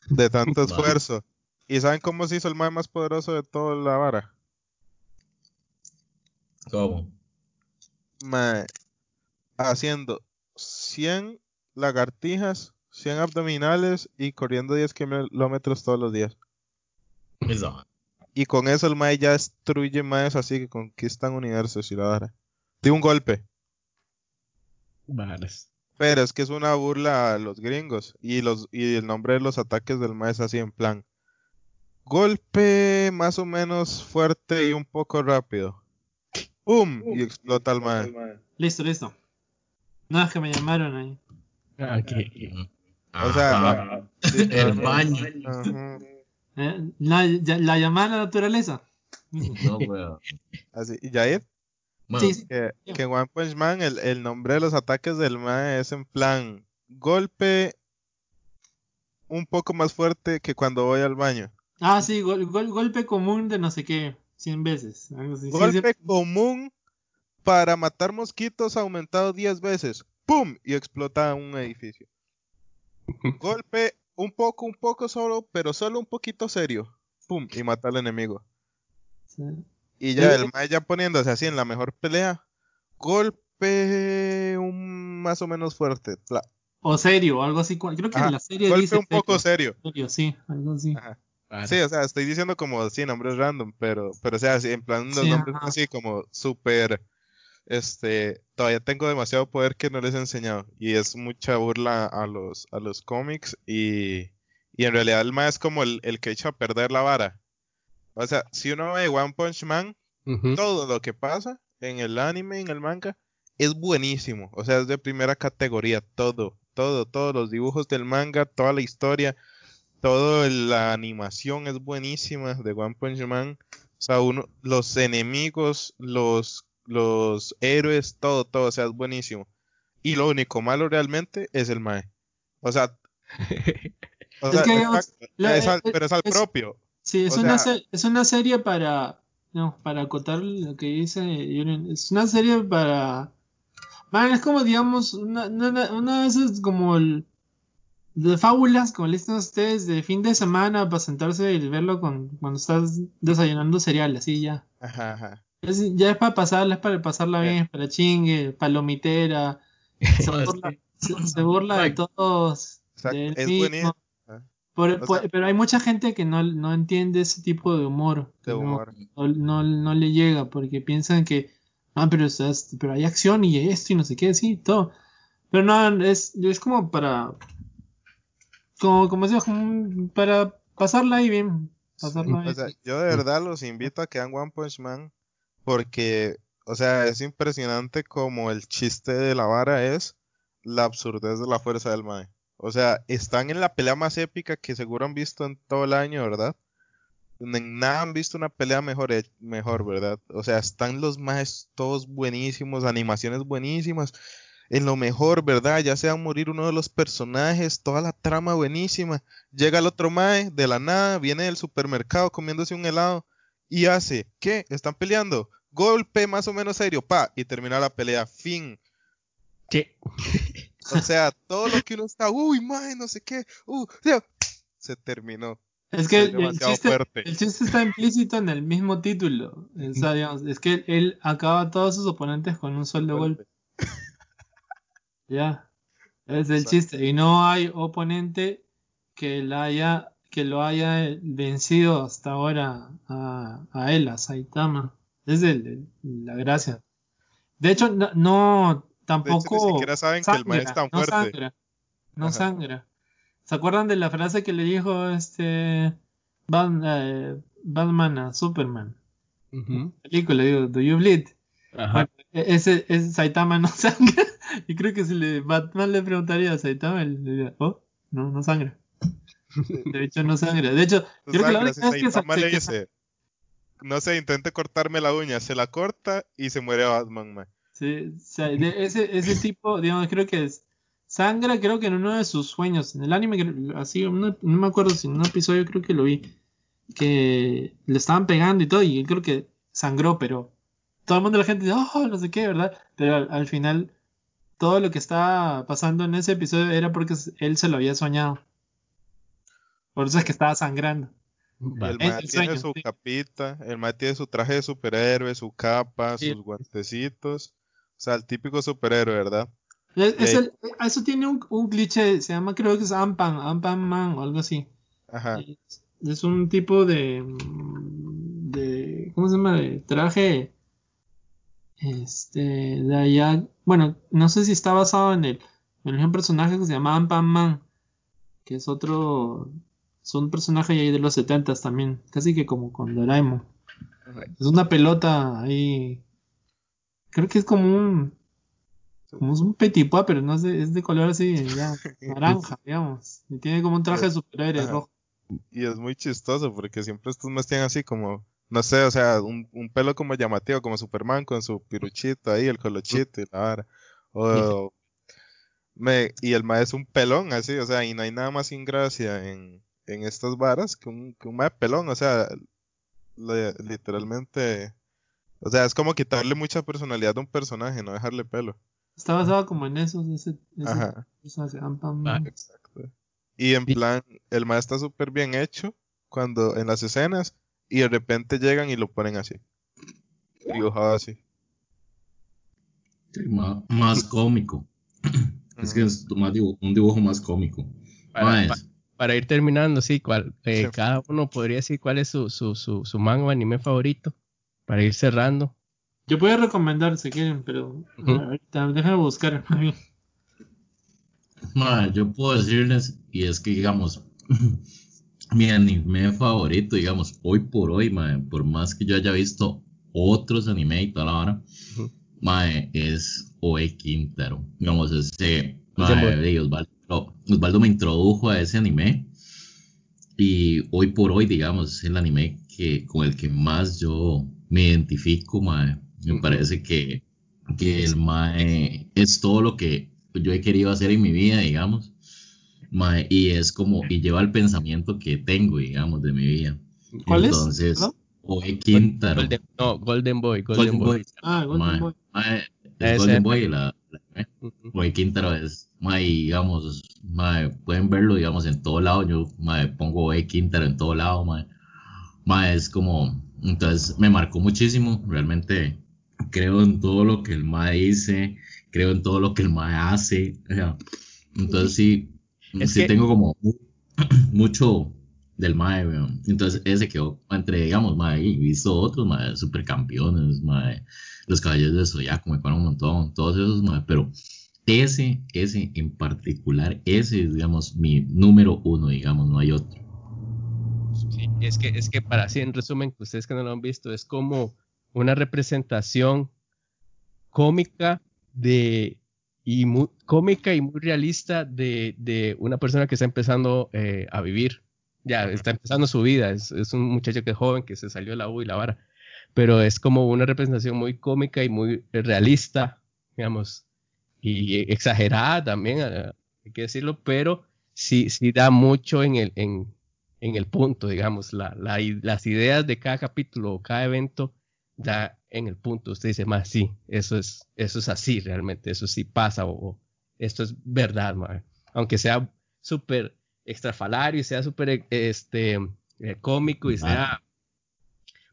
De tanto esfuerzo. ¿Y saben cómo se hizo el mae más poderoso de toda la vara? ¿Cómo? Mae, haciendo 100 lagartijas, 100 abdominales y corriendo 10 kilómetros todos los días. Eso. Y con eso el mae ya destruye maes así que conquistan universos y la vara. De un golpe. Varas. Pero es que es una burla a los gringos. Y los y el nombre de los ataques del mae es así en plan. Golpe más o menos fuerte y un poco rápido. ¡Pum! Y explota el mae. Listo, listo. No, es que me llamaron ahí. Ah, ok. O sea, Ajá. el baño. Ajá. Eh, La, la llamada a la naturaleza. No, weón. Así. ¿Y Jair? Bueno, Sí, sí. Que, que en One Punch Man el, el nombre de los ataques del mae es en plan golpe un poco más fuerte que cuando voy al baño. Ah, sí, gol- gol- golpe común de no sé qué. 100 veces. algo así. Sí, Golpe sí. común para matar mosquitos aumentado 10 veces. ¡Pum! Y explota un edificio. Golpe un poco, un poco solo, pero solo un poquito serio. ¡Pum! Y mata al enemigo. Sí. Y ya el mae ya poniéndose así en la mejor pelea. Golpe un más o menos fuerte. Pla. O serio, algo así. Creo que Ajá, en la serie Golpe dice un poco serio. serio. Sí, algo así. Ajá. Sí, o sea, estoy diciendo como sí, nombres random, pero, pero o sea, sí, en plan los Sí, nombres ajá. así como súper, este, todavía tengo demasiado poder que no les he enseñado y es mucha burla a los, a los cómics y, y en realidad el más es como el, el que echa a perder la vara. O sea, si uno ve One Punch Man, todo lo que pasa en el anime, en el manga, es buenísimo. O sea, es de primera categoría, todo, todo, todos los dibujos del manga, toda la historia, toda la animación es buenísima de One Punch Man. O sea, uno, los enemigos, los, los héroes, todo, todo, o sea, es buenísimo. Y lo único malo realmente es el Mae. O sea, o Es que, digamos, la- es al- es- pero es al propio. Sí, es O una, sea- se- es una serie para. No, para acotar lo que dice Yuren, Es una serie para. Man, es como, digamos, una, una, una de esas como el. De fábulas, como le dicen ustedes, de fin de semana para sentarse y verlo con, cuando estás desayunando cereal, así ya. Ajá, ajá. Es- ya es para pasarla, es para pasarla bien, es para chingue, palomitera. Se burla, se- se burla de todos. Es mismo. buenísimo. Ah, Por- O por- sea- pero hay mucha gente que no, no entiende ese tipo de humor. De no- humor. No, no, no le llega porque piensan que, ah, pero, estás- pero hay acción y esto y no sé qué, sí, todo. Pero no, es, es como para, como, como decía, como para pasarla ahí bien. Pasarla ahí. O sea, yo de verdad los invito a que vean One Punch Man porque, o sea, es impresionante como el chiste de la vara es la absurdez de la fuerza del Mae. O sea, están en la pelea más épica que seguro han visto en todo el año, ¿verdad? En nada han visto una pelea mejor, mejor, ¿verdad? O sea, están los más todos buenísimos, animaciones buenísimas. En lo mejor, ¿verdad? Ya sea morir uno de los personajes, toda la trama buenísima. Llega el otro Mae de la nada, viene del supermercado comiéndose un helado y hace, ¿qué? ¿Están peleando? Golpe más o menos serio, pa, y termina la pelea, fin. ¿Qué? O sea, todo lo que uno está, uy, mae, no sé qué, uh, se terminó. Es que el, chiste, el chiste está implícito en el mismo título. O sea, digamos, es que él acaba a todos sus oponentes con un solo golpe. Ya. Es el Exacto. chiste. Y no hay oponente que la haya, que lo haya vencido hasta ahora a, a él, a Saitama. Es el- el- la gracia. De hecho, no, no tampoco. ni siquiera saben que el mae es tan no fuerte. sangra. No Ajá. sangra. ¿Se acuerdan de la frase que le dijo este eh, Batman a Superman? Ujú. Película, digo, ¿Do you bleed? Ajá. Bueno, e- ese, ese Saitama no sangra. Y creo que si le, Batman le preguntaría a Saitama, él le diría, oh, no, no sangra. De hecho, no sangra. De hecho, creo que la única vez que le dice, no sé, intente cortarme la uña, se la corta y se muere Batman, mae. Sí, o sea, de ese, ese tipo, digamos, creo que es, sangra, creo que en uno de sus sueños, en el anime, así, no, no me acuerdo si en un episodio creo que lo vi, que le estaban pegando y todo, y él creo que sangró, pero todo el mundo, la gente dice, oh, no sé qué, ¿verdad? Pero al, al final, todo lo que estaba pasando en ese episodio era porque él se lo había soñado. Por eso es que estaba sangrando. El el tiene sueño, su sí. capita, el mae tiene su traje de superhéroe, su capa, Sí. sus guantecitos. O sea, el típico superhéroe, ¿verdad? Es- es Y ahí- el- eso tiene un, un cliché, se llama, creo que es Ampan, Ampan Man o algo así. Ajá. Es, es un tipo de, de, ¿cómo se llama? De traje, este, de allá, bueno, no sé si está basado en el, en un personaje que se llama Ampan Man, que es otro, es un personaje ahí de los setentas también, casi que como con Doraemon. Es una pelota ahí, creo que es como un, como es un petit pois, pero no es de, es de color así, ya, naranja, digamos, y tiene como un traje de superhéroe rojo. Y es muy chistoso porque siempre estos más tienen así como, no sé, o sea, un, un pelo como llamativo, como Superman con su piruchito ahí, el colochito y la vara. O, me, y el mae es un pelón así, o sea, y no hay nada más sin gracia en, en estas varas que un, que un mae pelón, o sea, le- literalmente, o sea, es como quitarle mucha personalidad a un personaje, no dejarle pelo. Está basado como en eso, ese, ese, Ajá. Pam Ah. Exacto. Y en plan, el mae está súper bien hecho cuando en las escenas y de repente llegan y lo ponen así. Dibujado así. Sí, más cómico. Es que es un dibujo más cómico. Para, Mae, pa- para ir terminando, sí, cuál, eh, Sí. cada uno podría decir cuál es su, su, su, su manga o anime favorito. Para ir cerrando. Yo puedo recomendar si quieren, pero ahorita déjame buscar. Ma, yo puedo decirles, y es que digamos, mi anime favorito, digamos, hoy por hoy, ma, por más que yo haya visto otros anime y toda la hora, ma, es Oe Quintero. Digamos, ese, ma, Ese es de Osvaldo, me introdujo a ese anime, y hoy por hoy, digamos, es el anime que, con el que más yo me identifico, ma. Me parece que, que el mae es todo lo que yo he querido hacer en mi vida, digamos. Mae, y es como, y lleva el pensamiento que tengo, digamos, de mi vida. ¿Cuál es? Entonces, ¿Perdón? Oe Quintaro. Golden, no, Golden Boy, Golden, Golden Boy. Boy. Ah, Golden mae, Boy. mae, es. Golden Boy, la, la- Ujú. Oe Quintaro es, mae, digamos, mae, pueden verlo, digamos, en todo lado. Yo, mae, pongo Oe Quintaro en todo lado, mae. Mae, es como, Entonces me marcó muchísimo, realmente creo en todo lo que el MAE dice, creo en todo lo que el MAE hace. entonces sí, sí tengo como mucho del MAE, Entonces ese quedó entre, digamos, MAE, y visto otros MAE, supercampeones, MAE, los caballeros de Zodiaco, me acuerdo un montón, todos esos pero ese, ese en particular, ese es, digamos, mi número uno, digamos, no hay otro. Sí, es que, es que para así, en resumen, ustedes que no lo han visto, es como una representación cómica de y muy cómica y muy realista de, de una persona que está empezando eh, a vivir. Ya, está empezando su vida. Es, es, un muchacho que es joven, que se salió de la U y la vara. Pero es como una representación muy cómica y muy realista, digamos, y exagerada también, eh, hay que decirlo, pero sí, sí da mucho en el, en, en el punto, digamos, la, la, las ideas de cada capítulo o cada evento da en el punto. Usted dice, más sí, eso es, eso es así realmente, eso sí pasa o, esto es verdad, aunque sea súper extrafalario y sea súper este, eh, cómico y sea,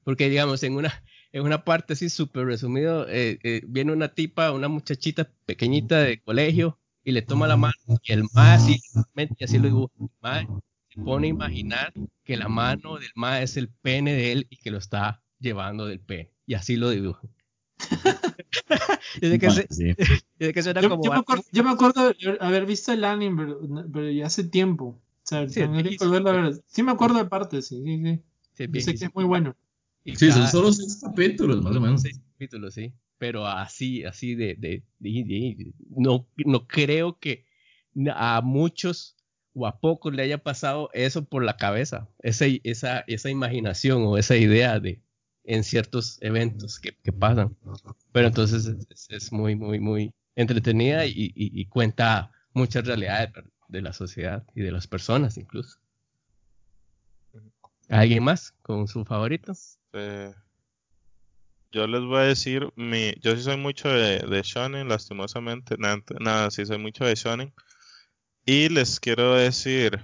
porque digamos, en una, en una parte así súper resumido, eh, eh, viene una tipa, una muchachita pequeñita de colegio y le toma la mano y el más así, así lo dibuja, se pone a imaginar que la mano del ma es el pene de él y que lo está llevando del pene. Y así lo dibuja. yo, me acuerdo, de haber visto el anime, pero, ya hace tiempo. O sea, sí, sí me acuerdo de partes, sí, sí, sí. sé que es muy bueno. Sí, son solo seis capítulos, más o menos. Seis capítulos, sí. Pero así, así de, de, no, no creo que a muchos o a pocos le haya pasado eso por la cabeza, esa, esa, esa imaginación o esa idea de en ciertos eventos que, pasan. Pero entonces es, muy, muy, muy entretenida y, cuenta muchas realidades de la sociedad y de las personas incluso. ¿Alguien más con su favorito? Eh, yo les voy a decir, mi, yo sí soy mucho de, de shonen, lastimosamente, nada, nada, sí soy mucho de shonen. Y les quiero decir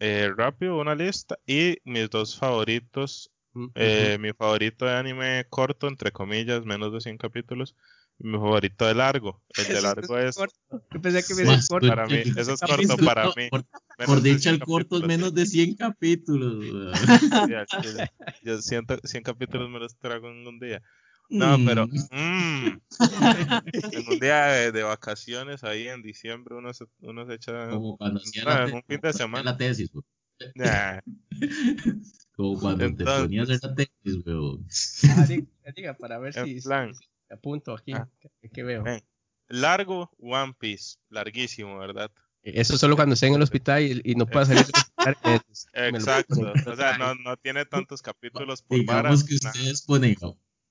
eh, rápido una lista y mis dos favoritos. Mm, eh, mi favorito de anime corto, entre comillas, menos de 100 capítulos. Mi favorito de largo. El de largo es. Yo pensé que me corto. Para mí, eso es corto para mí. Por, dicho, el corto es menos de 100 capítulos. yo siento 100 capítulos me los trago en un día. No, pero mm. Mm, en un día de, vacaciones ahí en diciembre uno se, uno se echa Como cuando hacía un fin de semana. La tesis, Como cuando te ponías esa tesis, weón. Ah, diga, para ver si, plan, apunto aquí. Ah, ¿Qué veo? largo One Piece, larguísimo, ¿verdad? Eso solo cuando esté en el hospital y, no pueda salir. Exacto. O sea, no, no tiene tantos capítulos por Digamos que ustedes ponen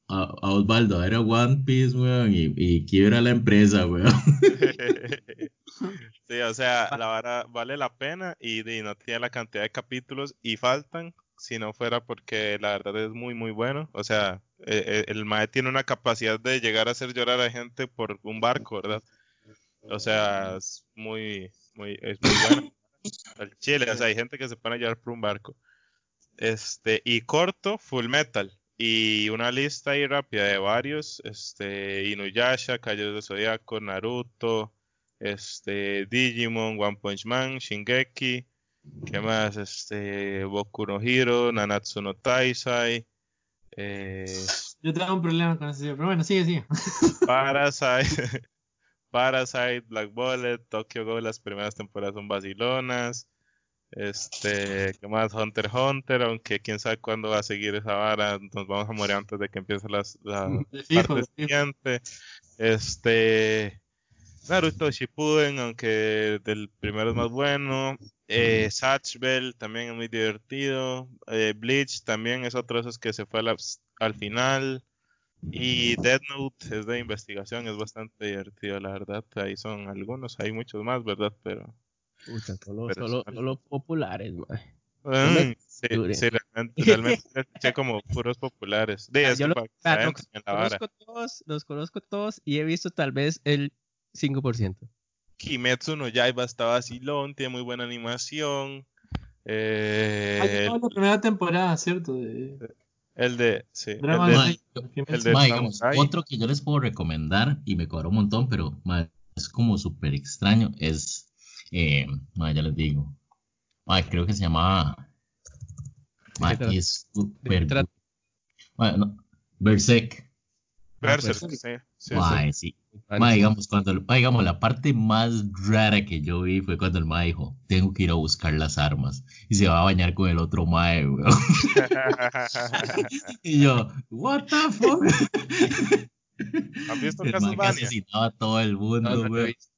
a, Osvaldo era One Piece, weón, y, quiebra la empresa, weón. sí, o sea, la vara vale la pena y, no tiene la cantidad de capítulos y faltan si no fuera porque la verdad es muy, muy bueno. O sea, eh, el MAE tiene una capacidad de llegar a hacer llorar a gente por un barco, ¿verdad? O sea, es muy, muy, es muy bueno. El chile, o sea, hay gente que se pone a llorar por un barco. Este, y corto, Full Metal. Y una lista ahí rápida de varios, este, Inuyasha, Caballeros de Zodiaco, Naruto, este, Digimon, One Punch Man, Shingeki, ¿qué más? Este, Boku no Hero, Nanatsu no Taisai, eh, Yo tengo un problema con ese, pero bueno, sigue, sigue. Parasite, Parasite, Black Bullet, Tokyo Go, las primeras temporadas son vacilonas, este, ¿qué más? Hunter Hunter, aunque quién sabe cuándo va a seguir esa vara, nos vamos a morir antes de que empiece las, la parte siguiente. Este, Naruto Shippuden, aunque del primero es más bueno. Eh, Satch Bell también es muy divertido. Eh, Bleach también es otro de esos que se fue al final. Y Death Note es de investigación, es bastante divertido, la verdad. Ahí son algunos, hay muchos más, ¿verdad? Pero solo, los populares, sí, sí, realmente, escuché como puros populares. Ah, yo los, conozco todos, los conozco todos y he visto tal vez el 5%. Kimetsu no Yaiba está vacilón, tiene muy buena animación. Eh, la primera temporada, ¿cierto? El de, sí, el Drama de- de- el de Ma, digamos, Samurai. otro que yo les puedo recomendar y me cobró un montón, pero ma, es como súper extraño, es, eh, ma, ya les digo, ma, creo que se llamaba, y es ¿De súper, no, Berserk, Berserk, pues, sí, sí, ma, sí. sí. Ah, Ma, sí. digamos, cuando, el- ma, digamos, la parte más rara que yo vi fue cuando el ma dijo, tengo que ir a buscar las armas, y se va a bañar con el otro mae, weón. Y yo, what the fuck? ¿Has visto El mae que Castlevania? asesinaba a todo el mundo, No, weón. visto.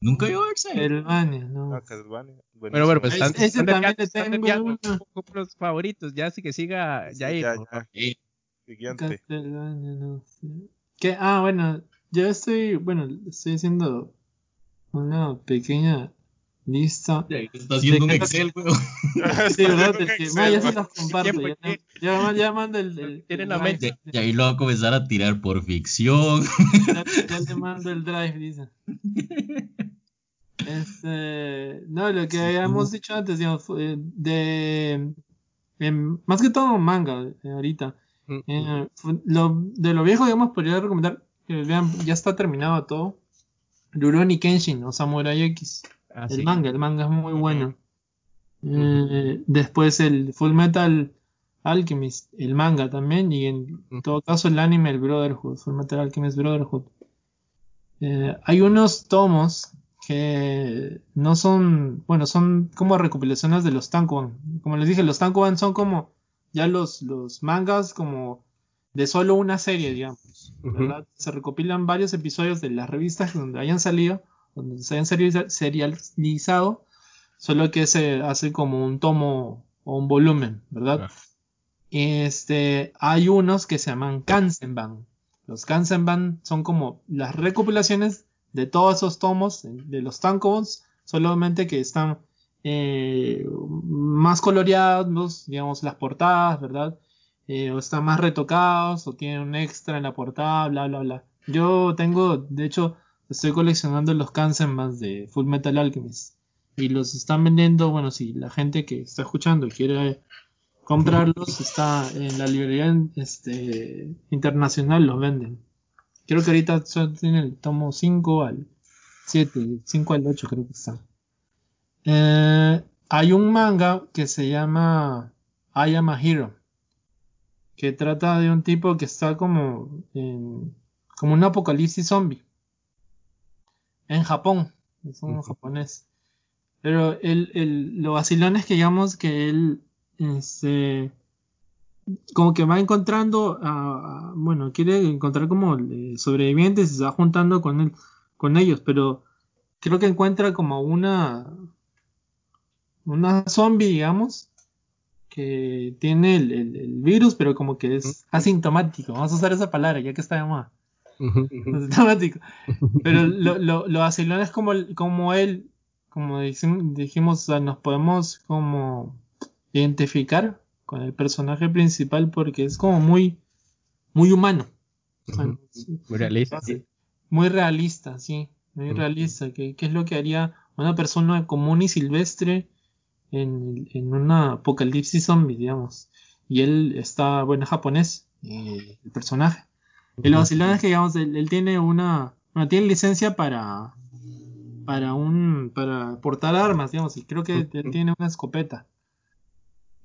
Nunca iba a verse. Castlevania, no. No, Castlevania. Bueno, bueno, pues Ese- están, ese están también le están tengo desviando una. un poco los favoritos, ya así que siga Sí, Jair. ya, ya. Eh, sé. ¿Qué? Ah, bueno, yo estoy, bueno, estoy haciendo una pequeña lista. Está haciendo un ¿De Excel, weón. Sí, ¿verdad? Que, Excel, ma, ya se los comparto. ¿Quién fue Ya, ya, ya mando el. el- Tiene el la drive. mente. Y ahí lo va a comenzar a tirar por ficción. Ya, ya te mando el drive, dice. Este, no, lo que habíamos dicho antes, digamos, fue de, em, más que todo manga, eh, ahorita. Mm, Eh, lo, de lo viejo, digamos, podría recomendar que vean, ya está terminado todo. Rurouni Kenshin o Samurai X. ah, el sí. manga, el manga es muy bueno. Eh, después el Full Metal Alchemist, el manga también, y en Ujú. todo caso el anime, el Brotherhood, Full Metal Alchemist Brotherhood. Eh, hay unos tomos que no son, bueno, son como recopilaciones de los Tankoban. Como les dije, los Tankoban son como ya los, los mangas como de solo una serie, digamos. Se recopilan varios episodios de las revistas donde hayan salido, donde se hayan serializa- serializado, solo que se hace como un tomo o un volumen, ¿verdad? Este, hay unos que se llaman Kansenban. Los Kansenban son como las recopilaciones de todos esos tomos de de los tankobons, solamente que están eh, más coloreados, digamos, las portadas, ¿verdad? Eh, o están más retocados, o tienen un extra en la portada, bla, bla, bla. Yo tengo, de hecho, estoy coleccionando los Kansenbans de Full Metal Alchemist. Y los están vendiendo, bueno, si la gente que está escuchando quiere comprarlos, está en la librería este, internacional, los venden. Creo que ahorita tiene el tomo 5 al 7, 5 al 8 creo que está. Eh, hay un manga que se llama I Am a Hero, que trata de un tipo que está como en, como un apocalipsis zombie en Japón, es un japonés. Pero el, el, lo vacilón es que digamos que él este, como que va encontrando a, a- bueno, quiere encontrar como eh, sobrevivientes y se va juntando con él, con ellos, pero creo que encuentra como una una zombie, digamos, que tiene el, el- el virus, pero como que es asintomático. Vamos a usar esa palabra, ya que está de moda. Asintomático. Pero lo, lo, lo vacilón es como, el- como él, como dijim- dijimos, o sea, nos podemos como identificar con el personaje principal porque es como muy, muy humano. O sea, Ujú. Muy realista. Sí. Muy realista, sí, muy realista. ¿Qué, qué es lo que haría una persona común y silvestre en, en una apocalipsis zombie, digamos? Y él está, bueno, es japonés, eh, el personaje. Y lo vacilón es que, digamos, él, él tiene una, bueno, tiene licencia para, para un, para portar armas, digamos, y creo que él tiene una escopeta.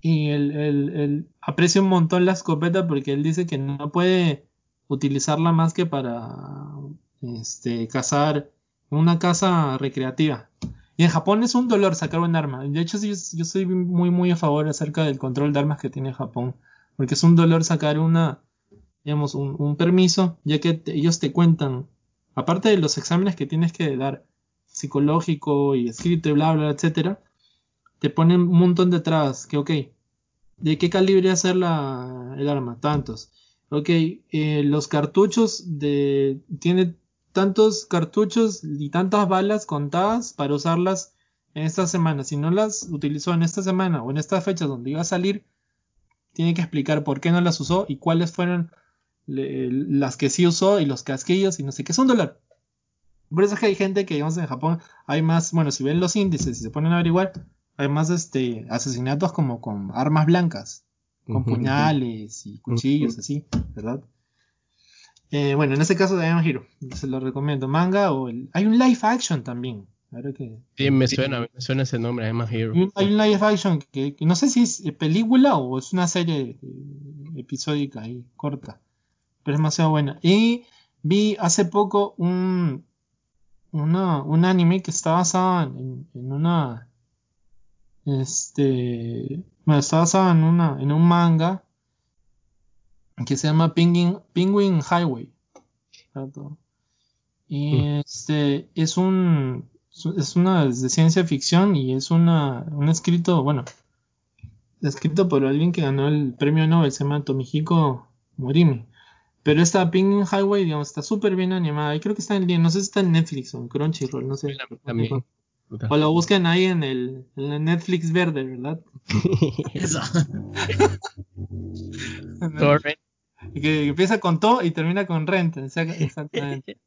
Y él, él- él aprecia un montón la escopeta porque él dice que no puede utilizarla más que para este, cazar una caza recreativa. Y en Japón es un dolor sacar un arma. De hecho, sí, yo soy muy, muy a favor acerca del control de armas que tiene Japón. Porque es un dolor sacar una, digamos, un, permiso, ya que ellos te cuentan, aparte de los exámenes que tienes que dar, psicológico y escrito y bla, bla, etcétera, te ponen un montón de trabas, que ok, ¿de qué calibre hacer la, el arma? Tantos. Ok, eh, los cartuchos de... Tiene tantos cartuchos y tantas balas contadas para usarlas en esta semana. Si no las utilizó en esta semana o en esta fecha donde iba a salir, tiene que explicar por qué no las usó y cuáles fueron le- las que sí usó y los casquillos y no sé qué. Es un dólar. Por eso es que hay gente que, digamos, en Japón hay más, bueno, si ven los índices y se ponen a averiguar, hay más este, asesinatos como con armas blancas. con puñales y cuchillos, así, ¿verdad? Eh, bueno, en ese caso de Iron Hero, se lo recomiendo. Manga o el... Hay un live action también. Que... Sí, me suena, me suena ese nombre, a Hero. Hay un, live action que, que no sé si es eh, película o es una serie eh, episódica ahí, corta. Pero es demasiado buena. Y vi hace poco un, una, un anime que está basado en, en una. Este. Bueno, está basado en, una, en un manga que se llama Penguin, Penguin Highway. ¿cierto? Y Mm. este es un es una de ciencia ficción y es una un escrito, bueno, escrito por alguien que ganó el premio Nobel, se llama Tomihiko Morimi. Pero esta Penguin Highway, digamos, está súper bien animada. Y creo que está en no sé si está en Netflix o en Crunchyroll, no sé. También. O lo buscan ahí en el, en el Netflix verde, ¿verdad? Torrent. Que, empieza con To y termina con Rent. exac- Exactamente.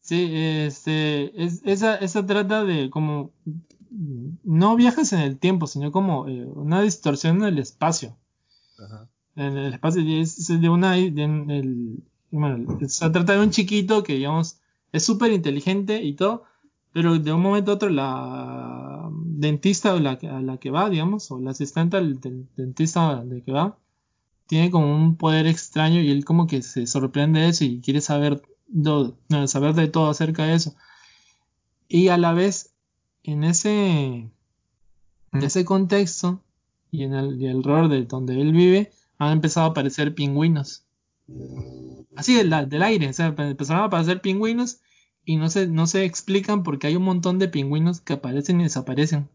Sí, este, es, esa, esa trata de como, no viajes en el tiempo, sino como eh, una distorsión del espacio. Ajá. En el espacio es, es de una, de en el, bueno, se trata de un chiquito que, digamos, es súper inteligente y todo, pero de un momento a otro la dentista o la, a la que va, digamos, o la asistente del, del dentista de que va, tiene como un poder extraño y él como que se sorprende de eso y quiere saber, do- no, saber de todo acerca de eso. Y a la vez, en ese, en ese contexto y en el, y el error de donde él vive, han empezado a aparecer pingüinos. Así del, del aire, o sea, empezaron a aparecer pingüinos y no se, no se explican porque hay un montón de pingüinos que aparecen y desaparecen.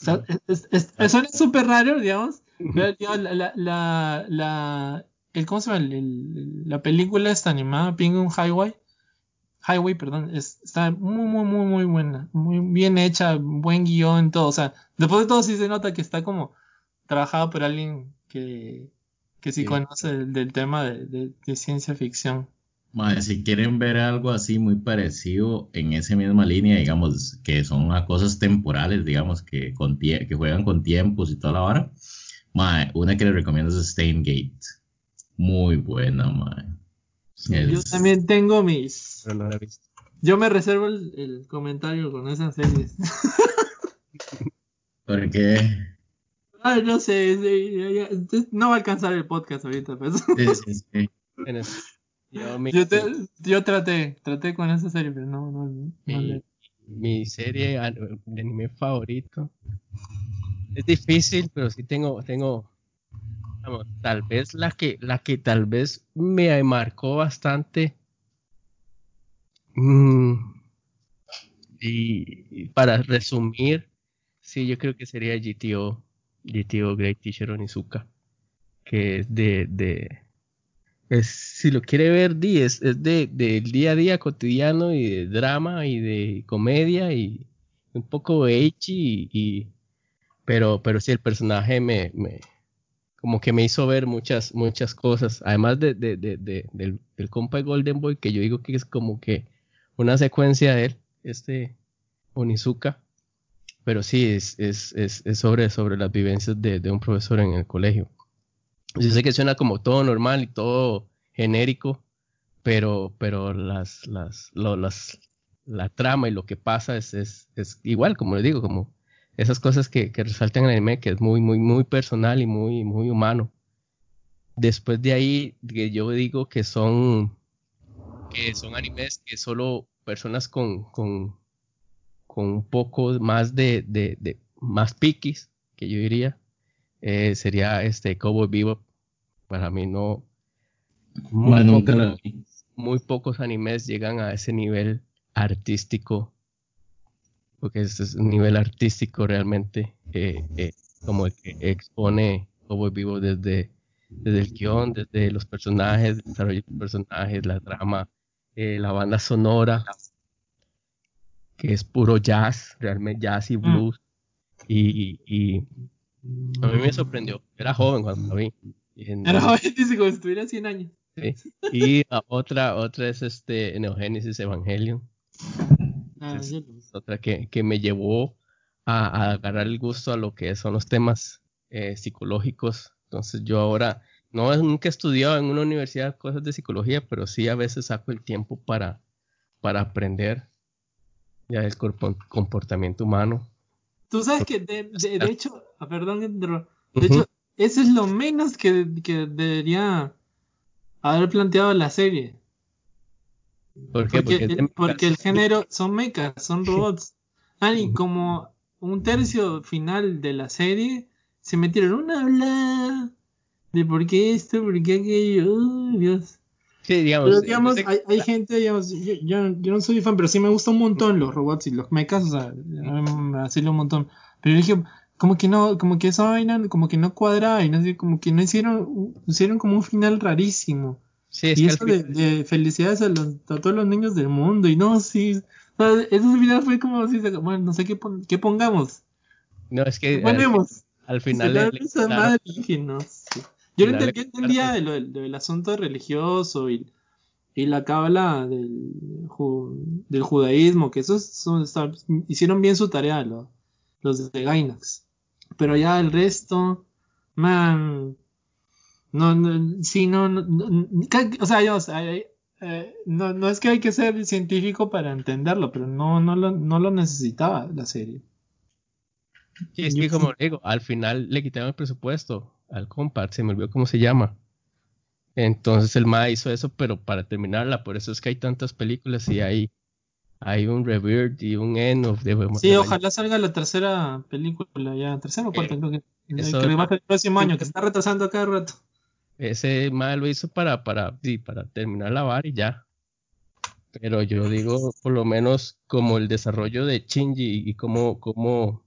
O sea, es, es- es- suena súper raro, digamos, pero, la, la, la, el, ¿cómo se llama? El- el- la película esta animada, Penguin Highway, Highway, perdón, es- está muy, muy, muy, muy buena, muy bien hecha, buen guion, todo, o sea, después de todo sí se nota que está como trabajado por alguien que, que sí, Sí. conoce del, del tema de, de- de ciencia ficción. Mae, si quieren ver algo así muy parecido en esa misma línea, digamos, que son a cosas temporales, digamos, que, con que juegan con tiempos y toda la vara, mae, una que les recomiendo es Steingate. Muy buena, mae. Yo Es- también tengo mis... Pero no la he visto. Yo me reservo el, el comentario con esas series. Porque Ay, no sé, sí, ya- ya- entonces no va a alcanzar el podcast ahorita, pues. sí, sí, sí. En el- Yo, mi, Yo, te- yo traté, traté con esa serie, pero no, no, no mi, le- mi serie de anime favorito. Es difícil, pero sí tengo, tengo, tal vez la que, la que tal vez me marcó bastante. Mm, y, para resumir, sí, yo creo que sería GTO, GTO Great Teacher Onizuka, que es de, de es, si lo quiere ver, di, es, es de, del día a día cotidiano y de drama y de comedia y un poco de ecchi y, y- pero, pero sí el personaje me, me como que me hizo ver muchas, muchas cosas, además de, de, de, de- del, compa de Golden Boy, que yo digo que es como que una secuencia de él, este Onizuka, pero sí es, es, es, sobre, sobre las vivencias de, de un profesor en el colegio. Yo sé que suena como todo normal y todo genérico, pero, pero las, las, lo- las, la trama y lo que pasa es, es, es igual, como les digo, como esas cosas que, que resaltan en el anime, que es muy, muy, muy personal y muy, muy humano. Después de ahí, que yo digo que son, que son animes que solo personas con, con, con un poco más de, de, de más piquis, que yo diría, eh, sería este Cowboy Bebop. Para mí no. Muy pocos animes llegan a ese nivel artístico. Porque es, es un nivel artístico realmente eh, eh, como el que expone Cowboy Bebop desde, desde el guion, desde los personajes, el desarrollo de los personajes, la trama, eh, la banda sonora, que es puro jazz, realmente jazz y blues. Y, y a mí me sorprendió. Era joven cuando lo vi. En- Era joven, dice como si tuviera 100 años. sí. Y la otra, otra es este Neogénesis Evangelion. Ah, no. otra que, que me llevó a, a agarrar el gusto a lo que son los temas eh, psicológicos. Entonces yo ahora, no nunca he estudiado en una universidad cosas de psicología, pero sí a veces saco el tiempo para, para aprender ya el comportamiento humano. Tú sabes que de, de, hecho, ah, perdón, de hecho, eso es lo menos que, que debería haber planteado la serie. Porque, porque, el, género son mechas, son robots. Ah, y como un tercio final de la serie se metieron una habla de por qué esto, por qué aquello, Dios. Sí, digamos, pero digamos, hay, hay gente, digamos, yo, yo, no soy fan, pero sí me gusta un montón los robots y los mechas, o sea, me hacerlo un montón. Pero dije, como que no, como que esa vaina, como que no cuadraba y no sé, como que no hicieron, hicieron como un final rarísimo. Sí, y eso de, felicidades a, los, a todos los niños del mundo. Y no, sí. O sea, ese final fue como así, bueno, no sé qué, qué pongamos. No, es que. ponemos? Al, final. madre, no Yo no entendía de lo, del asunto religioso y, y la cábala del, del judaísmo, que esos son, hicieron bien su tarea los, los de Gainax. Pero ya el resto, man, no, no sí, no, no, o sea, yo, eh, no, no es que hay que ser científico para entenderlo, pero no, no, lo, no lo necesitaba la serie. Sí, es que como digo, al final le quitaron el presupuesto al compact, se me olvidó cómo se llama. Entonces el MA hizo eso, pero para terminarla, por eso es que hay tantas películas y hay, hay un Revert y un End of the Sí, ojalá salga la tercera película ya, tercera o cuarta, eh, creo que, que va a el próximo año, que está retrasando cada rato. Ese mal lo hizo para, para, sí, para terminar la bar y ya. Pero yo digo, por lo menos como el desarrollo de Shinji y cómo, cómo,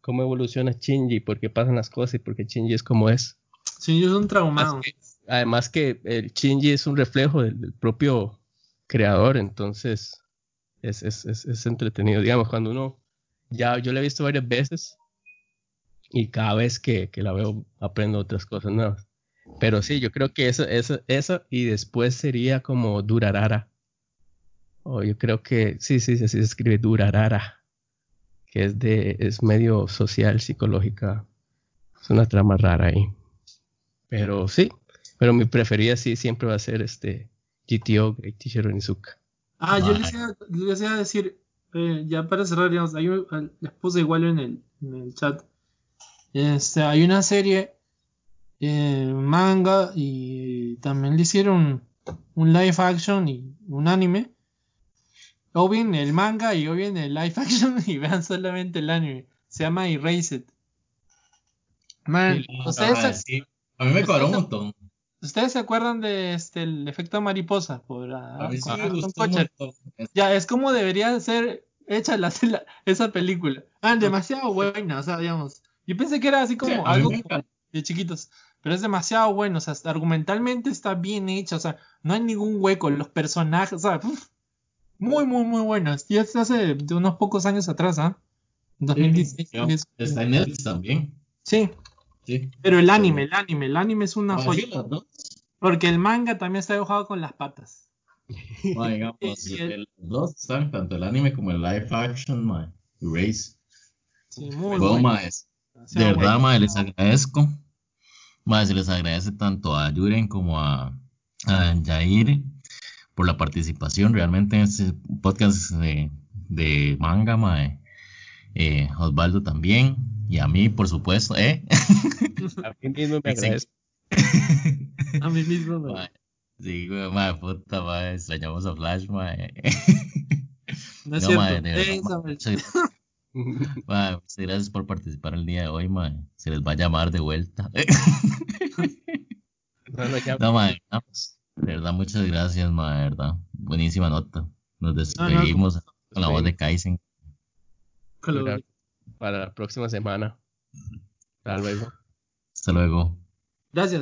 cómo evoluciona Shinji, por qué pasan las cosas y por qué Shinji es como es. Shinji es un traumado. Además que, el Shinji es un reflejo del, propio creador, entonces es, es, es, es, entretenido. Digamos, cuando uno, ya yo la he visto varias veces y cada vez que, que la veo aprendo otras cosas nuevas. Pero sí, yo creo que eso, eso, eso y después sería como Durarara. O yo creo que, sí, sí, así se escribe Durarara, que es de, es medio social, psicológica. Es una trama rara ahí. Pero sí, pero mi preferida sí siempre va a ser este GTO, Great Teacher Onizuka. Ah, yo les iba, a decir, eh, ya para cerrar, digamos, hay les puse igual en el, en el chat. Este, hay una serie eh, manga y también le hicieron un live action y un anime. O bien el manga y o bien el live action y vean solamente el anime. Se llama Erased. Man, ustedes se... A mí me cuadró un montón. ¿Ustedes se acuerdan de este el efecto mariposa? Por, a, mí sí Ya, es como debería ser hecha la, esa película. Ah, demasiado buena, o sea, digamos. Yo pensé que era así como algo de chiquitos pero es demasiado bueno, o sea, argumentalmente está bien hecho, o sea, no hay ningún hueco, los personajes, o sea, muy, muy, muy buenos. Y es hace de unos pocos años atrás, ¿ah? está en Netflix también. Sí. sí. Pero el anime, el anime, el anime es una joya. Porque el manga también está dibujado con las patas. Bueno, digamos, los dos están, tanto el anime como el live action, man. Erase. Sí, muy bueno. De verdad, bueno. les agradezco se les agradece tanto a Yuren como a, a Jair por la participación realmente en este podcast de, manga, eh, Osvaldo también, y a mí, por supuesto, ¿eh? A mí mismo me agradezco. a mí mismo me Sí, güey, madre, puta, madre, extrañamos a Flash, madre. No es cierto. muchas gracias por participar el día de hoy, man. Se les va a llamar de vuelta. no, no, de verdad, muchas gracias, ma, de verdad. Buenísima nota. Nos despedimos con la voz de Kaizen. Para la próxima semana. Hasta luego. Hasta luego. Gracias.